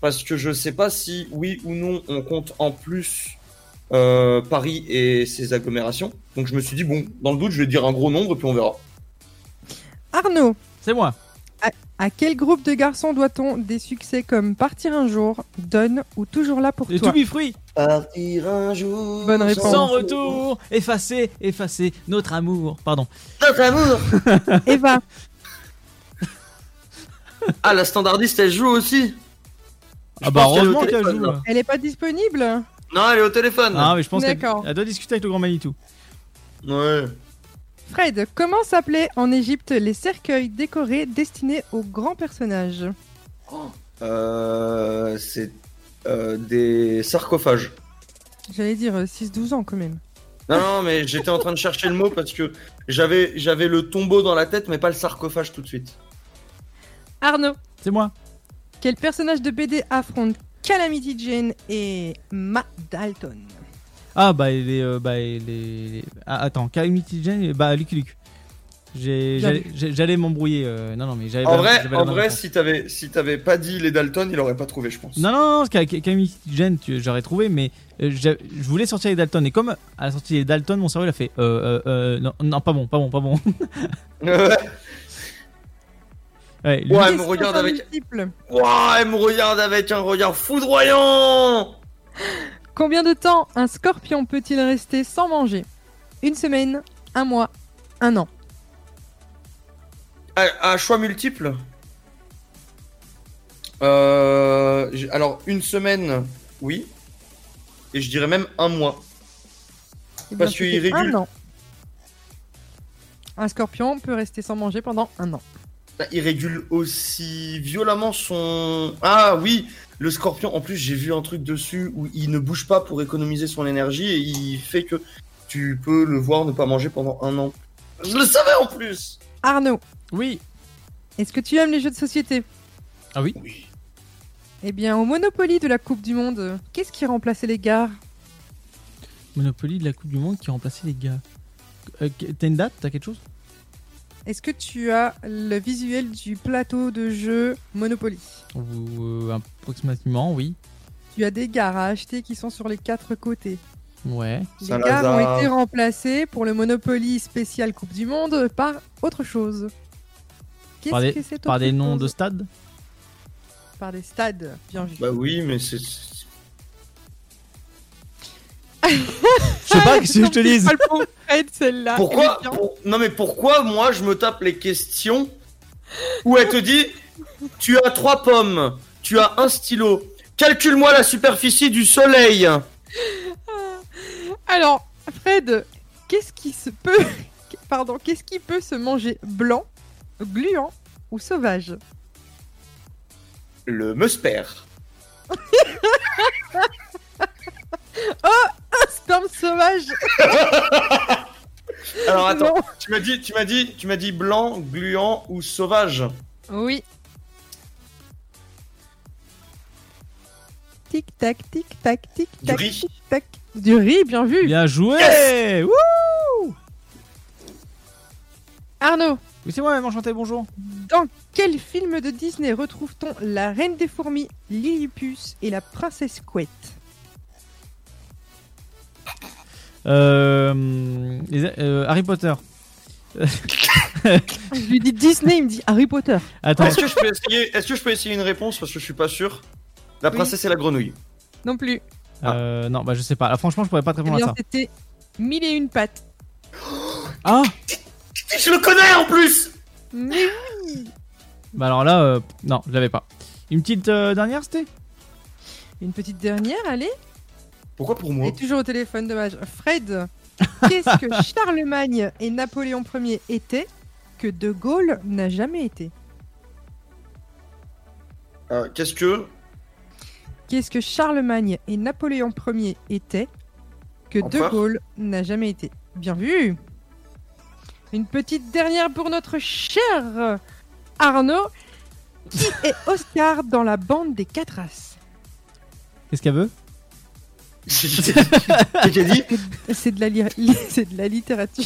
parce que je sais pas si oui ou non on compte en plus euh, Paris et ses agglomérations. Donc je me suis dit, bon, dans le doute, je vais dire un gros nombre, puis on verra. Arnaud, C'est moi. à, à quel groupe de garçons doit-on des succès comme Partir un jour, Donne ou Toujours là pour Et toi tout be free. Partir un jour. Bonne réponse. Sans retour. Effacer, effacer notre amour. Pardon. Notre amour Eva, Ah, la standardiste, elle joue aussi Je Ah, bah, heureusement qu'elle joue. là. elle est pas disponible Non, elle est au téléphone. Ah, mais je pense qu'elle D'accord. elle doit discuter avec le grand Manitou. Ouais. Fred, comment s'appelaient en Égypte les cercueils décorés destinés aux grands personnages? Euh, c'est euh, des sarcophages. J'allais dire euh, 6-12 ans quand même. Non, non, mais j'étais en train de chercher le mot parce que j'avais j'avais le tombeau dans la tête, mais pas le sarcophage tout de suite. Arnaud, C'est moi. quel personnage de BD affronte Calamity Jane et Matt Dalton Ah, bah, les. euh, bah, les, les- Ah, attends, Calamity Jane, bah, Lucky Luke. J'allais j'allais m'embrouiller. euh, non, non, mais j'avais En vrai, en vrai, si t'avais si t'avais pas dit les Dalton, il aurait pas trouvé, je pense. Non, non, non, Ca- Ca- Calamity Jane, j'aurais trouvé, mais euh, je voulais sortir les Dalton. Et comme à la sortie des Dalton, mon cerveau il a fait euh, euh, euh, non, non, pas bon, pas bon, pas bon. ouais, ouais, lui- Ouais, elle me regarde avec. Ouah, elle me regarde avec un regard foudroyant. Combien de temps un scorpion peut-il rester sans manger? Une semaine, un mois, un an. À, à choix multiple. Euh, alors une semaine, oui. Et je dirais même un mois. Eh Parce qu'il c'était régule. Un an. Un scorpion peut rester sans manger pendant un an. Bah, Il régule aussi violemment son. Ah oui, le scorpion. En plus, j'ai vu un truc dessus où il ne bouge pas pour économiser son énergie et il fait que tu peux le voir ne pas manger pendant un an. Je le savais en plus. Arnaud, Oui. est-ce que tu aimes les jeux de société? Ah oui. Eh bien, au Monopoly de la Coupe du Monde, qu'est-ce qui remplaçait les gares Monopoly de la Coupe du Monde qui a remplacé les gars. Euh, T'as une date T'as quelque chose? Est-ce que tu as le visuel du plateau de jeu Monopoly Ou, euh, Approximativement, oui. Tu as des gares à acheter qui sont sur les quatre côtés. Ouais. Les gares ont été remplacées pour le Monopoly spécial Coupe du Monde par autre chose. Qu'est-ce Par des, que c'est par des noms de stades? Par des stades, bien vu. Bah oui, mais c'est. Je sais pas, que je te celle-là. Pourquoi pour- Non mais pourquoi moi je me tape les questions où elle te dit tu as trois pommes, tu as un stylo, calcule-moi la superficie du soleil. Alors, Fred, qu'est-ce qui se peut... Pardon, qu'est-ce qui peut se manger blanc, gluant ou sauvage? Le musper. Oh Un sperme sauvage Alors attends, Non. tu m'as dit, tu m'as dit, tu m'as dit blanc, gluant ou sauvage. Oui. Tic tac, tic tac, tic Du tac, riz. tic tac. Du riz, bien vu. Bien joué Wouh Arnaud, Oui, c'est moi-même, enchanté, bonjour. dans quel film de Disney retrouve-t-on la Reine des Fourmis, Lilliput et la Princesse Couette? Les- euh, Harry Potter. Je lui dis Disney, il me dit Harry Potter. Attends, Est-ce que je peux essayer Est-ce que je peux essayer une réponse parce que je suis pas sûr? La Oui. princesse et la grenouille. Non plus. euh, non, bah je sais pas. Là, franchement, je pourrais pas te Eh répondre à bien, ça. c'était Mille et une pattes. Ah Je le connais en plus Mais oui Bah alors là, euh, non, je l'avais pas. Une petite euh, dernière, c'était? Une petite dernière, allez. Pourquoi pour moi est toujours au téléphone, dommage. Fred, qu'est-ce que Charlemagne et Napoléon Ier étaient que De Gaulle n'a jamais été Euh, Qu'est-ce que Qu'est-ce que Charlemagne et Napoléon Ier étaient que De Gaulle n'a jamais été Bien vu Une petite dernière pour notre cher Arnaud. Qui est Oscar dans la bande des quatre as? Qu'est-ce qu'elle veut? Dit C'est de, la li- li- c'est de la littérature.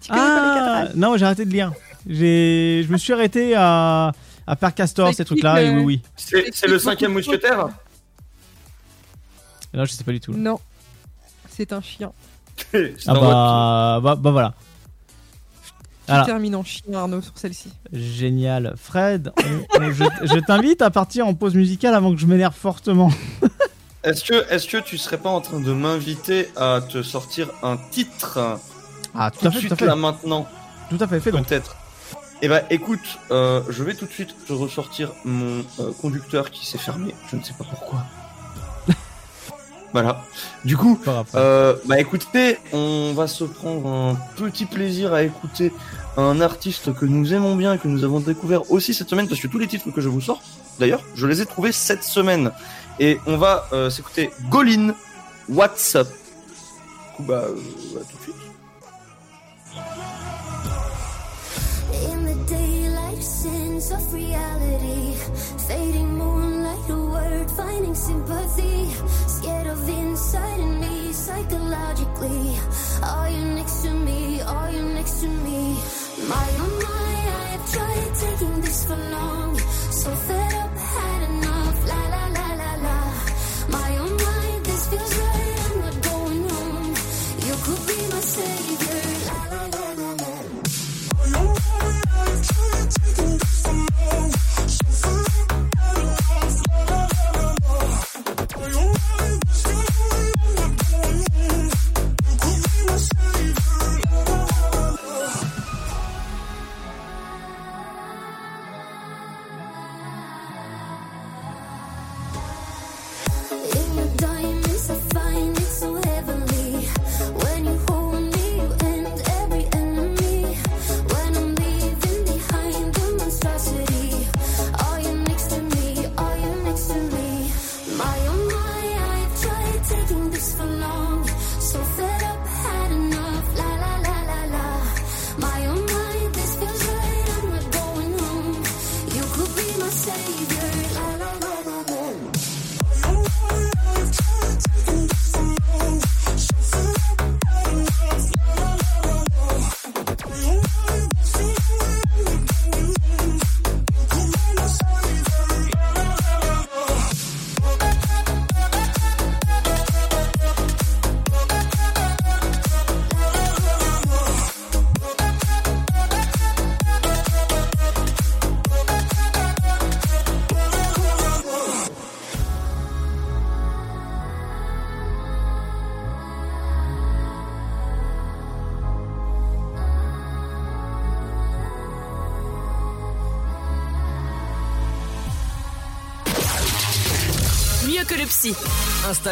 Tu connais pas les quatre Ah non, j'ai arrêté de lire. J'ai, je me suis arrêté à à Père Castor, ces trucs-là. Et oui, oui. C'est c'est le cinquième mousquetaire Non, je sais pas du tout. là. Non. C'est un chien. Ah bah, bah, bah voilà. Tu Alors, termines en chien, Arnaud, sur celle-ci. génial. Fred, on- on- je, je t'invite à partir en pause musicale avant que je m'énerve fortement. Est-ce que, est que tu serais pas en train de m'inviter à te sortir un titre? Ah, tout tout à de fait, tout à suite fait. là maintenant Tout à fait, fait. Peut-être. Eh bah écoute, euh, je vais tout de suite te ressortir mon euh, conducteur qui s'est fermé, je ne sais pas pourquoi. voilà. Du coup, euh, bah écoutez, on va se prendre un petit plaisir à écouter un artiste que nous aimons bien et que nous avons découvert aussi cette semaine parce que tous les titres que je vous sors, d'ailleurs, je les ai trouvés cette semaine. Et on va euh, s'écouter Golin, What's Up. Coup, bah, euh, bah, tout de suite. In the daylight, sense of reality. Fading moonlight, a word finding sympathy. Scared of inside in me, psychologically. Are you next to me? Are you next to me? My oh my, I have tried taking this for long. So fed up, had enough.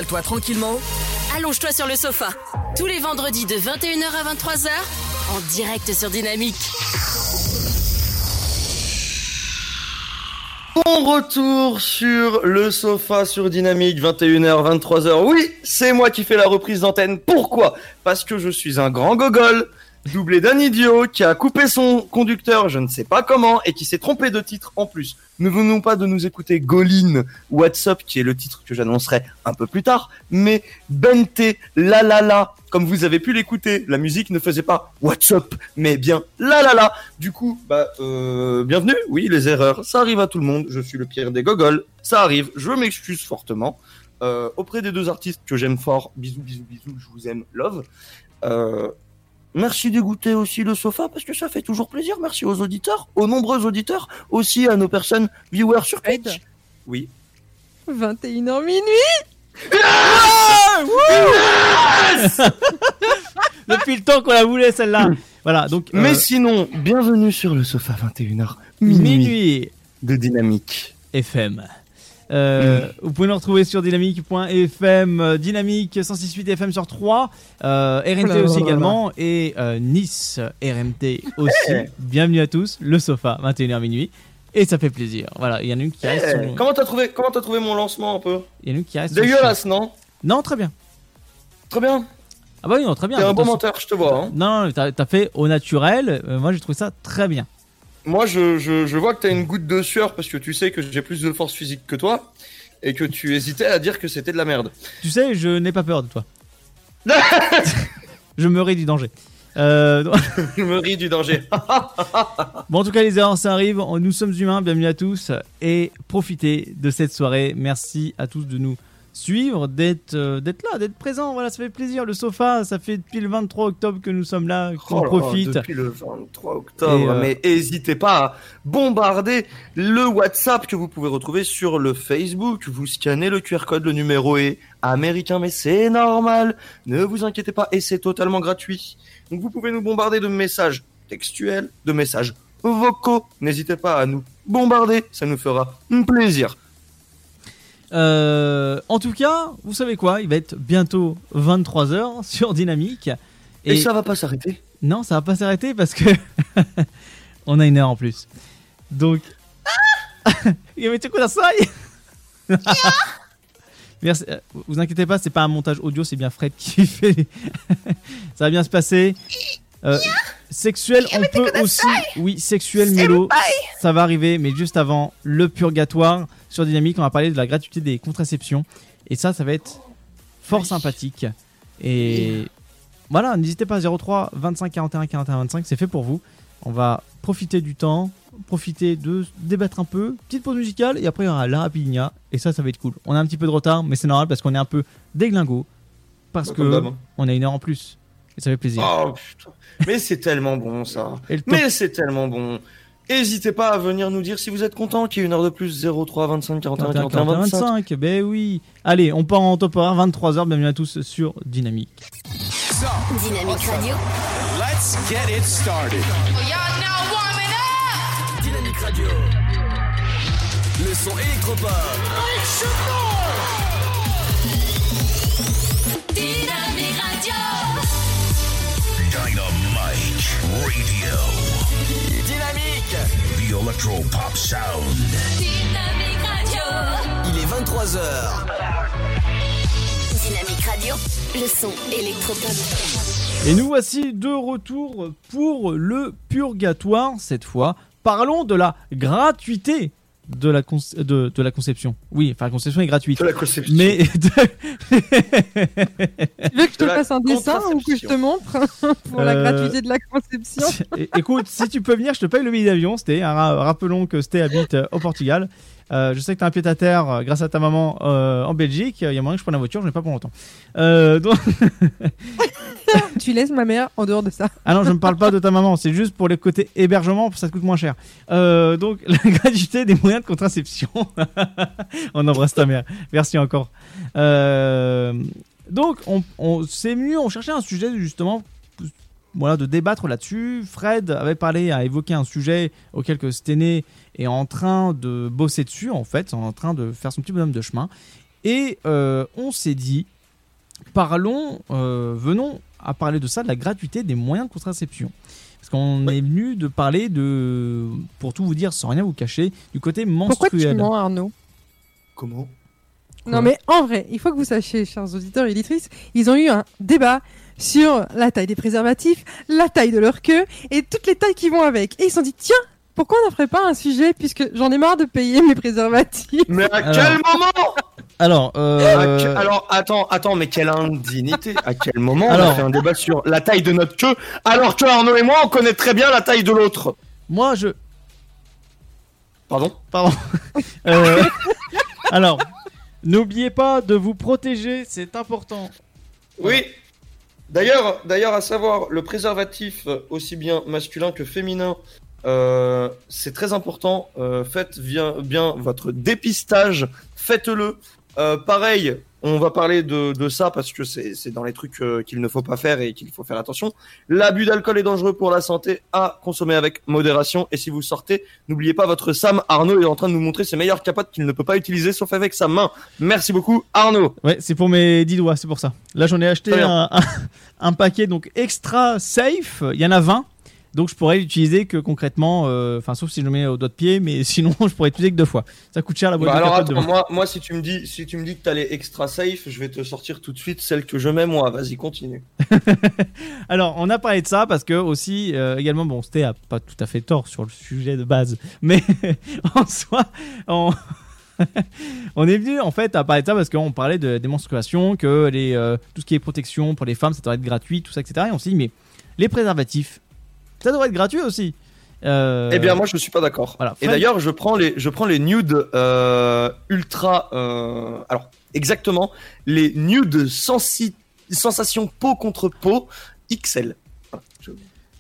Installe-toi tranquillement. Allonge-toi sur le sofa. Tous les vendredis de 21h à 23h, en direct sur Dynamique. Bon retour sur le sofa sur Dynamique, 21h, 23h. Oui, c'est moi qui fais la reprise d'antenne. Pourquoi? Parce que je suis un grand gogol doublé d'un idiot qui a coupé son conducteur, je ne sais pas comment, et qui s'est trompé de titre en plus. Ne venons pas de nous écouter Golin WhatsApp, qui est le titre que j'annoncerai un peu plus tard, mais Bente La La La, comme vous avez pu l'écouter, la musique ne faisait pas WhatsApp, mais bien La La La. Du coup, bah, euh, bienvenue. Oui, les erreurs, ça arrive à tout le monde. Je suis le pire des gogoles, ça arrive. Je m'excuse fortement. Euh, auprès des deux artistes que j'aime fort, bisous, bisous, bisous, je vous aime, love. Euh, merci d'écouter aussi le sofa parce que ça fait toujours plaisir. Merci aux auditeurs, aux nombreux auditeurs, aussi à nos personnes viewers sur Twitch. Oui. 21h minuit Depuis le temps qu'on la voulait celle-là. Voilà, donc. Mais euh, sinon, bienvenue sur le sofa 21h minuit de Dynamique FM. Euh, Vous pouvez nous retrouver sur dynamique.fm, euh, dynamique 106.8 FM sur 3, euh, RMT Oula, aussi oula, également, et euh, Nice RMT aussi. Bienvenue à tous, le sofa, 21h minuit. Et ça fait plaisir. Voilà, il y en a une qui reste. Eh, son- Comment t'as trouvé, comment t'as trouvé mon lancement un peu? Il y en a une qui reste. Dégueulasse, non? Non, très bien. Très bien. Ah bah oui, non, très bien. T'es un bon menteur, je te vois. hein. Non, t'as fait au naturel. Euh, moi, j'ai trouvé ça très bien. Moi, je, je, je vois que t'as une goutte de sueur parce que tu sais que j'ai plus de force physique que toi et que tu hésitais à dire que c'était de la merde. Tu sais, je n'ai pas peur de toi. je me ris du danger. Euh, je me ris du danger. Bon, en tout cas, les erreurs, ça arrive. Nous sommes humains. Bienvenue à tous. Et profitez de cette soirée. Merci à tous de nous suivre, d'être euh, d'être là, d'être présent. Voilà, ça fait plaisir. Le sofa, ça fait depuis le 23 octobre que nous sommes là, qu'on Oh profite. depuis le 23 octobre. Euh, Mais n'hésitez pas à bombarder le WhatsApp que vous pouvez retrouver sur le Facebook. Vous scannez le QR code, le numéro est américain, mais c'est normal. Ne vous inquiétez pas et c'est totalement gratuit. Donc vous pouvez nous bombarder de messages textuels, de messages vocaux. N'hésitez pas à nous bombarder, ça nous fera plaisir. Euh, en tout cas, vous savez quoi Il va être bientôt 23h sur Dynamique. Et ça va pas s'arrêter Non, ça va pas s'arrêter parce que on a une heure en plus. Donc. Merci. euh, Vous inquiétez pas, c'est pas un montage audio, c'est bien Fred qui fait. ça va bien se passer. Euh, sexuel, on peut aussi. Oui, sexuel mélo. Ça va arriver, mais juste avant, le purgatoire sur Dynamique, on va parler de la gratuité des contraceptions. Et ça, ça va être fort sympathique. Et voilà, n'hésitez pas 03 25 41 41 25, c'est fait pour vous. On va profiter du temps, profiter de débattre un peu, petite pause musicale et après il y aura la rapidinia et ça ça va être cool. On a un petit peu de retard mais c'est normal parce qu'on est un peu déglingo parce Bah, que hein. on a une heure en plus et ça fait plaisir. Oh putain. Mais c'est tellement bon ça. Mais c'est tellement bon. N'hésitez pas à venir nous dire si vous êtes content qu'il y ait une heure de plus 03 25 41 41 25. 25, ben oui. Allez, on part en top horaire 23h, bienvenue à tous sur Dynamique. Dynamique Radio. Let's get it started. Dynamique Radio. Le son électropop. Dynamique Radio. Dynamite Radio. The Electro Pop Sound. Dynamique Radio. Il est 23h. Dynamique Radio. Le son électropop. Et nous voici de retour pour le purgatoire cette fois. Parlons de la gratuité de la, con- de, de la conception. Oui, enfin la conception est gratuite. De la conception. Mais Tu veux que je te De fasse un dessin ou que je te montre pour la Euh, gratuité de la conception Écoute, si tu peux venir, je te paye le billet d'avion. C'était, hein, ra- rappelons que Sté habite euh, au Portugal. Euh, je sais que tu as un pied à terre euh, grâce à ta maman euh, en Belgique. Il y a moyen que je prenne la voiture, je n'ai pas pour longtemps. Euh, donc... Tu laisses ma mère en dehors de ça. Ah non, je ne parle pas de ta maman, c'est juste pour les côtés hébergement, ça te coûte moins cher. Euh, donc, la gratuité des moyens de contraception. on embrasse ta mère. Merci encore. Euh, donc, on, on c'est mieux, on cherchait un sujet justement voilà, de débattre là-dessus. Fred avait parlé, a évoqué un sujet auquel que Stené est en train de bosser dessus, en fait, en train de faire son petit bonhomme de chemin. Et euh, on s'est dit, parlons, venons à parler de ça, de la gratuité des moyens de contraception. Parce qu'on est venu de parler de, pour tout vous dire sans rien vous cacher, du côté Pourquoi tu menstruel. mens, Arnaud? Comment? Non, mais en vrai, il faut que vous sachiez, chers auditeurs et éditrices, ils ont eu un débat sur la taille des préservatifs, la taille de leur queue et toutes les tailles qui vont avec. Et ils se sont dit, tiens, pourquoi on n'en ferait pas un sujet puisque j'en ai marre de payer mes préservatifs Mais à Alors. quel moment Alors, euh, que- Alors, attends, attends, mais quelle indignité À quel moment on a fait un débat sur la taille de notre queue alors que Arnaud et moi, on connaît très bien la taille de l'autre moi je. Pardon Pardon. Euh, alors, n'oubliez pas de vous protéger, c'est important. Oui. D'ailleurs, d'ailleurs, à savoir, le préservatif, euh, aussi bien masculin que féminin, euh, c'est très important. Euh, faites bien, bien votre dépistage, faites-le. Euh, pareil, on va parler de, de ça parce que c'est dans les trucs euh, qu'il ne faut pas faire et qu'il faut faire attention. L'abus d'alcool est dangereux pour la santé, à consommer avec modération. Et si vous sortez, n'oubliez pas votre Sam. Arnaud est en train de nous montrer ses meilleures capotes qu'il ne peut pas utiliser sauf avec sa main. Merci beaucoup, Arnaud. Ouais, c'est pour mes 10 doigts, c'est pour ça. Là, j'en ai acheté un, un, un paquet donc extra safe. Il y en a 20. Donc, je pourrais l'utiliser que concrètement, euh, enfin, sauf si je le mets au doigt de pied, mais sinon, je pourrais l'utiliser que deux fois. Ça coûte cher la boîte Bah de alors de attends, moi, moi si tu me dis si tu me dis que t'as les extra safe, je vais te sortir tout de suite celle que je mets moi. Vas-y, continue. Alors, on a parlé de ça parce que aussi, euh, également, bon, c'était a pas tout à fait tort sur le sujet de base, mais en soi, on, on est venu en fait à parler de ça parce qu'on parlait de, des menstruations, que les, euh, tout ce qui est protection pour les femmes, ça devrait être gratuit, tout ça, etc. Et on s'est dit, mais les préservatifs, ça devrait être gratuit aussi. Euh, Eh bien moi je suis pas d'accord. Voilà. Et d'ailleurs je prends les je prends les nudes euh, ultra euh, alors exactement les nudes sensi sensation peau contre peau XL. Voilà, je-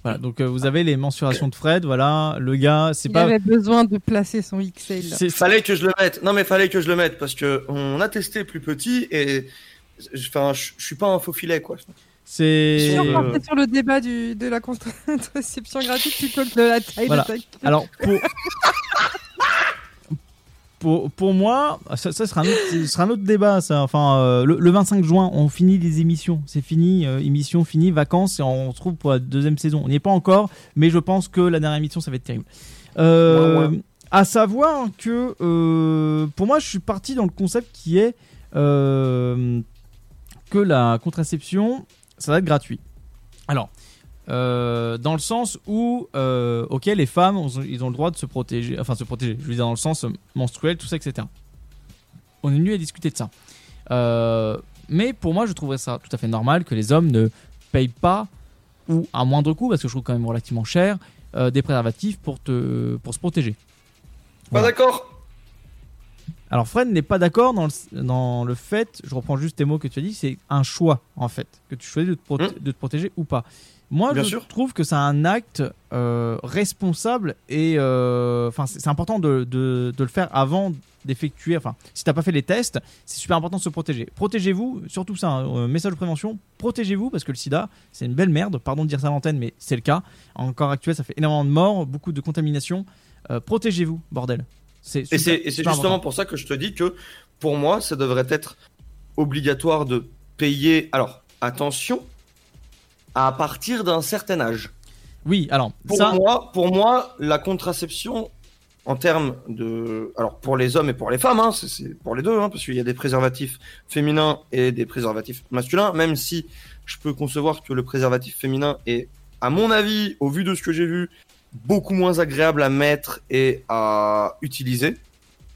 Voilà, donc euh, vous avez les mensurations de Fred, voilà, le gars, c'est Il pas. avait besoin de placer son XL. Fallait que je le mette. Non mais fallait que je le mette parce que on a testé plus petit et enfin je je suis pas un faux filet quoi. C'est. Je suis encore peut-être sur le débat du, de la contraception gratuite plutôt que de la taille Voilà. de ta. Alors, pour... pour, pour moi, ça, ça sera, un autre, ce sera un autre débat. Ça. Enfin, euh, le, le 25 juin, on finit les émissions. C'est fini, euh, émission finie, vacances, et on se retrouve pour la deuxième saison. On n'y est pas encore, mais je pense que la dernière émission, ça va être terrible. Euh, Ouais, ouais. À savoir que, euh, pour moi, je suis parti dans le concept qui est euh, que la contraception, ça va être gratuit. Alors, euh, dans le sens où, euh, ok, les femmes, ont- ils ont le droit de se protéger, enfin se protéger, je veux dire dans le sens menstruel, tout ça, etc. On est venu à discuter de ça. Euh, mais pour moi, je trouverais ça tout à fait normal que les hommes ne payent pas, ou à moindre coût, parce que je trouve quand même relativement cher, euh, des préservatifs pour, te, pour se protéger. Pas d'accord. Alors Fred n'est pas d'accord dans le, dans le fait, je reprends juste tes mots que tu as dit, c'est un choix en fait, que tu choisis de te, proté- de te protéger ou pas. Moi, Bien je sûr. trouve que c'est un acte euh, responsable et euh, enfin c'est c'est important de, de- de le faire avant d'effectuer. Enfin, si t'as pas fait les tests, c'est super important de se protéger. Protégez-vous, surtout ça, hein, euh, message de prévention. Protégez-vous parce que le SIDA, c'est une belle merde. Pardon de dire ça à l'antenne, mais c'est le cas. Encore actuel, ça fait énormément de morts, beaucoup de contamination. Euh, protégez-vous, bordel. Et c'est justement important. pour ça que je te dis que pour moi, ça devrait être obligatoire de payer. Alors, attention, à partir d'un certain âge. Oui, alors Pour ça, moi, pour moi, la contraception en termes de, alors pour les hommes et pour les femmes, hein, c'est- c'est pour les deux, hein, parce qu'il y a des préservatifs féminins et des préservatifs masculins. Même si je peux concevoir que le préservatif féminin est, à mon avis, au vu de ce que j'ai vu, beaucoup moins agréable à mettre et à utiliser.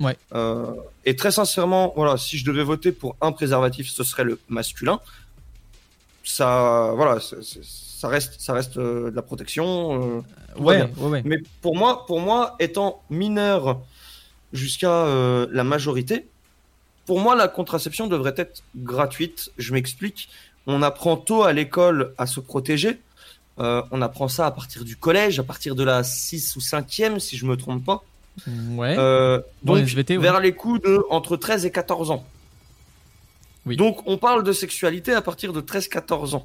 Ouais. Euh, et très sincèrement, voilà, si je devais voter pour un préservatif, ce serait le masculin. Ça, voilà, ça reste, ça reste euh, de la protection. euh, Ouais, ouais, ouais. Mais pour moi, pour moi, étant mineur jusqu'à euh, la majorité, pour moi, la contraception devrait être gratuite. Je m'explique. On apprend tôt à l'école à se protéger. Euh, on apprend ça à partir du collège, à partir de la 6 ou 5e, si je me trompe pas. Ouais. Euh, donc, les SVT, ouais. vers les coups de entre 13 et 14 ans. Donc, on parle de sexualité à partir de 13-14 ans.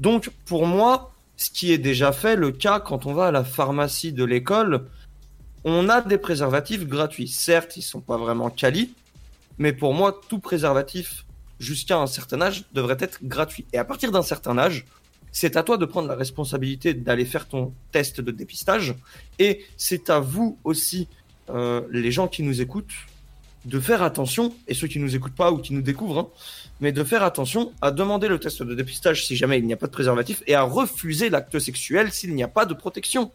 Donc, pour moi, ce qui est déjà fait, le cas quand on va à la pharmacie de l'école, on a des préservatifs gratuits. Certes, ils sont pas vraiment quali, mais pour moi, tout préservatif jusqu'à un certain âge devrait être gratuit. Et à partir d'un certain âge, c'est à toi de prendre la responsabilité d'aller faire ton test de dépistage. Et c'est à vous aussi, euh, les gens qui nous écoutent, de faire attention, et ceux qui nous écoutent pas ou qui nous découvrent, hein, mais de faire attention à demander le test de dépistage si jamais il n'y a pas de préservatif et à refuser l'acte sexuel s'il n'y a pas de protection.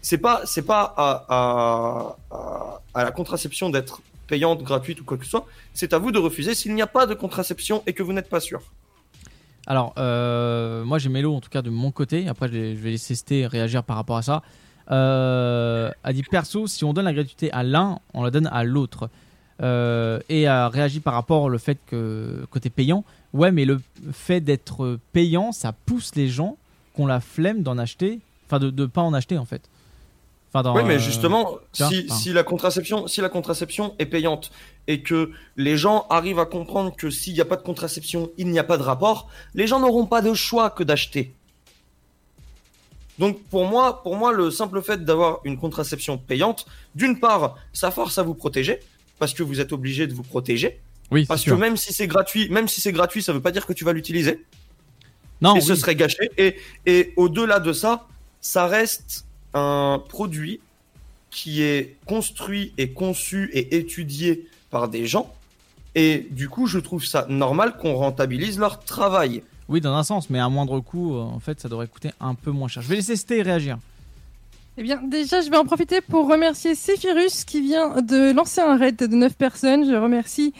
C'est pas, c'est pas à, à, à la contraception d'être payante, gratuite ou quoi que ce soit. C'est à vous de refuser s'il n'y a pas de contraception et que vous n'êtes pas sûr. Alors, euh, moi j'ai Mélo en tout cas de mon côté. Après, je vais, laisser Sté réagir par rapport à ça. Euh, a dit perso, si on donne la gratuité à l'un, on la donne à l'autre. Euh, et a réagi par rapport au fait que côté payant. Ouais, mais le fait d'être payant, ça pousse les gens qui ont la flemme d'en acheter, enfin de ne pas en acheter en fait. Enfin, dans, oui, mais euh, justement, si, si la contraception, si la contraception est payante et que les gens arrivent à comprendre que s'il n'y a pas de contraception, il n'y a pas de rapport, les gens n'auront pas de choix que d'acheter. Donc pour moi, pour moi, le simple fait d'avoir une contraception payante, d'une part, ça force à vous protéger parce que vous êtes obligé de vous protéger. Oui, parce c'est que sûr. même si c'est gratuit, même si c'est gratuit, ça veut pas dire que tu vas l'utiliser. Non, et ce serait gâché. Et, et au-delà de ça, ça reste un produit qui est construit et conçu et étudié par des gens. Et du coup, je trouve ça normal qu'on rentabilise leur travail. Oui, dans un sens, mais à moindre coût, euh, en fait, ça devrait coûter un peu moins cher. Je vais laisser Sté réagir. Eh bien, déjà, je vais en profiter pour remercier Sephirus qui vient de lancer un raid de 9 personnes. Je remercie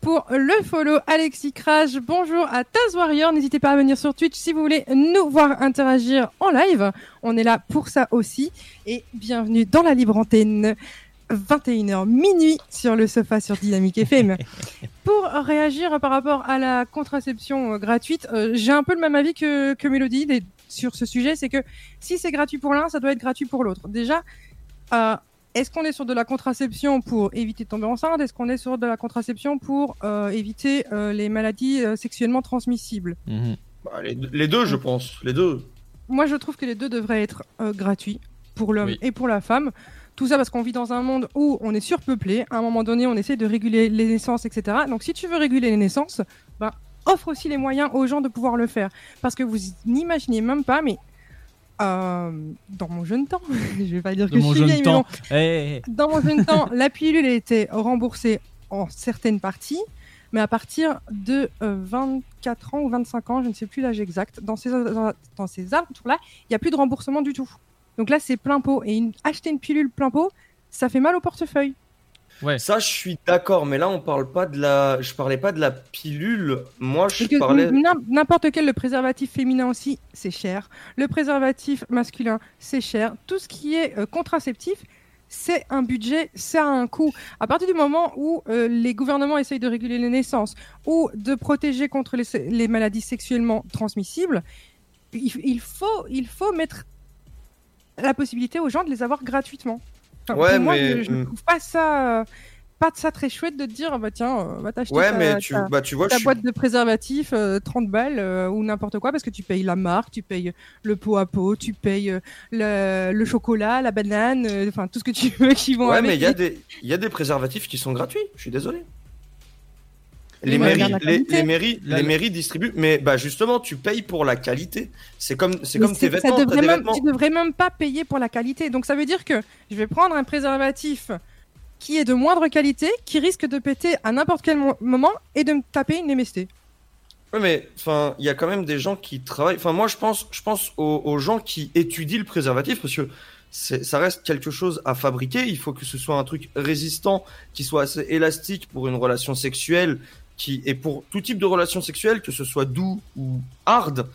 pour le follow Alexis Crash. Bonjour à Taz Warrior. N'hésitez pas à venir sur Twitch si vous voulez nous voir interagir en live. On est là pour ça aussi. Et bienvenue dans la libre antenne. 21h minuit sur le sofa sur Dynamique FM. Pour réagir par rapport à la contraception euh, gratuite, euh, j'ai un peu le même avis que, que Mélodie des- sur ce sujet, c'est que si c'est gratuit pour l'un, ça doit être gratuit pour l'autre. Déjà, euh, est-ce qu'on est sur de la contraception pour éviter de tomber enceinte? Est-ce qu'on est sur de la contraception pour euh, éviter euh, les maladies euh, sexuellement transmissibles? Bah, les, les deux, je pense. Les deux. Moi, je trouve que les deux devraient être euh, gratuits pour l'homme Oui. et pour la femme. Tout ça parce qu'on vit dans un monde où on est surpeuplé. À un moment donné, on essaie de réguler les naissances, etc. Donc, si tu veux réguler les naissances, ben, offre aussi les moyens aux gens de pouvoir le faire. Parce que vous n'imaginez même pas, mais euh, dans mon jeune temps, je vais pas dire que je suis vieille, mais bon, Eh, eh, eh. dans mon jeune temps, la pilule était remboursée en certaines parties, mais à partir de euh, 24 ans ou 25 ans, je ne sais plus l'âge exact, dans ces, dans ces alentours-là, il n'y a plus de remboursement du tout. Donc là, c'est plein pot. Et une- acheter une pilule plein pot, ça fait mal au portefeuille. Ça, je suis d'accord, mais là, on parle pas de la. Je parlais pas de la pilule. Moi, je que parlais. n'im- N'importe quel, le préservatif féminin aussi, c'est cher. Le préservatif masculin, c'est cher. Tout ce qui est euh, contraceptif, c'est un budget, ça a un coût. À partir du moment où euh, les gouvernements essayent de réguler les naissances ou de protéger contre les, les maladies sexuellement transmissibles, il, il faut, il faut mettre la possibilité aux gens de les avoir gratuitement. Enfin, Ouais, pour moi, mais- je, je trouve pas ça, euh, pas ça très chouette de te dire, ah bah tiens, euh, va t'acheter Ouais, ta, mais tu- ta- bah, tu vois, ta suis- boîte de préservatif, euh, 30 balles euh, ou n'importe quoi, parce que tu payes la marque, tu payes le pot à pot, tu payes le, le chocolat, la banane, enfin tout ce que tu veux qui vont Ouais, avec. mais il y, a des- il y a des préservatifs qui sont gratuits. Je suis désolé. Oui, Les mairies, les, mairies, les mairies distribuent, mais bah justement, tu payes pour la qualité. C'est comme, c'est comme tes c'est- vêtements. Ça devrait même, vêtements. tu devrais même pas payer pour la qualité. Donc ça veut dire que je vais prendre un préservatif qui est de moindre qualité, qui risque de péter à n'importe quel mo- moment et de me taper une MST. Ouais, mais enfin, il y a quand même des gens qui travaillent. Enfin, moi, je pense, je pense aux, aux gens qui étudient le préservatif parce que ça reste quelque chose à fabriquer. Il faut que ce soit un truc résistant, qui soit assez élastique pour une relation sexuelle, qui et pour tout type de relation sexuelle, que ce soit doux ou hard.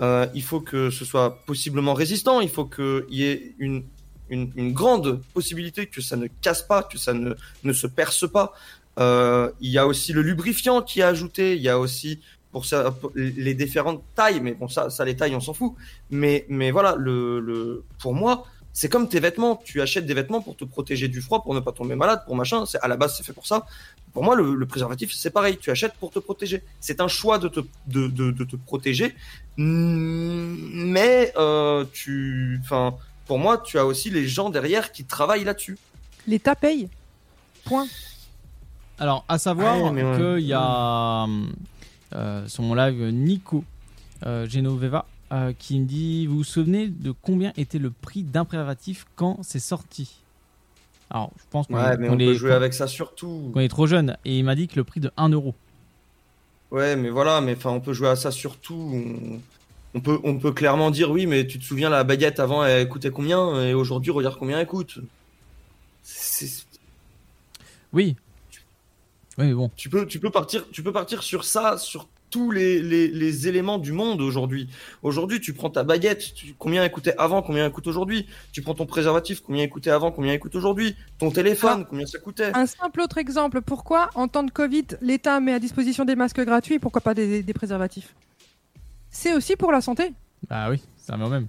euh, il faut que ce soit possiblement résistant. Il faut qu'il y ait une, une, grande possibilité que ça ne casse pas, que ça ne, ne se perce pas. Euh, il y a aussi le lubrifiant qui est ajouté. Il y a aussi pour ça les différentes tailles, mais bon ça, les tailles on s'en fout. Mais mais voilà le pour moi c'est comme tes vêtements. Tu achètes des vêtements pour te protéger du froid, pour ne pas tomber malade, pour machin. C'est à la base c'est fait pour ça. Pour moi le, le préservatif c'est pareil. Tu achètes pour te protéger. C'est un choix de te de, de, de te protéger. Mais euh, tu enfin pour moi tu as aussi les gens derrière qui travaillent là-dessus. L'État paye. Point. Alors, à savoir Ouais, mais ouais. qu'il y a euh, sur mon live Nico euh, Genoveva euh, qui me dit Vous vous souvenez de combien était le prix d'un préservatif quand c'est sorti? Alors, je pense qu'on Ouais, est- mais qu'on on est, peut jouer avec ça surtout. qu'on est trop jeune. Et il m'a dit que le prix de 1 euro. Ouais, mais voilà, mais enfin, on peut jouer à ça surtout. On, on peut, on peut clairement dire oui, mais tu te souviens la baguette avant, elle coûtait combien? Et aujourd'hui, regarde combien elle coûte. C'est- Oui. Oui, mais bon. Tu peux, tu peux partir, tu peux partir sur ça, sur tous les, les, les éléments du monde aujourd'hui. Aujourd'hui, tu prends ta baguette, tu- combien elle coûtait avant, combien elle coûte aujourd'hui. Tu prends ton préservatif, combien il coûtait avant, combien il coûte aujourd'hui. Ton téléphone, combien ça coûtait. Un simple autre exemple, pourquoi en temps de Covid, l'État met à disposition des masques gratuits et pourquoi pas des, des préservatifs? C'est aussi pour la santé. Bah oui, ça au même.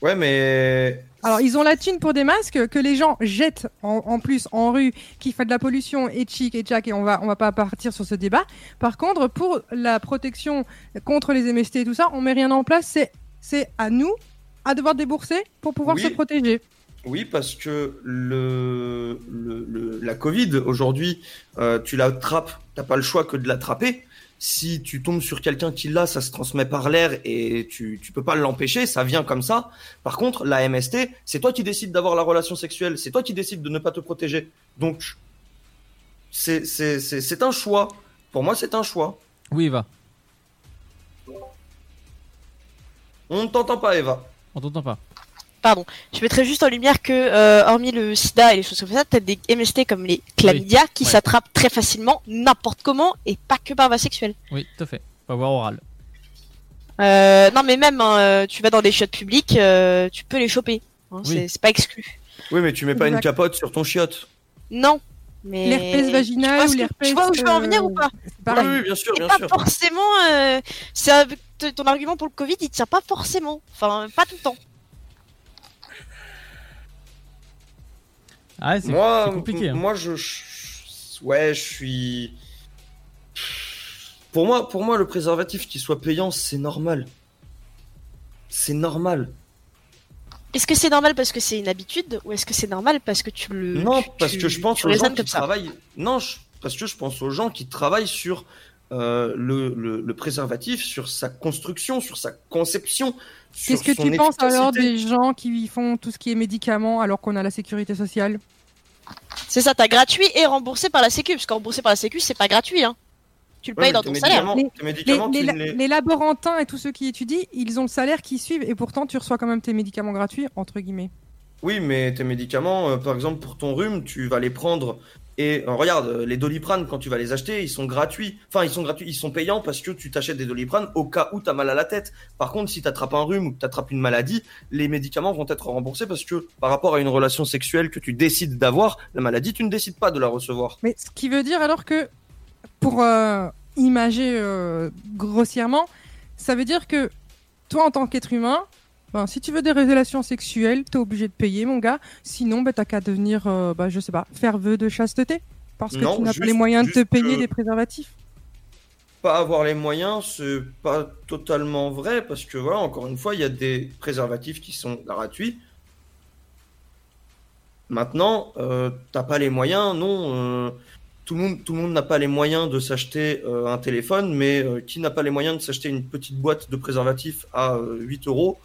Ouais, mais Alors, ils ont la thune pour des masques que les gens jettent en, en plus en rue, qui fait de la pollution et chic et jack, et on va, on va pas partir sur ce débat. Par contre, pour la protection contre les MST et tout ça, on met rien en place. C'est, c'est à nous à devoir débourser pour pouvoir Oui. se protéger. Oui, parce que le, le- le- la Covid, aujourd'hui, euh, tu l'attrapes, t'as pas le choix que de l'attraper. Si tu tombes sur quelqu'un qui l'a, ça se transmet par l'air et tu, tu peux pas l'empêcher, ça vient comme ça. Par contre, la MST, c'est toi qui décides d'avoir la relation sexuelle, c'est toi qui décides de ne pas te protéger. Donc, c'est c'est- c'est- c'est un choix. Pour moi, c'est un choix. Oui, Eva. On ne t'entend pas, Eva. On t'entend pas. Pardon, je mettrais juste en lumière que, euh, hormis le sida et les choses comme ça, t'as des MST comme les chlamydia qui Ouais. s'attrapent très facilement, n'importe comment, et pas que par voie sexuelle. Oui, tout à fait. Pas voir oral. Euh, non, mais même, hein, euh, tu vas dans des chiottes publiques, euh, tu peux les choper. hein, Oui. c'est- pas exclu. Oui, mais tu mets pas une capote sur ton chiotte. Non. Mais... L'herpès vaginal ou l'herpès, Tu vois où je veux en venir ou pas pareil. Oui, bien sûr, Et bien pas sûr. forcément. euh, ton argument pour le Covid, il tient pas forcément. Enfin, pas tout le temps. Ah, c'est moi, compliqué. hein. Moi, je, je- ouais, je suis. Pour moi, pour moi, le préservatif qui soit payant, c'est normal. C'est normal. Est-ce que c'est normal parce que c'est une habitude ou est-ce que c'est normal parce que tu le. Non, tu- parce que je pense aux gens qui travaillent. Non, je- parce que je pense aux gens qui travaillent sur euh, le, le- le préservatif, sur sa construction, sur sa conception. sur Qu'est-ce que tu penses alors des gens qui font tout ce qui est médicaments alors qu'on a la sécurité sociale? C'est ça, t'as gratuit et remboursé par la Sécu. Parce que remboursé par la Sécu, c'est pas gratuit. Hein. Tu le payes dans ton salaire. la- les laborantins et tous ceux qui étudient, ils ont le salaire qui suivent et pourtant tu reçois quand même tes médicaments gratuits, entre guillemets. Oui, mais tes médicaments, euh, par exemple pour ton rhume, tu vas les prendre et euh, regarde, euh, les Doliprane quand tu vas les acheter, ils sont gratuits. Enfin, ils sont gratuits, ils sont payants parce que tu t'achètes des Doliprane au cas où t'as mal à la tête. Par contre, si t'attrapes un rhume ou que t'attrapes une maladie, les médicaments vont être remboursés parce que par rapport à une relation sexuelle que tu décides d'avoir, la maladie, tu ne décides pas de la recevoir. Mais ce qui veut dire alors que, pour euh, imager grossièrement, ça veut dire que toi en tant qu'être humain, ben, si tu veux des relations sexuelles, t'es obligé de payer mon gars. Sinon, ben, t'as qu'à devenir, euh, bah, je sais pas, faire vœu de chasteté. Parce que Non, tu n'as pas les moyens de te payer que- des préservatifs. Pas avoir les moyens, c'est pas totalement vrai parce que voilà, encore une fois, il y a des préservatifs qui sont gratuits. Maintenant, euh, t'as pas les moyens, non. euh, tout le monde, tout le monde n'a pas les moyens de s'acheter euh, un téléphone, mais euh, qui n'a pas les moyens de s'acheter une petite boîte de préservatifs à euh, 8 euros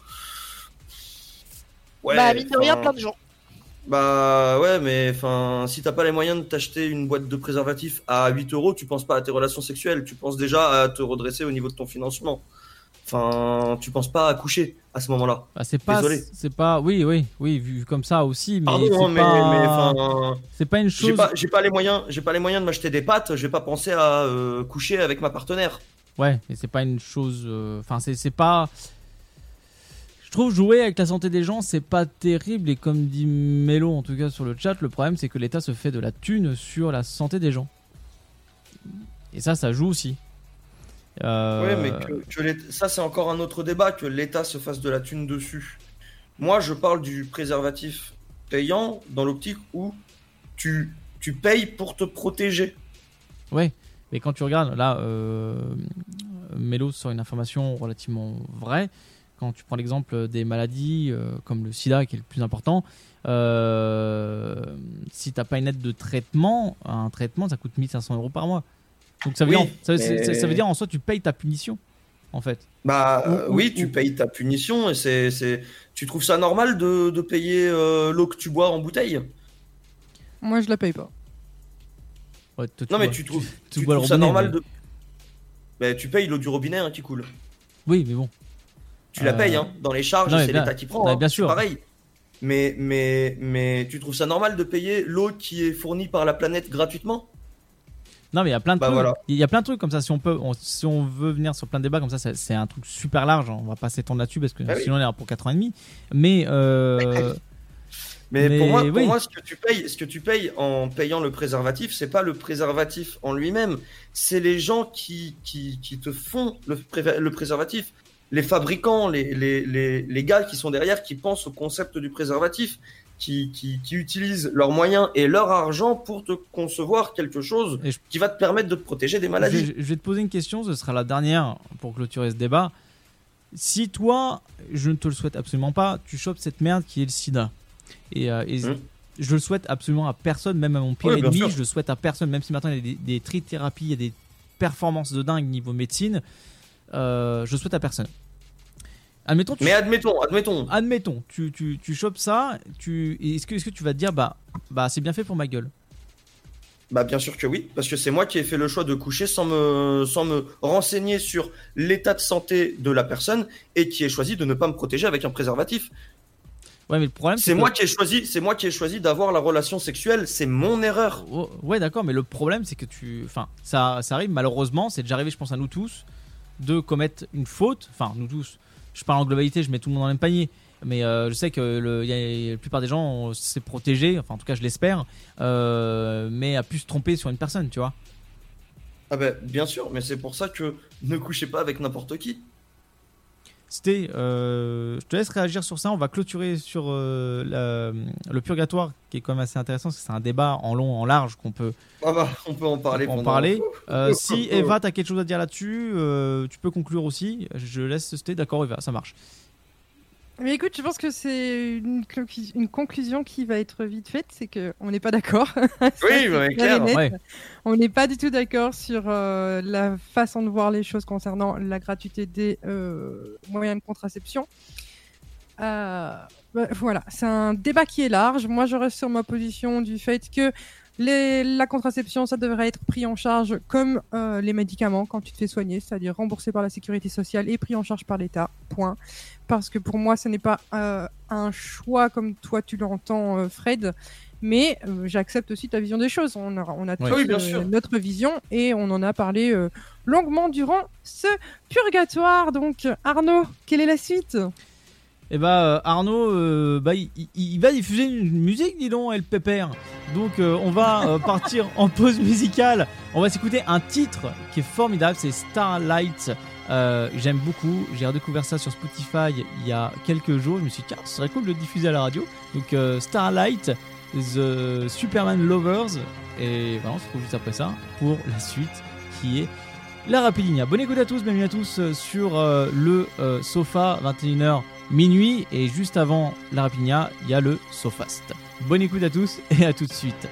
Ouais, bah, mine de rien, plein de gens. Bah ouais, mais enfin, si t'as pas les moyens de t'acheter une boîte de préservatifs à 8 euros, tu penses pas à tes relations sexuelles, tu penses déjà à te redresser au niveau de ton financement. Enfin, tu penses pas à coucher à ce moment-là. Bah, c'est pas, Désolé. c'est pas, oui, oui, oui, vu comme ça aussi, mais Pardon, c'est mais, pas, mais, enfin, c'est pas une j'ai chose. pas, j'ai pas les moyens, j'ai pas les moyens de m'acheter des pâtes, je vais pas penser à euh, coucher avec ma partenaire. Ouais, mais c'est pas une chose. euh, Enfin, c'est c'est pas. Je trouve jouer avec la santé des gens, c'est pas terrible. Et comme dit Mélo, en tout cas sur le chat, le problème c'est que l'État se fait de la thune sur la santé des gens. Et ça, ça joue aussi. Euh, Ouais, mais que, ça, c'est encore un autre débat, que l'État se fasse de la thune dessus. Moi, je parle du préservatif payant dans l'optique où tu, tu payes pour te protéger. Ouais, mais quand tu regardes, là, euh, Mélo sort une information relativement vraie. Quand tu prends l'exemple des maladies euh, comme le sida, qui est le plus important, euh, si t'as pas une aide de traitement, un traitement, ça coûte 1500 euros par mois. Donc ça veut, Oui, dire, ça, veut- mais- ça- ça veut dire en soi, tu payes ta punition, en fait. Bah Ou- euh, ou- oui, tu payes ta punition et c'est, c'est... Tu trouves ça normal de, de payer euh, l'eau que tu bois en bouteille? Moi, je la paye pas. Ouais, toi, tu Non, mais bois- tu trouves, tu tu bois le trouves ça robinet, normal mais- de. Bah, tu payes l'eau du robinet hein, qui coule. Oui, mais bon. Tu la Euh, payes, hein. Dans les charges, c'est l'État qui prend. non, hein, bien sûr. Pareil. Mais, mais, mais tu trouves ça normal de payer l'eau qui est fournie par la planète gratuitement? Non, mais il y a plein de Bah trucs. voilà. Il y a plein de trucs comme ça. Si on peut, on- si on veut venir sur plein de débats comme ça, c'est- un truc super large. On va pas s'étendre là-dessus parce que Ah oui. sinon on est là pour 4 ans et demi. Mais, euh, Mais, pour, moi, pour oui. moi, ce que tu payes, ce que tu payes en payant le préservatif, c'est pas le préservatif en lui-même, c'est les gens qui, qui, qui te font le, pré- le préservatif. Les fabricants, les, les, les, les gars qui sont derrière, qui pensent au concept du préservatif, qui, qui, qui utilisent leurs moyens et leur argent pour te concevoir quelque chose qui va te permettre de te protéger des maladies. Je, je vais te poser une question, ce sera la dernière pour clôturer ce débat. Si toi, je ne te le souhaite absolument pas, tu chopes cette merde qui est le sida. Et, euh, et je le souhaite absolument à personne, même à mon pire Oui, ennemi, je le souhaite à personne, même si maintenant il y a des, des trithérapies, il y a des performances de dingue niveau médecine, euh, je souhaite à personne. Admettons, tu- Mais admettons, admettons. admettons, tu, tu, tu chopes ça, tu, est-ce que, est-ce que tu vas te dire, bah, bah c'est bien fait pour ma gueule? Bah bien sûr que oui, parce que c'est moi qui ai fait le choix de coucher sans me, sans me renseigner sur l'état de santé de la personne et qui ai choisi de ne pas me protéger avec un préservatif. Ouais, mais le problème, C'est que- moi qui ai choisi, c'est moi qui ai choisi d'avoir la relation sexuelle, c'est mon erreur. Oh, Ouais, d'accord, mais le problème, c'est que tu. Enfin, ça, ça arrive, malheureusement, c'est déjà arrivé, je pense, à nous tous, de commettre une faute. Enfin, nous tous. Je parle en globalité, je mets tout le monde dans le même panier. Mais euh, je sais que le, la plupart des gens s'est protégé, enfin, en tout cas, je l'espère, euh, mais a pu se tromper sur une personne, tu vois. Ah bah bien sûr, mais c'est pour ça que ne couchez pas avec n'importe qui. C'était. euh, je te laisse réagir sur ça. On va clôturer sur euh, la- le purgatoire, qui est quand même assez intéressant, parce que c'est un débat en long, en large qu'on peut. Ah bah on peut en parler. en parler. Euh, si Eva, t'as quelque chose à dire là-dessus, tu peux conclure aussi. Je laisse Sté. D'accord, Eva, ça marche. Mais écoute, je pense que c'est une, conclusion qui va être vite faite, c'est que on n'est pas d'accord. Ça, c'est bah, clair ouais. On n'est pas du tout d'accord sur euh, la façon de voir les choses concernant la gratuité des euh, moyens de contraception. Euh, bah, voilà, c'est un débat qui est large. Moi, je reste sur ma position du fait que les- la contraception, ça devrait être pris en charge comme euh, les médicaments quand tu te fais soigner, c'est-à-dire remboursé par la sécurité sociale et pris en charge par l'État. Point. Parce que pour moi, ce n'est pas euh, un choix comme toi tu l'entends, euh, Fred. Mais j'accepte aussi ta vision des choses. On a, on a tous Oui, bien sûr. notre vision et on en a parlé longuement durant ce purgatoire. Donc, Arnaud, quelle est la suite? Et bah euh, Arnaud, euh, bah, il, il- il va diffuser une musique, dis donc, El Pépère. Donc euh, on va euh, partir en pause musicale. On va s'écouter un titre qui est formidable, c'est Starlight. Euh, J'aime beaucoup. J'ai redécouvert ça sur Spotify il y a quelques jours. Je me suis dit, tiens, ce serait cool de le diffuser à la radio. Donc euh, Starlight, The Superman Lovers. Et voilà, on se retrouve juste après ça pour la suite qui est la Rapidinia. Bonne écoute à tous, bienvenue à tous euh, sur euh, le euh, sofa 21h minuit et juste avant la Rapidinia, il y a le Sofast. Bonne écoute à tous et à tout de suite.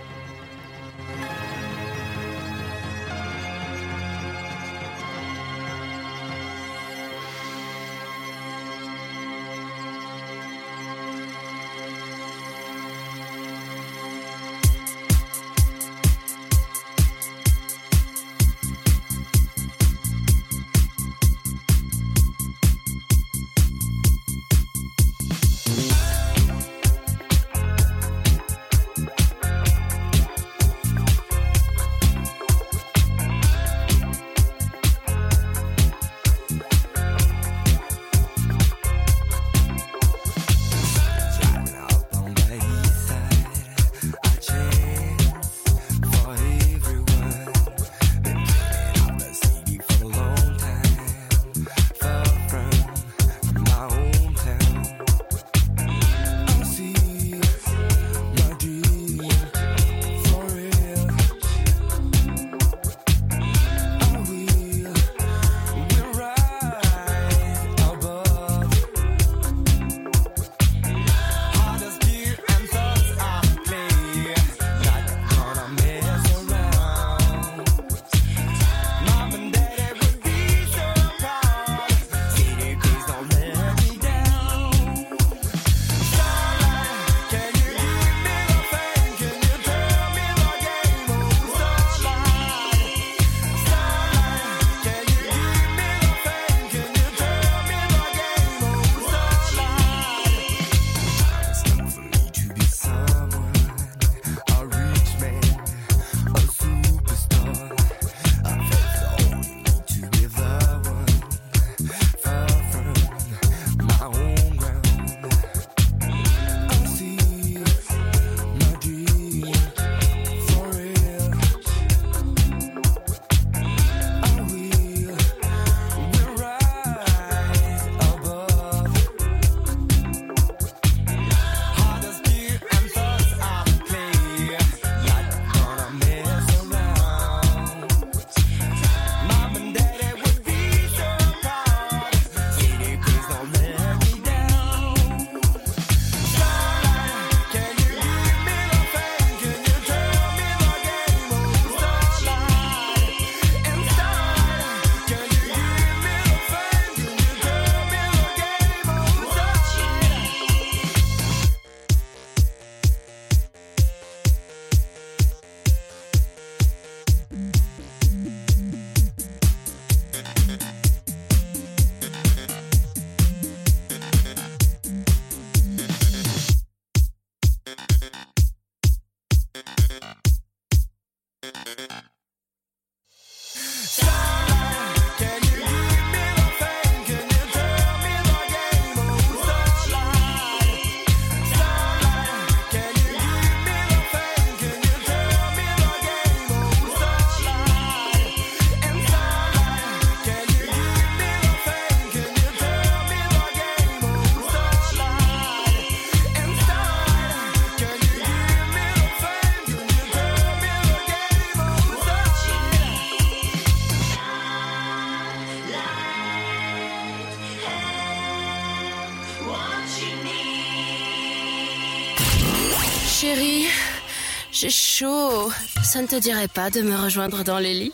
J'ai chaud. Ça ne te dirait pas de me rejoindre dans les lits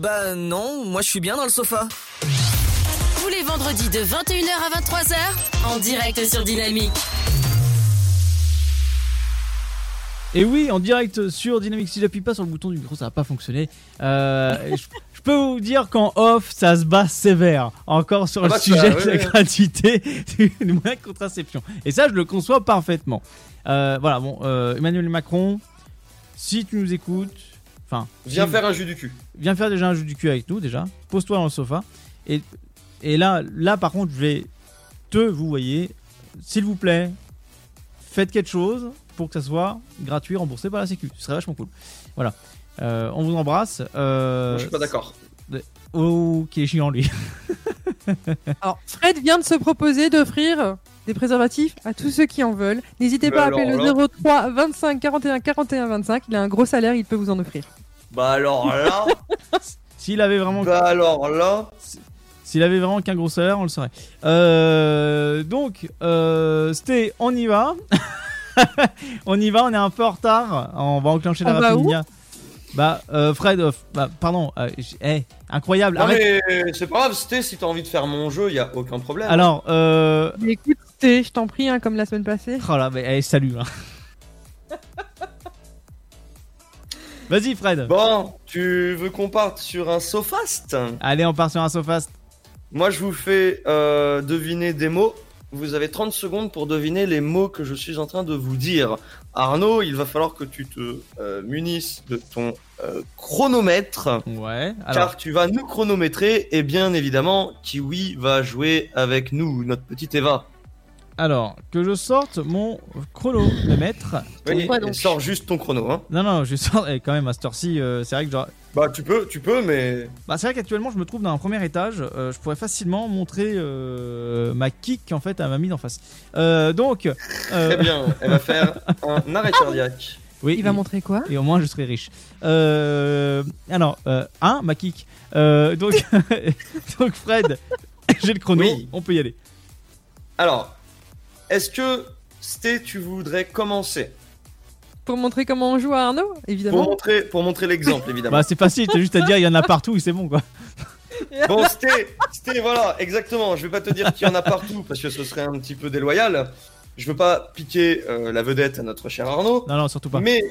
Bah non, moi je suis bien dans le sofa. Tous les vendredis de 21h à 23h, en direct sur Dynamique. Et oui, en direct sur Dynamic, si j'appuie pas sur le bouton du micro, ça va pas fonctionner. Euh, je peux vous dire qu'en off, ça se bat sévère. Encore sur Ah le bah, sujet ouais, de la ouais. gratuité du moyen de contraception. Et ça, je le conçois parfaitement. Euh, voilà, bon, euh, Emmanuel Macron, si tu nous écoutes, enfin, Viens si- faire un jus du cul. viens faire déjà un jeu du cul avec nous déjà. Pose-toi dans le sofa. Et, et là, là par contre, je vais te, vous voyez, s'il vous plaît, faites quelque chose pour que ça soit gratuit, remboursé par la Sécu. Ce serait vachement cool. Voilà. Euh, on vous embrasse. Euh, Moi, je suis pas d'accord. Oh, qui est chiant lui. Alors, Fred vient de se proposer d'offrir des préservatifs à tous ceux qui en veulent. N'hésitez pas à appeler alors le 03 25 41 41 25. Il a un gros salaire, il peut vous en offrir. Bah alors là, S'il avait vraiment, bah alors là, s'il avait vraiment qu'un gros salaire, on le saurait. Euh, donc, euh, c'était, on y va. on y va, on est un peu en retard. On va enclencher la va. Bah, euh, Fred, euh, bah, pardon. euh, j- eh, incroyable. non arrête. mais c'est pas grave, c'était si t'as envie de faire mon jeu, y a aucun problème. Alors, euh, Mais écoute, Sté, je t'en prie, hein, comme la semaine passée. oh là, mais eh, salut. hein. Vas-y, Fred. Bon, tu veux qu'on parte sur un Sofast? Allez, on part sur un Sofast. Moi, je vous fais euh, deviner des mots. Vous avez 30 secondes pour deviner les mots que je suis en train de vous dire. Arnaud, il va falloir que tu te euh, munisses de ton euh, chronomètre. Ouais. Alors, Car tu vas nous chronométrer et bien évidemment, Kiwi va jouer avec nous, notre petite Eva. alors que je sorte mon chronomètre. Oui, et donc sors juste ton chrono. Hein. Non, non, je sors. Et quand même, à cette heure-ci, euh, c'est vrai que genre. Bah tu peux, tu peux, mais Bah, c'est vrai qu'actuellement, je me trouve dans un premier étage. euh, je pourrais facilement montrer euh, ma kick en fait à ma mine en face. Euh, donc. euh, très bien. Elle va faire un arrêt cardiaque. Oui. Il va et- montrer quoi? Et au moins, je serai riche. Euh, alors, euh, un, ma kick. Euh, donc, donc, Fred, j'ai le chrono. Oui. On peut y aller. Alors, est-ce que Sté, tu voudrais commencer? Pour montrer comment on joue à Arnaud, pour évidemment. montrer, pour montrer l'exemple évidemment. Bah, c'est facile. T'as juste à dire, il y en a partout et c'est bon quoi. Bon, Sté, voilà, exactement. Je vais pas te dire qu'il y en a partout parce que ce serait un petit peu déloyal. Je veux pas piquer euh, la vedette à notre cher Arnaud. Non, non, surtout pas. Mais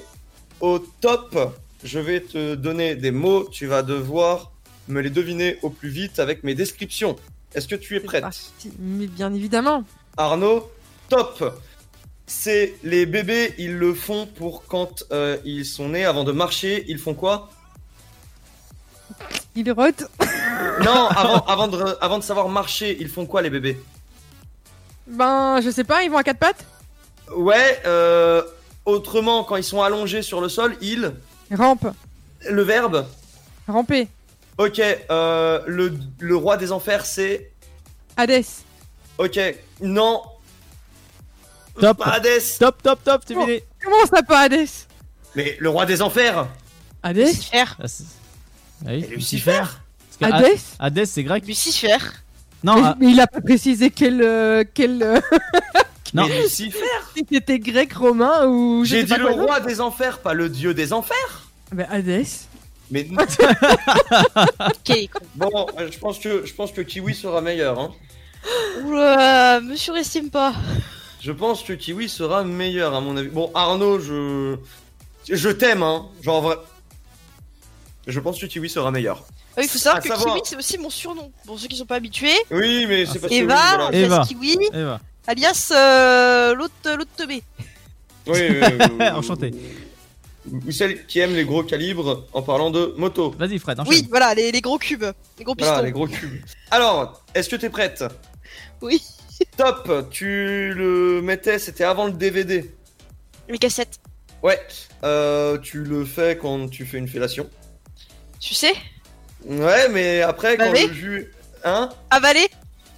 au top, je vais te donner des mots. Tu vas devoir me les deviner au plus vite avec mes descriptions. Est-ce que tu es prête Mais bien évidemment. Arnaud, top. C'est les bébés, ils le font pour quand euh, ils sont nés, avant de marcher, ils font quoi? Il rote. Non, avant, avant, de, avant de savoir marcher, ils font quoi les bébés? Ben, je sais pas, ils vont à quatre pattes? Ouais, euh, autrement, quand ils sont allongés sur le sol, ils... Rampe. Le verbe? Ramper. Ok, euh, le, le roi des enfers, c'est... Hadès. Ok, non. Top. Pas Hadès. Top, top, top, c'est Bon. fini. Comment ça pas Hadès Mais le roi des enfers Hadès Lucifer. Ah, c'est- ah oui, Et Lucifer Parce que Hadès Hadès, c'est grec. Lucifer. Non, mais, ah, mais il a pas précisé quel. euh, quel euh, non. Mais Lucifer si c'était grec, romain ou. je J'ai sais dit pas le quoi d'autre. roi des enfers, pas le dieu des enfers Ben, Hadès. Mais Ok. bon, euh, je pense que je pense que Kiwi sera meilleur. Hein. Oula, me surestime pas. Je pense que Kiwi sera meilleur à mon avis. Bon, Arnaud, je je t'aime, hein. Genre vrai. Je pense que Kiwi sera meilleur. Ah oui, il faut savoir À que savoir- Kiwi, c'est aussi mon surnom. Pour ceux qui sont pas habitués. Oui, mais c'est parce que Eva, oui, voilà. Eva. Kiwi, Eva. alias euh, l'autre l'autre teubé. Oui, oui, oui, oui, oui. Enchanté. Ou celle qui aime les gros calibres en parlant de moto. Vas-y, Fred, enchaîne. Oui, voilà, les, les gros cubes. Les gros pistons. Voilà, les gros cubes. Alors, est-ce que t'es prête? Oui. Top, tu le mettais, c'était avant le DVD. Les cassettes. Ouais, euh, tu le fais quand tu fais une fellation. Tu sais Ouais, mais après, quand Baver le jus... Hein Avaler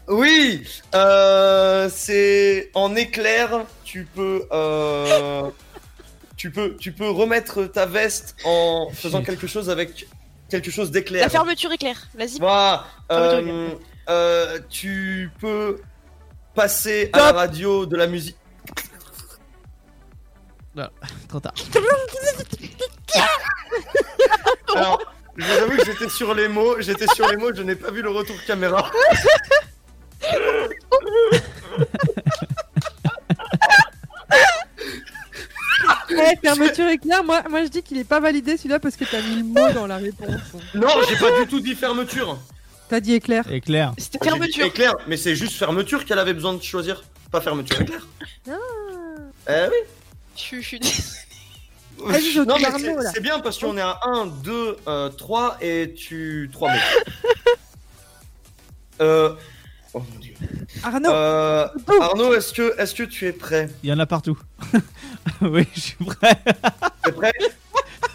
Oui euh, C'est en éclair, tu peux... Euh, tu, peux, tu peux remettre ta veste en faisant quelque chose avec quelque chose d'éclair. La fermeture éclair. Vas-y. Voilà. Euh, euh, tu peux passer à la radio de la musique. Voilà, trop tard. Alors, je vous avoue que j'étais sur les mots, j'étais sur les mots, je n'ai pas vu le retour caméra. Eh, fermeture éclair, moi, moi je dis qu'il est pas validé celui-là parce que t'as mis le mot dans la réponse. Non, j'ai pas du tout dit fermeture. T'as dit éclair. Éclair. C'était fermeture. Éclair, mais c'est juste fermeture qu'elle avait besoin de choisir, pas fermeture éclair. Ah. Eh oui. Je suis Ah, Non, mais c'est- bien parce qu'on est à 1, 2, 3 et tu. 3 mots. euh. Oh mon dieu. Arnaud Euh, Arnaud, est-ce que, est que tu es prêt? Il y en a partout. oui, je suis prêt. T'es prêt?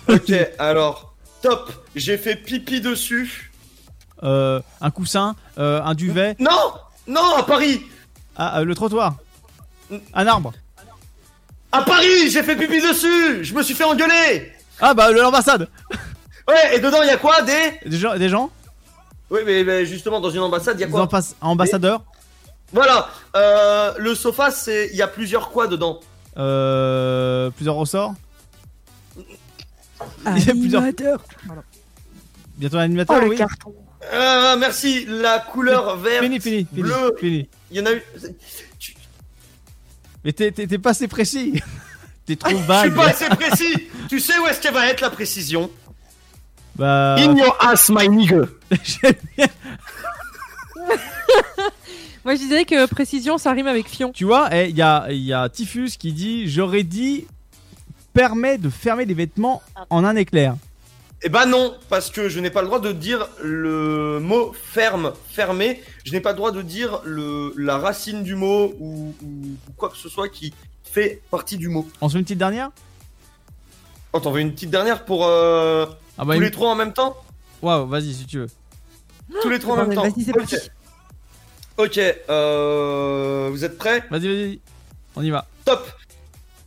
Ok, alors, top. J'ai fait pipi dessus. Euh, un coussin, euh, un duvet. Non Non, à Paris Ah, euh, le trottoir. Un arbre. À Paris, j'ai fait pipi dessus Je me suis fait engueuler Ah bah l'ambassade. Ouais, et dedans, il y a quoi Des. Des gens, des gens Oui, mais, mais justement, dans une ambassade, il y a quoi ambass- ambassadeurs. Voilà, euh, le sofa, c'est. Il y a plusieurs quoi dedans Euh, plusieurs ressorts. Il y a plusieurs. Animateur. Bientôt un animateur, Oh, le oui. Euh, merci, la couleur verte. Fini, fini, fini, bleu. fini. Il y en a eu. Mais t'es pas assez précis. t'es trop Je suis vague. pas assez précis. tu sais où est-ce qu'elle va être la précision Bah. In your ass, my nigga. Moi je dirais que précision ça rime avec fion. Tu vois, eh, il y, a, il y a Typhus qui dit J'aurais dit permet de fermer les vêtements en un éclair. Eh ben non, parce que je n'ai pas le droit de dire le mot ferme, fermé. Je n'ai pas le droit de dire le, la racine du mot ou, ou- ou quoi que ce soit qui fait partie du mot. On se met une petite dernière? Oh, t'en veux une petite dernière pour euh, Ah bah, tous une- les trois en même temps? Waouh, vas-y si tu veux. Tous les trois en même temps. vas-y, c'est. Ok, euh, vous êtes prêts? Vas-y, vas-y. On y va. Top.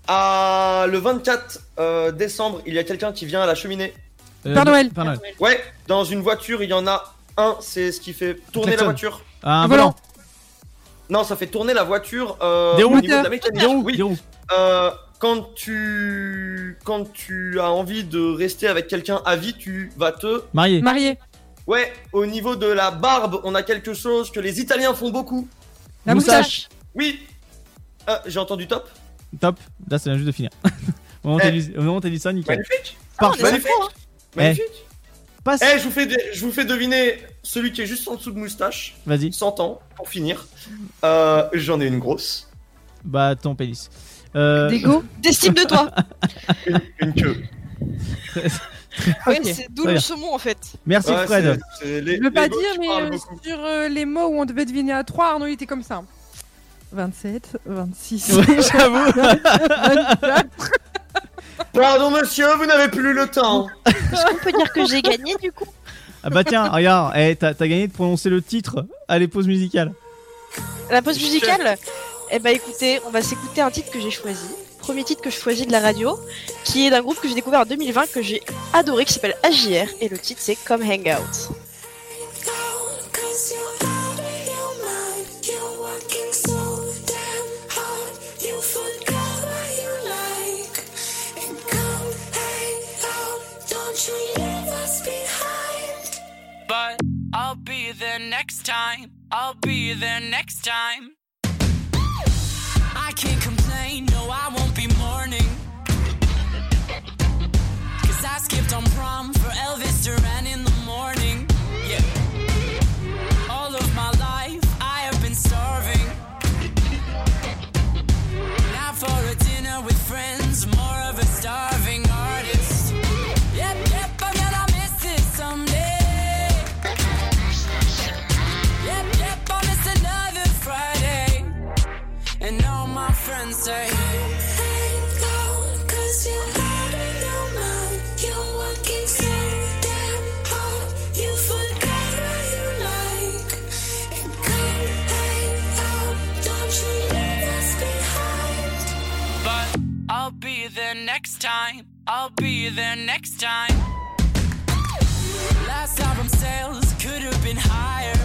À le 24 euh, décembre, il y a quelqu'un qui vient à la cheminée. Euh, Père Noël. Père Noël. Ouais, dans une voiture, il y en a un, c'est ce qui fait tourner la voiture. Ah, un Un volant. volant. Non, ça fait tourner la voiture euh, Des au roues. niveau de la mécanique. Des roues, Oui. des roues. Euh, quand tu quand tu as envie de rester avec quelqu'un à vie, tu vas te Marié. Marié. Ouais, au niveau de la barbe, on a quelque chose que les Italiens font beaucoup. La Moustache. moustache. Oui. Ah, j'ai entendu top. Top. Là, c'est juste de finir. au moment où Eh. t'as dit- au dit ça, nickel. Magnifique. Parfait. Magnifique. Magnifique. Passe. Eh, je vous fais de- je vous fais deviner celui qui est juste en dessous de moustache. Vas-y. 100 ans pour finir. Euh, J'en ai une grosse. Bah, ton pénis. Euh, Dégo. D'estime de toi. Une, une queue. Ouais, c'est d'où le saumon en fait. Merci Ouais, Fred. c'est- c'est les- Je veux pas dire mais euh, sur euh, les mots où on devait deviner à 3, Arnaud il était comme ça. 27, 26. Ouais, J'avoue. 24. Pardon monsieur, vous n'avez plus le temps. Est-ce qu'on peut dire que j'ai gagné du coup? Ah bah tiens, regarde, eh, t'as gagné de prononcer le titre à les pauses musicales. La pause musicale? Eh bah écoutez, on va s'écouter un titre que j'ai choisi. Premier titre que je choisis de la radio, qui est d'un groupe que j'ai découvert en 2020 que j'ai adoré, qui s'appelle AJR, et le titre c'est Come Hang But I'll be there next time. I'll be there next time. I'll be there next time. Last album sales could have been higher.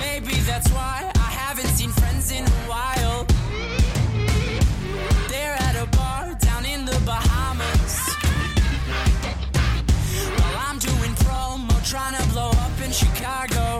Maybe that's why I haven't seen friends in a while. They're at a bar down in the Bahamas. While I'm doing promo, trying to blow up in Chicago.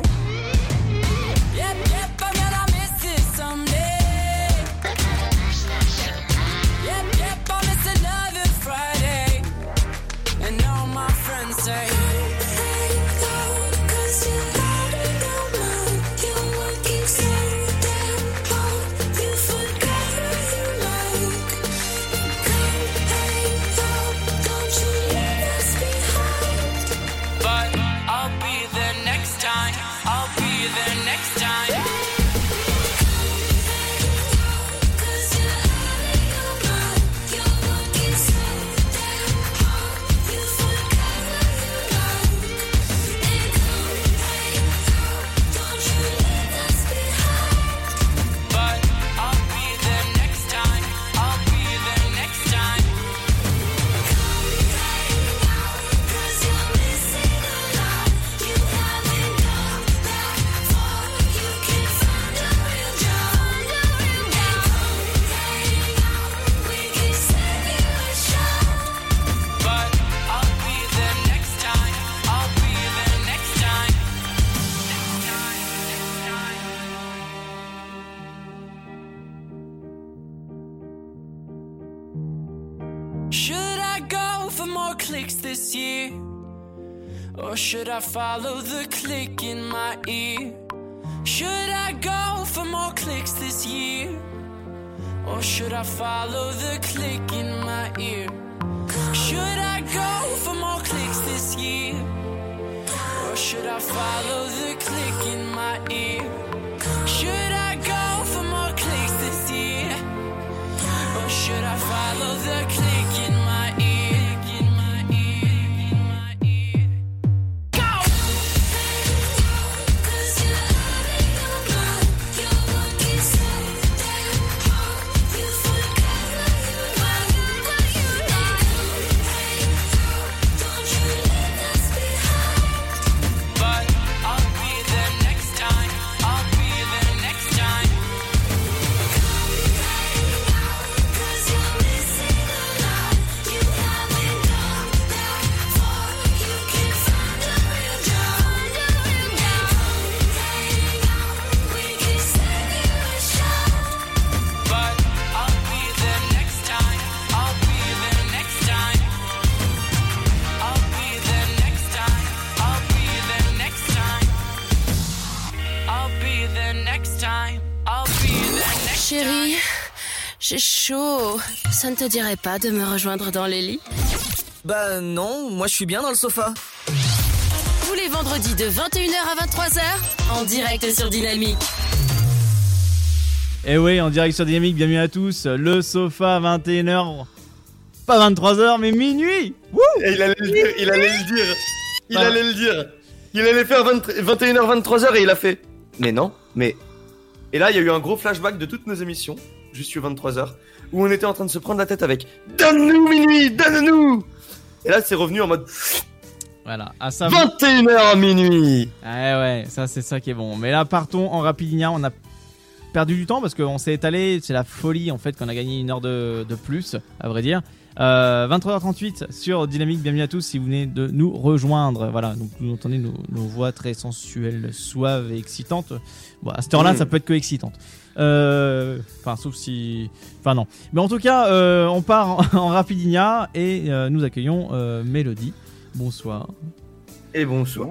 Or should I follow the click in my ear? Should I go for more clicks this year? Or should I follow the click in my ear? Should I go for more clicks this year? Or should I follow the click in my ear? Should I go for more clicks this year? Or should I follow the click in my ear? J'ai chaud. Ça ne te dirait pas de me rejoindre dans les lits Bah non, moi je suis bien dans le sofa. Tous les vendredis de 21h à 23h, en direct sur Dynamique. Et Eh oui, en direct sur Dynamique, bienvenue à tous. Le sofa, 21h. Pas 23h, mais minuit Wouh Et il allait le dire, il allait le dire. Il allait le dire. Il allait faire 20 21h, 23h et il a fait. Mais non, mais. Et là, il y a eu un gros flashback de toutes nos émissions, jusqu'à 23h, où on était en train de se prendre la tête avec Donne-nous minuit, donne-nous Et là, c'est revenu en mode Voilà, à ça. 21h minuit Ouais, ouais, ça c'est ça qui est bon. Mais là, partons en rapidinia. On a perdu du temps parce qu'on s'est étalé. C'est la folie en fait qu'on a gagné une heure de, de plus, à vrai dire. Euh, 23h38 sur Dynamique. Bienvenue à tous si vous venez de nous rejoindre. Voilà, donc vous entendez nos, nos voix très sensuelles, suaves et excitantes. Bon, à cette heure-là, Mm. ça peut être que excitante. Euh, Enfin, sauf si. Enfin, non. Mais en tout cas, euh, on part en, en rapidinia et euh, nous accueillons euh, Mélodie. Bonsoir. Et bonsoir.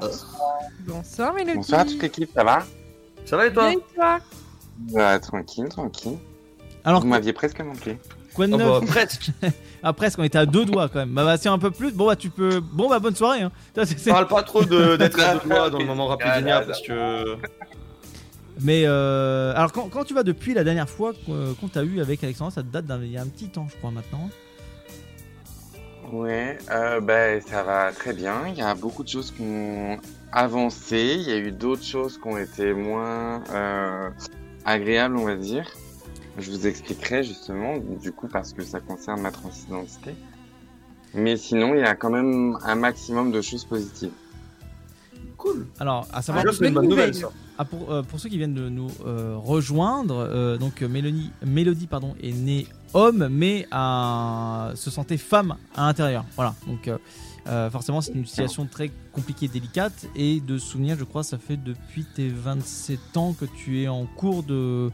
Bonsoir Mélodie. Bonsoir à toute l'équipe, ça va? Ça va et toi? Bien et toi? Bah, Tranquille, tranquille. Alors, Vous m'aviez presque manqué. Quoi de Oh, neuf? bah, presque. Ah presque, on était à deux doigts quand même. Bah, bah c'est un peu plus. Bon bah tu peux. Bon bah bonne soirée. Hein. Ça, c'est- c'est- Parle pas trop de- d'être à deux doigts dans le moment rapidinia parce que. Mais euh, alors quand, quand tu vas depuis la dernière fois qu'on qu'on t'a eu avec Alexandra, ça date d'il y a un petit temps je crois maintenant. Ouais, euh, bah, ça va très bien. Il y a beaucoup de choses qui ont avancé. Il y a eu d'autres choses qui ont été moins euh, agréables, on va dire. Je vous expliquerai justement, du coup, parce que ça concerne ma transidentité. Mais sinon, il y a quand même un maximum de choses positives. Cool. Alors à savoir c'est une bonne nouvelle, ça. Ah, pour, euh, pour ceux qui viennent de nous euh, rejoindre, euh, donc Mélanie, Mélodie pardon est née homme mais se sentait femme à l'intérieur. Voilà donc. forcément, c'est une situation très compliquée, délicate. Et de souvenir, je crois, ça fait depuis tes 27 ans que tu es en cours de,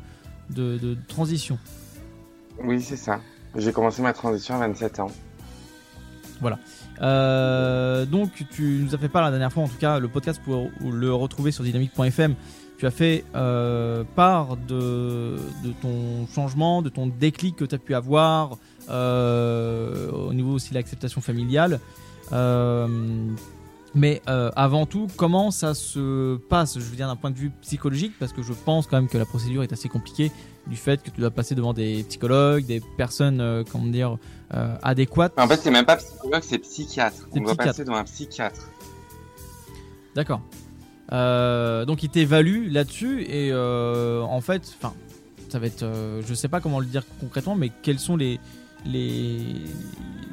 de, de transition. Oui, c'est ça. J'ai commencé ma transition à 27 ans. Voilà. Euh, donc, tu nous as fait part la dernière fois, en tout cas, le podcast pour le retrouver sur dynamique.fm. Tu as fait euh, part de, ton changement, de ton déclic que tu as pu avoir euh, au niveau aussi de l'acceptation familiale. Mais avant tout, comment ça se passe, je veux dire d'un point de vue psychologique, parce que je pense quand même que la procédure est assez compliquée du fait que tu dois passer devant des psychologues, des personnes, euh, comment dire, euh, adéquates. En fait, c'est même pas psychologue, c'est psychiatre. On doit psychiatre. passer devant un psychiatre. D'accord. Euh, donc il t'évalue là-dessus et en fait, enfin, ça va être, je sais pas comment le dire concrètement, mais quels sont les les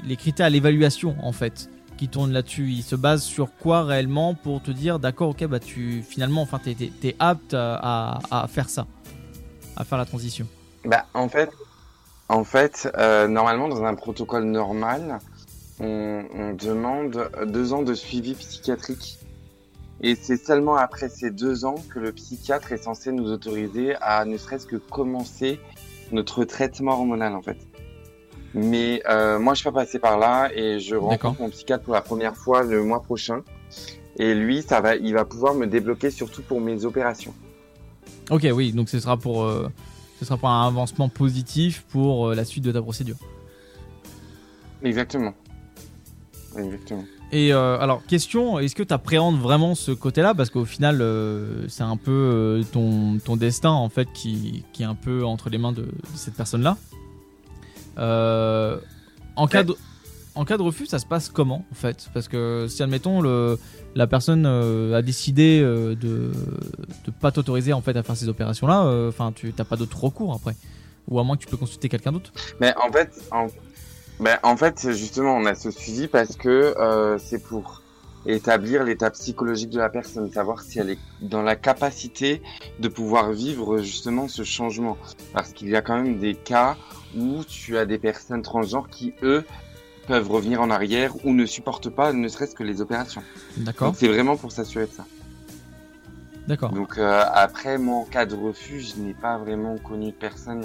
les critères à l'évaluation en fait qui tournent là-dessus? Il se base sur quoi réellement pour te dire d'accord, ok, bah tu finalement, enfin, t'es t'es apte à, à faire ça, à faire la transition. Bah, en fait, en fait euh, normalement, dans un protocole normal, on, on demande deux ans de suivi psychiatrique. Et c'est seulement après ces deux ans que le psychiatre est censé nous autoriser à ne serait-ce que commencer notre traitement hormonal, en fait. Mais euh, moi, je suis pas passé par là et je rencontre mon psychiatre pour la première fois le mois prochain. Et lui, ça va, il va pouvoir me débloquer surtout pour mes opérations. Ok, oui, donc ce sera pour, euh, ce sera pour un avancement positif pour euh, la suite de ta procédure. Exactement. Exactement. Et euh, alors, question, est-ce que tu appréhendes vraiment ce côté-là? Parce qu'au final, c'est un peu ton, ton destin, en fait, qui, qui est un peu entre les mains de, de cette personne-là. En, cas de, en cas de refus, ça se passe comment, en fait? Parce que si, admettons, le, la personne euh, a décidé euh, de ne pas t'autoriser, en fait, à faire ces opérations-là, euh, enfin, tu n'as pas d'autre recours après. Ou à moins que tu peux consulter quelqu'un d'autre. Mais en fait, en, fait, justement, on a ce suivi parce que c'est pour établir l'état psychologique de la personne, savoir si elle est dans la capacité de pouvoir vivre justement ce changement. Parce qu'il y a quand même des cas où tu as des personnes transgenres qui, eux, peuvent revenir en arrière ou ne supportent pas ne serait-ce que les opérations. D'accord. Donc c'est vraiment pour s'assurer de ça. D'accord. Donc euh, après, moi, en cas de refus, je n'ai pas vraiment connu de personnes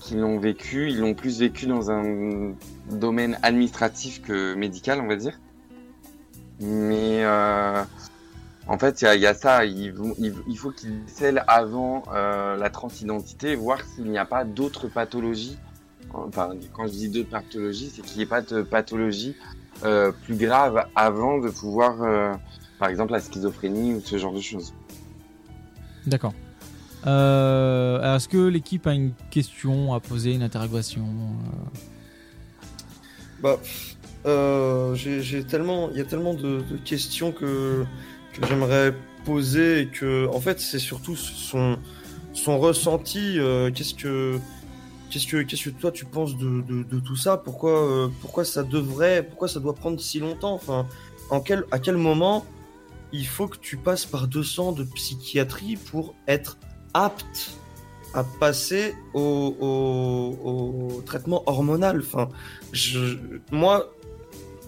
qui l'ont vécu. Ils l'ont plus vécu dans un domaine administratif que médical, on va dire. Mais euh, en fait, il y a, il y a ça. Il, vont- il, il faut qu'ils scellent avant euh, la transidentité, voir s'il n'y a pas d'autres pathologies. Enfin, quand je dis d'autres pathologies, c'est qu'il n'y ait pas de pathologie euh, plus grave avant de pouvoir, euh, par exemple, la schizophrénie ou ce genre de choses. D'accord. Euh, Est-ce que l'équipe a une question à poser, une interrogation euh, Bah, euh, j'ai tellement, il y a tellement de, de questions que, que j'aimerais poser et que, en fait, c'est surtout son, son ressenti. euh, qu'est-ce que, qu'est-ce que, qu'est-ce que toi tu penses de, de, tout ça? Pourquoi, euh, pourquoi ça devrait, pourquoi ça doit prendre si longtemps? Enfin, à quel moment il faut que tu passes par 200 de psychiatrie pour être apte à passer au, au, traitement hormonal? Enfin, moi,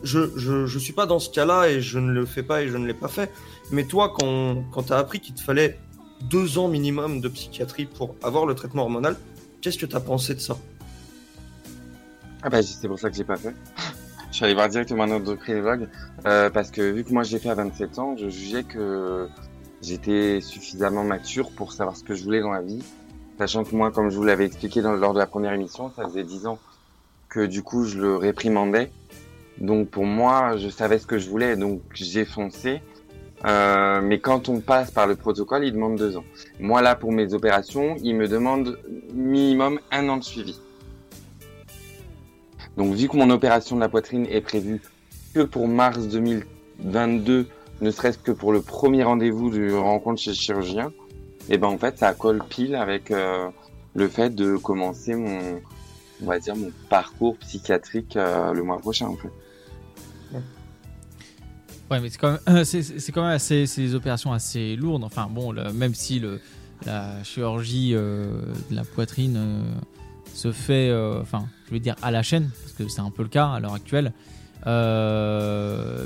je, je, je suis pas dans ce cas-là et je ne le fais pas et je ne l'ai pas fait. Mais toi, quand, quand tu as appris qu'il te fallait deux ans minimum de psychiatrie pour avoir le traitement hormonal, qu'est-ce que tu as pensé de ça? Ah bah c'est pour ça que j'ai pas fait. Je suis allé voir directement un endocrinologue euh, parce que vu que moi j'ai fait à 27 ans, je jugeais que j'étais suffisamment mature pour savoir ce que je voulais dans la vie. Sachant que moi, comme je vous l'avais expliqué dans, lors de la première émission, ça faisait 10 ans que du coup je le réprimandais. Donc pour moi, je savais ce que je voulais, donc j'ai foncé. Euh, mais quand on passe par le protocole, il demande deux ans. Moi là, pour mes opérations, il me demande minimum un an de suivi. Donc vu que mon opération de la poitrine est prévue que pour mars 2022, ne serait-ce que pour le premier rendez-vous de rencontre chez le chirurgien, et ben en fait ça colle pile avec euh, le fait de commencer mon, on va dire mon parcours psychiatrique euh, le mois prochain en fait. Ouais, mais c'est quand même, euh, c'est, c'est- c'est quand même assez, des opérations assez lourdes. Enfin, bon, même si le, la chirurgie euh, de la poitrine euh, se fait, euh, enfin, je veux dire à la chaîne, parce que c'est un peu le cas à l'heure actuelle.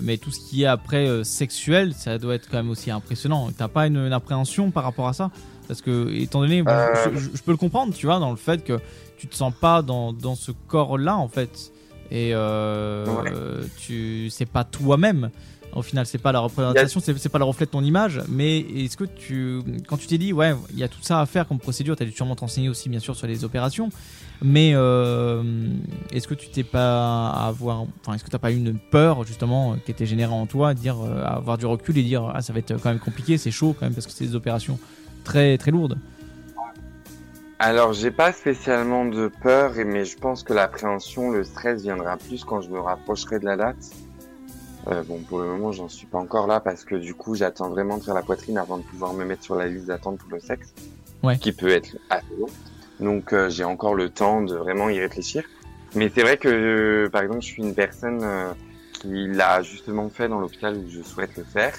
Mais tout ce qui est après sexuel, ça doit être quand même aussi impressionnant. T'as pas une, une appréhension par rapport à ça? Parce que, étant donné, bon, je, je- je peux le comprendre, tu vois, dans le fait que tu te sens pas dans, dans ce corps-là, en fait. Et euh, tu, c'est pas toi-même. Au final, c'est pas la représentation, c'est c'est pas le reflet de ton image. Mais est-ce que tu, quand tu t'es dit, ouais, il y a tout ça à faire comme procédure, tu as dû sûrement t'enseigner aussi, bien sûr, sur les opérations. Mais euh, est-ce que tu t'es pas avoir, enfin, est-ce que t'as pas eu une peur justement qui était générée en toi, dire, euh, avoir du recul et dire, ah, ça va être quand même compliqué, c'est chaud quand même parce que c'est des opérations très très lourdes? Alors j'ai pas spécialement de peur, mais je pense que l'appréhension, le stress viendra plus quand je me rapprocherai de la date. Euh, bon, pour le moment, j'en suis pas encore là parce que du coup, j'attends vraiment de faire la poitrine avant de pouvoir me mettre sur la liste d'attente pour le sexe, Ouais. qui peut être assez long. Donc, euh, j'ai encore le temps de vraiment y réfléchir. Mais c'est vrai que, euh, par exemple, je suis une personne qui l'a justement fait dans l'hôpital où je souhaite le faire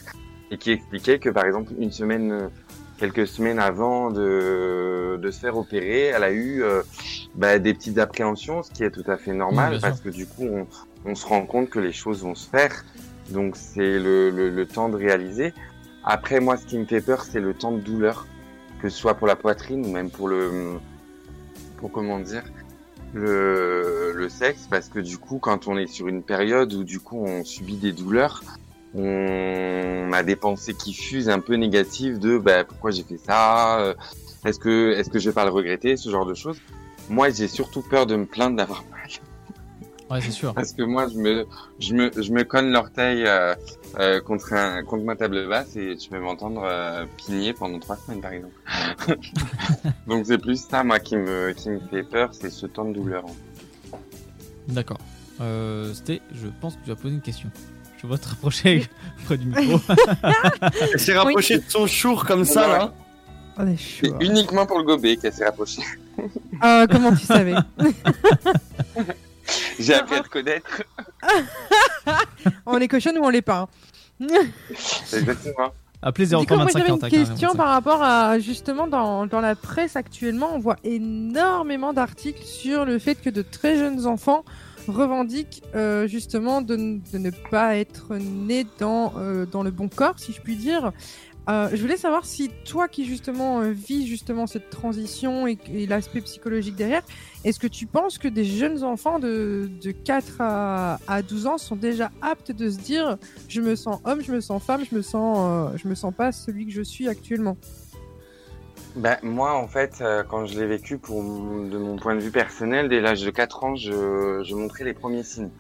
et qui expliquait que, par exemple, une semaine, quelques semaines avant de, de se faire opérer, elle a eu bah, des petites appréhensions, ce qui est tout à fait normal Oui, parce que du coup, on, on se rend compte que les choses vont se faire. Donc, c'est le, le, le temps de réaliser. Après, moi, ce qui me fait peur, c'est le temps de douleur, que ce soit pour la poitrine ou même pour le, pour comment dire, le, le sexe parce que du coup, quand on est sur une période où du coup on subit des douleurs, on a des pensées qui fusent un peu négatives de bah, pourquoi j'ai fait ça, euh, est-ce que est-ce que je vais pas le regretter, ce genre de choses. Moi, j'ai surtout peur de me plaindre d'avoir mal. Ouais, c'est sûr. Parce que moi, je me, je me, je me cogne l'orteil euh, euh, contre un, contre ma table basse et tu peux m'entendre euh, pigner pendant trois semaines, par exemple. Donc c'est plus ça, moi, qui me, qui me fait peur, c'est ce temps de douleur. D'accord. Euh, C'était, je pense que tu vas poser une question. Je vois te rapprocher près du micro. Elle s'est rapprochée de son chour comme ça, là. Est C'est uniquement pour le gober qu'elle s'est rapprochée. Ah, comment tu savais? J'ai appris à te connaître. On est cochonne ou on l'est pas hein. Exactement. Coup, moi 0325 j'avais une 41, question par rapport à justement dans, dans la presse actuellement, on voit énormément d'articles sur le fait que de très jeunes enfants revendiquent euh, justement de, de ne pas être nés dans, euh, dans le bon corps, si je puis dire. Euh, je voulais savoir si toi qui justement euh, vis justement cette transition et, l'aspect psychologique derrière, est-ce que tu penses que des jeunes enfants de, de 4 à, à 12 ans sont déjà aptes de se dire je me sens homme, je me sens femme, je me sens, euh, je me sens pas celui que je suis actuellement? Ben, moi, en fait, euh, quand je l'ai vécu pour de mon point de vue personnel, dès l'âge de 4 ans, je, je montrais les premiers signes.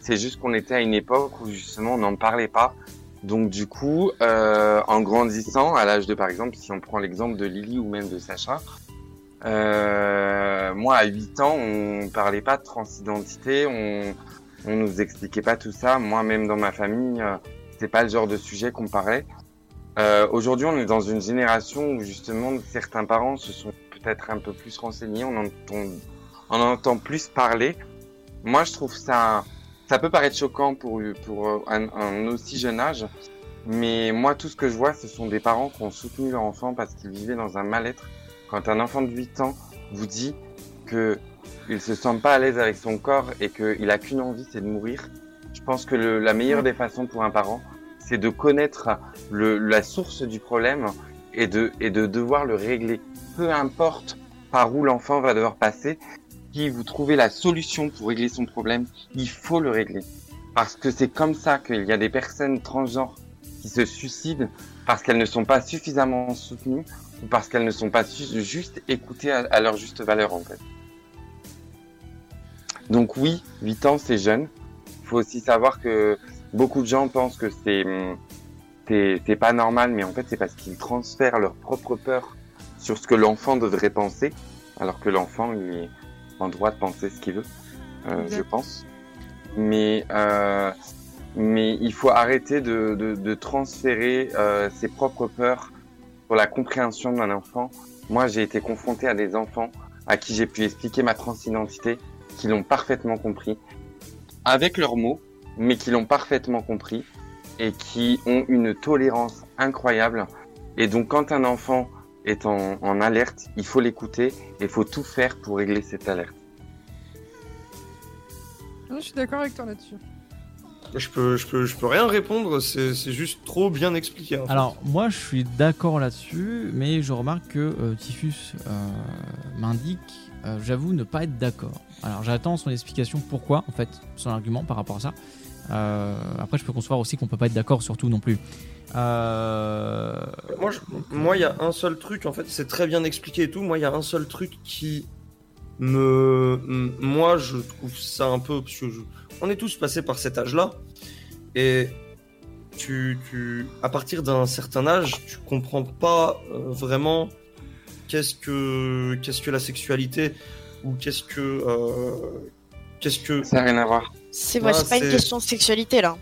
C'est juste qu'on était à une époque où justement on n'en parlait pas. Donc du coup, euh, en grandissant, à l'âge de par exemple, si on prend l'exemple de Lily ou même de Sacha, euh, moi à 8 ans, on parlait pas de transidentité, on, on nous expliquait pas tout ça. Moi même dans ma famille, euh, c'est pas le genre de sujet qu'on parlait. Euh, Aujourd'hui, on est dans une génération où justement certains parents se sont peut-être un peu plus renseignés, on entend, on en entend plus parler. Moi, je trouve ça, ça peut paraître choquant pour pour un, un aussi jeune âge, mais moi, tout ce que je vois, ce sont des parents qui ont soutenu leur enfant parce qu'ils vivaient dans un mal-être. Quand un enfant de 8 ans vous dit que il se sent pas à l'aise avec son corps et qu'il a qu'une envie, c'est de mourir, je pense que le, la meilleure des façons pour un parent, c'est de connaître le, la source du problème et de, et de devoir le régler. Peu importe par où l'enfant va devoir passer, si vous trouvez la solution pour régler son problème, il faut le régler. Parce que c'est comme ça qu'il y a des personnes transgenres qui se suicident parce qu'elles ne sont pas suffisamment soutenues ou parce qu'elles ne sont pas juste écoutées à, leur juste valeur en fait. Donc oui, 8 ans c'est jeune. Il faut aussi savoir que beaucoup de gens pensent que c'est c'est pas normal, mais en fait c'est parce qu'ils transfèrent leur propre peur sur ce que l'enfant devrait penser, alors que l'enfant il en droit de penser ce qu'il veut, euh, je pense. Mais euh, mais il faut arrêter de, de, de transférer euh, ses propres peurs pour la compréhension d'un enfant. Moi, j'ai été confronté à des enfants à qui j'ai pu expliquer ma transidentité, qui l'ont parfaitement compris, avec leurs mots, mais qui l'ont parfaitement compris et qui ont une tolérance incroyable. Et donc, quand un enfant est en, en alerte, il faut l'écouter et il faut tout faire pour régler cette alerte. Je suis d'accord avec toi là-dessus. Je peux, je peux, je peux rien répondre, c'est c'est juste trop bien expliqué. en fait. Alors, moi, je suis d'accord là-dessus, mais je remarque que euh, Typhus euh, m'indique, euh, j'avoue, ne pas être d'accord. Alors, j'attends son explication pourquoi, en fait, son argument par rapport à ça. Euh, après, je peux concevoir aussi qu'on peut pas être d'accord sur tout non plus. Euh, Moi, je- moi, il y a un seul truc, en fait, c'est très bien expliqué et tout. Moi, il y a un seul truc qui me. Moi, je trouve ça un peu. Parce que je- On est tous passés par cet âge-là. Et tu, tu, à partir d'un certain âge, tu comprends pas euh, vraiment qu'est-ce que, qu'est-ce que la sexualité ou qu'est-ce que. euh, qu'est-ce que. Ça n'a rien à voir. C'est ouais, Ah, pas une question de sexualité là.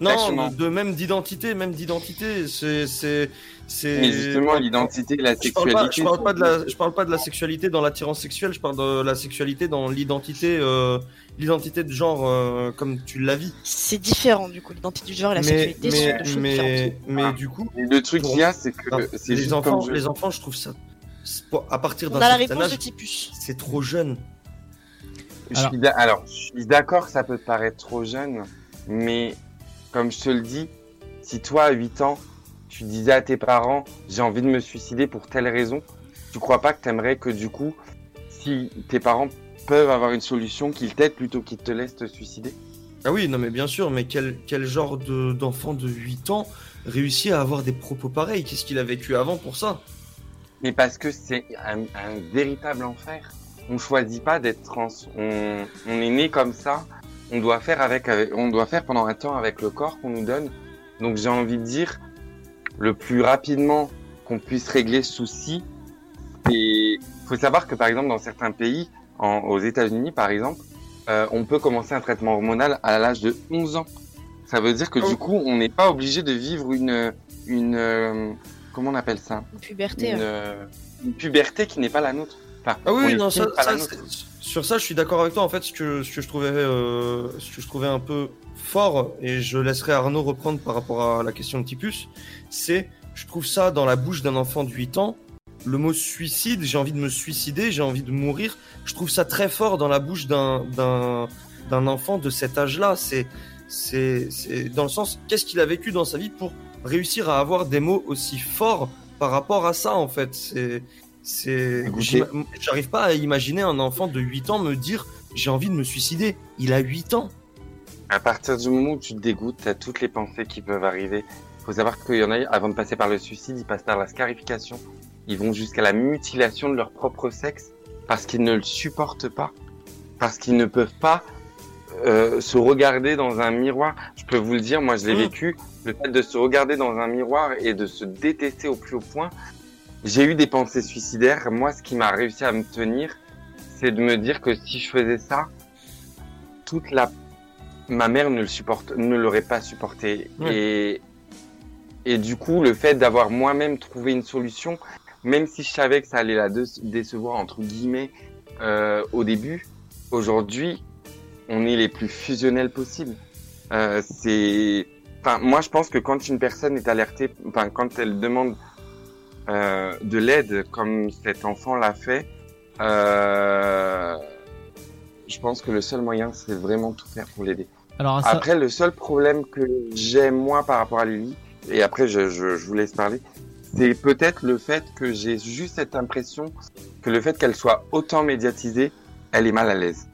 Non, de, même d'identité, même d'identité, c'est, c'est, c'est. Mais justement, l'identité et la Je parle pas, sexualité. je parle pas de la, je parle pas de la sexualité dans l'attirance sexuelle, je parle de la sexualité dans l'identité, euh, l'identité de genre euh, comme tu la vis. C'est différent du coup, l'identité du genre et la Mais, sexualité sont mais, deux choses mais, différentes. mais du coup, Le truc qu'il y a, c'est que non, les juste enfants, comme je- les enfants, je trouve ça, à partir d'un certain réponse de âge, Typus. c'est trop jeune. Je suis d'a- alors, je suis d'accord, ça peut te paraître trop jeune, mais comme je te le dis, si toi à 8 ans, tu disais à tes parents, j'ai envie de me suicider pour telle raison, tu crois pas que t'aimerais que du coup, si tes parents peuvent avoir une solution, qu'ils t'aident plutôt qu'ils te laissent te suicider? Ah oui, non mais bien sûr, mais quel, quel genre de- d'enfant de 8 ans réussit à avoir des propos pareils? Qu'est-ce qu'il a vécu avant pour ça? Mais parce que c'est un, un véritable enfer. On choisit pas d'être trans. On, on est né comme ça. On doit faire avec, on doit faire pendant un temps avec le corps qu'on nous donne. Donc j'ai envie de dire, le plus rapidement qu'on puisse régler ce souci, et faut savoir que par exemple dans certains pays, en- aux États-Unis par exemple, euh, on peut commencer un traitement hormonal à l'âge de 11 ans. Ça veut dire que du coup, on n'est pas obligé de vivre une, une, euh, comment on appelle ça? Une puberté. une, hein. euh, une puberté qui n'est pas la nôtre. Enfin, Ah oui, non, ça, sur ça, je suis d'accord avec toi. En fait, ce que, ce que je trouvais, euh, ce que je trouvais un peu fort, et je laisserai Arnaud reprendre par rapport à la question de Tipus, c'est, je trouve ça dans la bouche d'un enfant de 8 ans, le mot suicide, j'ai envie de me suicider, j'ai envie de mourir. Je trouve ça très fort dans la bouche d'un, d'un, d'un enfant de cet âge-là. C'est, c'est, c'est dans le sens, qu'est-ce qu'il a vécu dans sa vie pour réussir à avoir des mots aussi forts par rapport à ça, en fait? C'est, j'arrive pas à imaginer un enfant de 8 ans me dire j'ai envie de me suicider. Il a 8 ans. À partir du moment où tu te dégoûtes, t'as toutes les pensées qui peuvent arriver. Faut savoir qu'il y en a, avant de passer par le suicide, ils passent par la scarification. Ils vont jusqu'à la mutilation de leur propre sexe parce qu'ils ne le supportent pas, parce qu'ils ne peuvent pas euh, se regarder dans un miroir. Je peux vous le dire, moi je l'ai Mm. vécu, le fait de se regarder dans un miroir et de se détester au plus haut point. J'ai eu des pensées suicidaires. Moi, ce qui m'a réussi à me tenir, c'est de me dire que si je faisais ça, toute la ma mère ne le supporte, ne l'aurait pas supporté. Et et du coup, le fait d'avoir moi-même trouvé une solution, même si je savais que ça allait la dé- décevoir entre guillemets euh, au début, aujourd'hui, on est les plus fusionnels possibles. Euh, c'est, enfin, moi, je pense que quand une personne est alertée, enfin, quand elle demande euh, de l'aide, comme cet enfant l'a fait, euh, je pense que le seul moyen, c'est vraiment tout faire pour l'aider. Alors, à ça- Après, le seul problème que j'ai moi par rapport à Lily, et après je, je, je vous laisse parler, c'est peut-être le fait que j'ai juste cette impression que le fait qu'elle soit autant médiatisée, elle est mal à l'aise.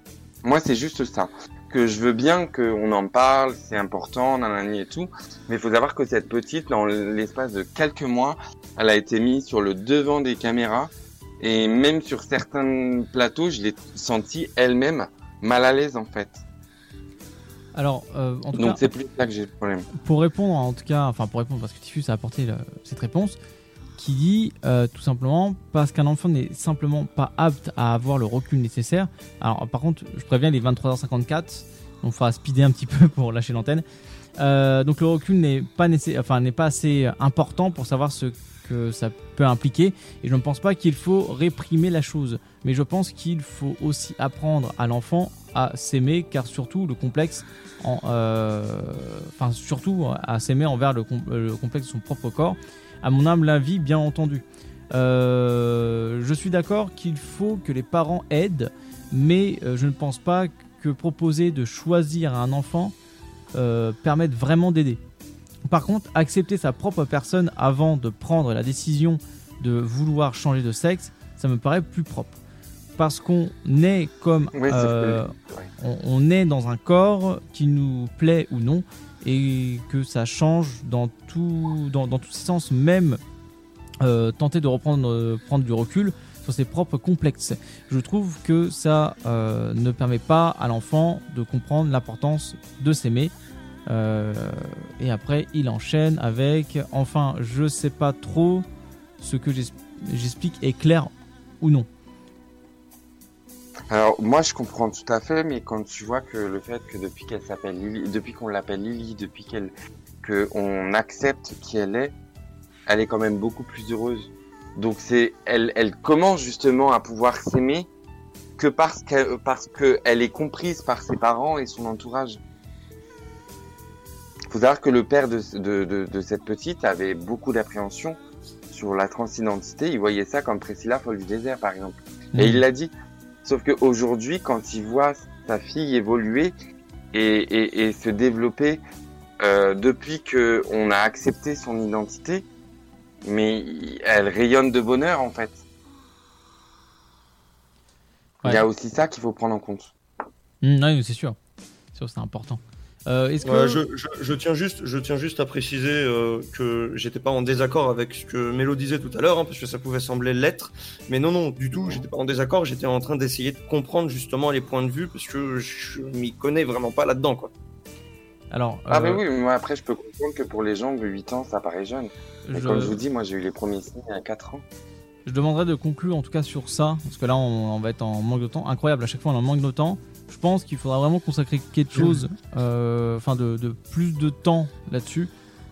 Moi, c'est juste ça. Que je veux bien qu'on en parle, c'est important, nanani et tout, mais il faut savoir que cette petite, dans l'espace de quelques mois, elle a été mise sur le devant des caméras, et même sur certains plateaux, je l'ai sentie elle-même mal à l'aise en fait. Alors, euh, en tout Donc cas, c'est plus ça que j'ai le problème. pour répondre, en tout cas, enfin pour répondre parce que Tiffus a apporté le- cette réponse, qui dit euh, tout simplement parce qu'un enfant n'est simplement pas apte à avoir le recul nécessaire. Alors, par contre, je préviens, il est 23h54, donc il faudra speeder un petit peu pour lâcher l'antenne. Euh, donc le recul n'est pas enfin n'est pas assez important pour savoir ce que ça peut impliquer. Et je ne pense pas qu'il faut réprimer la chose, mais je pense qu'il faut aussi apprendre à l'enfant à s'aimer, car surtout le complexe, en, euh, enfin surtout à s'aimer envers le, com- le complexe de son propre corps. À mon humble avis, bien entendu. Euh, je suis d'accord qu'il faut que les parents aident, mais euh, je ne pense pas que proposer de choisir à un enfant permette vraiment d'aider. Par contre, accepter sa propre personne avant de prendre la décision de vouloir changer de sexe, ça me paraît plus propre. Parce qu'on est comme Oui, euh, on, on est dans un corps qui nous plaît ou non, et que ça change dans, tout, dans, dans tous ses sens, même euh, tenter de reprendre euh, prendre du recul sur ses propres complexes. Je trouve que ça ne permet pas à l'enfant de comprendre l'importance de s'aimer. Euh, et après, il enchaîne avec enfin, je sais pas trop ce que j'explique est clair ou non. Alors moi je comprends tout à fait, mais quand tu vois que le fait que depuis qu'elle s'appelle Lily, depuis qu'on l'appelle Lily, depuis qu'elle que on accepte qui elle est, elle est quand même beaucoup plus heureuse. Donc c'est elle commence justement à pouvoir s'aimer que parce qu'elle est comprise par ses parents et son entourage. Faut savoir que le père de, de, de, de cette petite avait beaucoup d'appréhension sur la transidentité. Il voyait ça comme Priscilla folle du désert, par exemple. Et Mhm. il l'a dit. Sauf qu'aujourd'hui, quand il voit sa fille évoluer et, et, et se développer euh, depuis que on a accepté son identité, mais il- elle rayonne de bonheur en fait. Il y a aussi ça qu'il faut prendre en compte. Mmh, oui, c'est sûr. C'est sûr, c'est important. Euh, Est-ce que Ouais, je, je- je tiens juste, je tiens juste à préciser euh, que j'étais pas en désaccord avec ce que Mélo disait tout à l'heure, hein, parce que ça pouvait sembler l'être. Mais non, non, du tout, j'étais pas en désaccord. J'étais en train d'essayer de comprendre justement les points de vue, parce que je m'y connais vraiment pas là-dedans, quoi. Alors, Ah, euh, mais oui, mais moi après, je peux comprendre que pour les gens de 8 ans, ça paraît jeune. Mais Je- comme je vous dis, moi j'ai eu les premiers signes il y a 4 ans. Je demanderais de conclure en tout cas sur ça, parce que là on, on va être en manque de temps. Incroyable, à chaque fois on est en manque de temps. Je pense qu'il faudra vraiment consacrer quelque chose, euh, enfin de, de plus de temps là-dessus.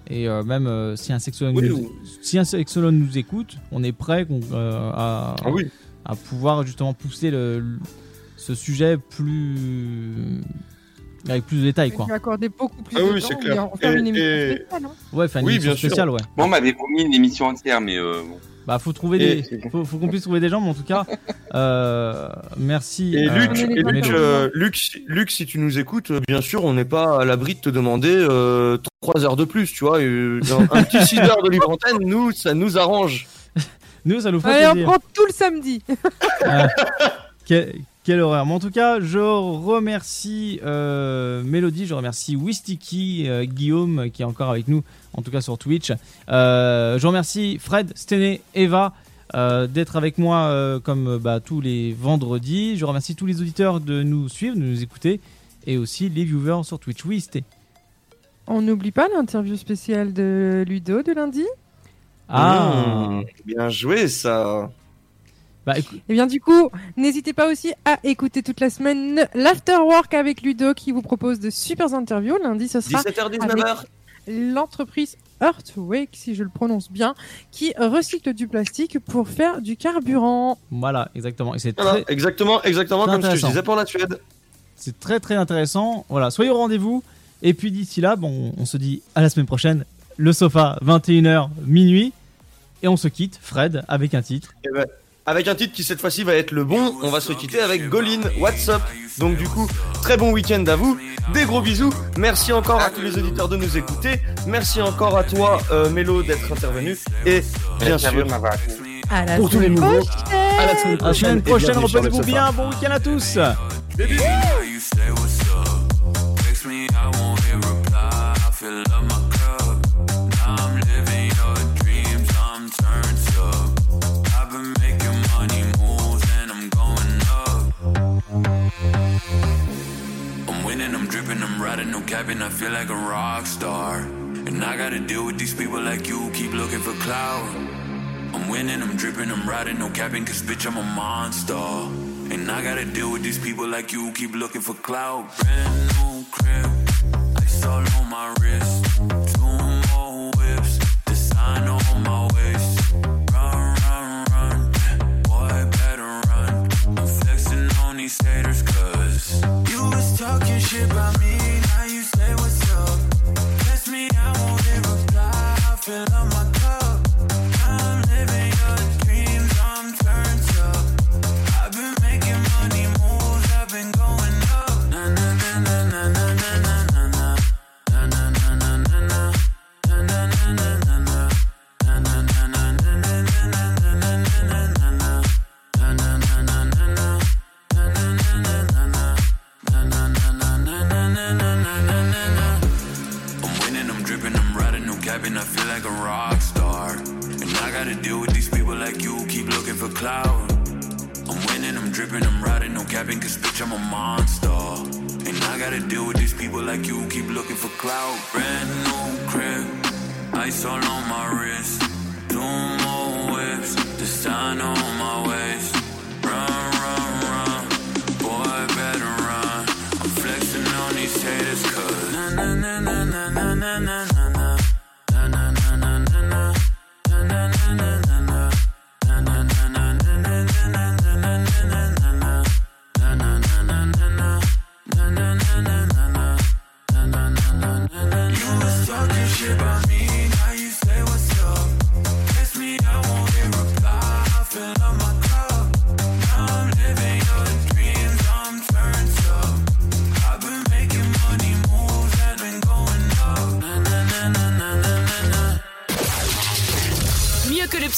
Et euh, même euh, si un sexologue, Oui, nous, oui. si un sexologue nous écoute, on est prêt euh, à, Ah oui. à pouvoir justement pousser le, le- ce sujet plus avec plus de détails quoi. Accorder beaucoup plus Ah de oui, c'est et clair. en faire une Et- émission et- spéciale. hein. Ouais, faire une Oui, émission bien sûr. spéciale, ouais. Bon, on m'avait promis une émission entière, mais euh, bon. Bah faut trouver Et- des, faut, faut qu'on puisse trouver des gens, mais en tout cas, euh, merci. Et euh, Luc, et Luc, Mélo. euh, Luc, si- Luc, si tu nous écoutes, bien sûr, on n'est pas à l'abri de te demander euh, trois heures de plus, tu vois. un, petit 6 heures de libre antenne, nous, ça nous arrange. Nous, ça nous fait Allez, on prend tout le samedi. Quel- quelle horreur. Mais en tout cas, je remercie euh, Mélodie, je remercie Wistiki, euh, Guillaume qui est encore avec nous, en tout cas sur Twitch. Euh, je remercie Fred, Stené, Eva euh, d'être avec moi euh, comme bah, tous les vendredis. Je remercie tous les auditeurs de nous suivre, de nous écouter et aussi les viewers sur Twitch. Oui, c'était. On n'oublie pas l'interview spéciale de Ludo de lundi. Ah, Mmh, bien joué, ça. Bah écoute, Et bien du coup, n'hésitez pas aussi à écouter toute la semaine l'Afterwork avec Ludo qui vous propose de super interviews. Lundi, ce sera 17h, avec 19h. l'entreprise Earthwake, si je le prononce bien, qui recycle du plastique pour faire du carburant. voilà, exactement. Et c'est Voilà, très, exactement, exactement comme ce que je disais pour la Suède. C'est très très intéressant. Voilà, soyez au rendez-vous. Et puis d'ici là, bon, on se dit à la semaine prochaine. Le sofa, 21h, minuit. Et on se quitte, Fred, avec un titre. Eh ben, avec un titre qui cette fois-ci va être le bon, on va se quitter avec Golin, What's Up? Donc du coup, très bon week-end à vous, des gros bisous, merci encore à tous les auditeurs de nous écouter, merci encore à toi euh, Mélo d'être intervenu, et bien Merci à vous sûr. À la pour tous les semaine nouveaux, prochaine. à la semaine À la semaine et prochaine, le reposez-vous bien. Bon week-end à tous. Winning, I'm dripping, I'm riding, no cabin. I feel like a rock star. And I gotta deal with these people like you, keep looking for clout. I'm winning, I'm dripping, I'm riding, no capping, cause bitch, I'm a monster. And I gotta deal with these people like you, keep looking for clout. Brand new crib, ice all on my wrist. Two more whips, design on my waist. Run, run, run, boy, better run. I'm flexing on these haters, cause talking shit about me, now you say what's up. Me, I won't reply, I fill up rapping, I feel like a rock star. And I gotta deal with these people like you keep looking for clout. I'm winning, I'm dripping, I'm riding, no capping, cause bitch, I'm a monster. And I gotta deal with these people like you keep looking for clout. Brand new crib, ice all on my wrist. Two more whips, the sign on my waist. Run, run, run, boy, better run. I'm flexing on these haters, na na na na na na na.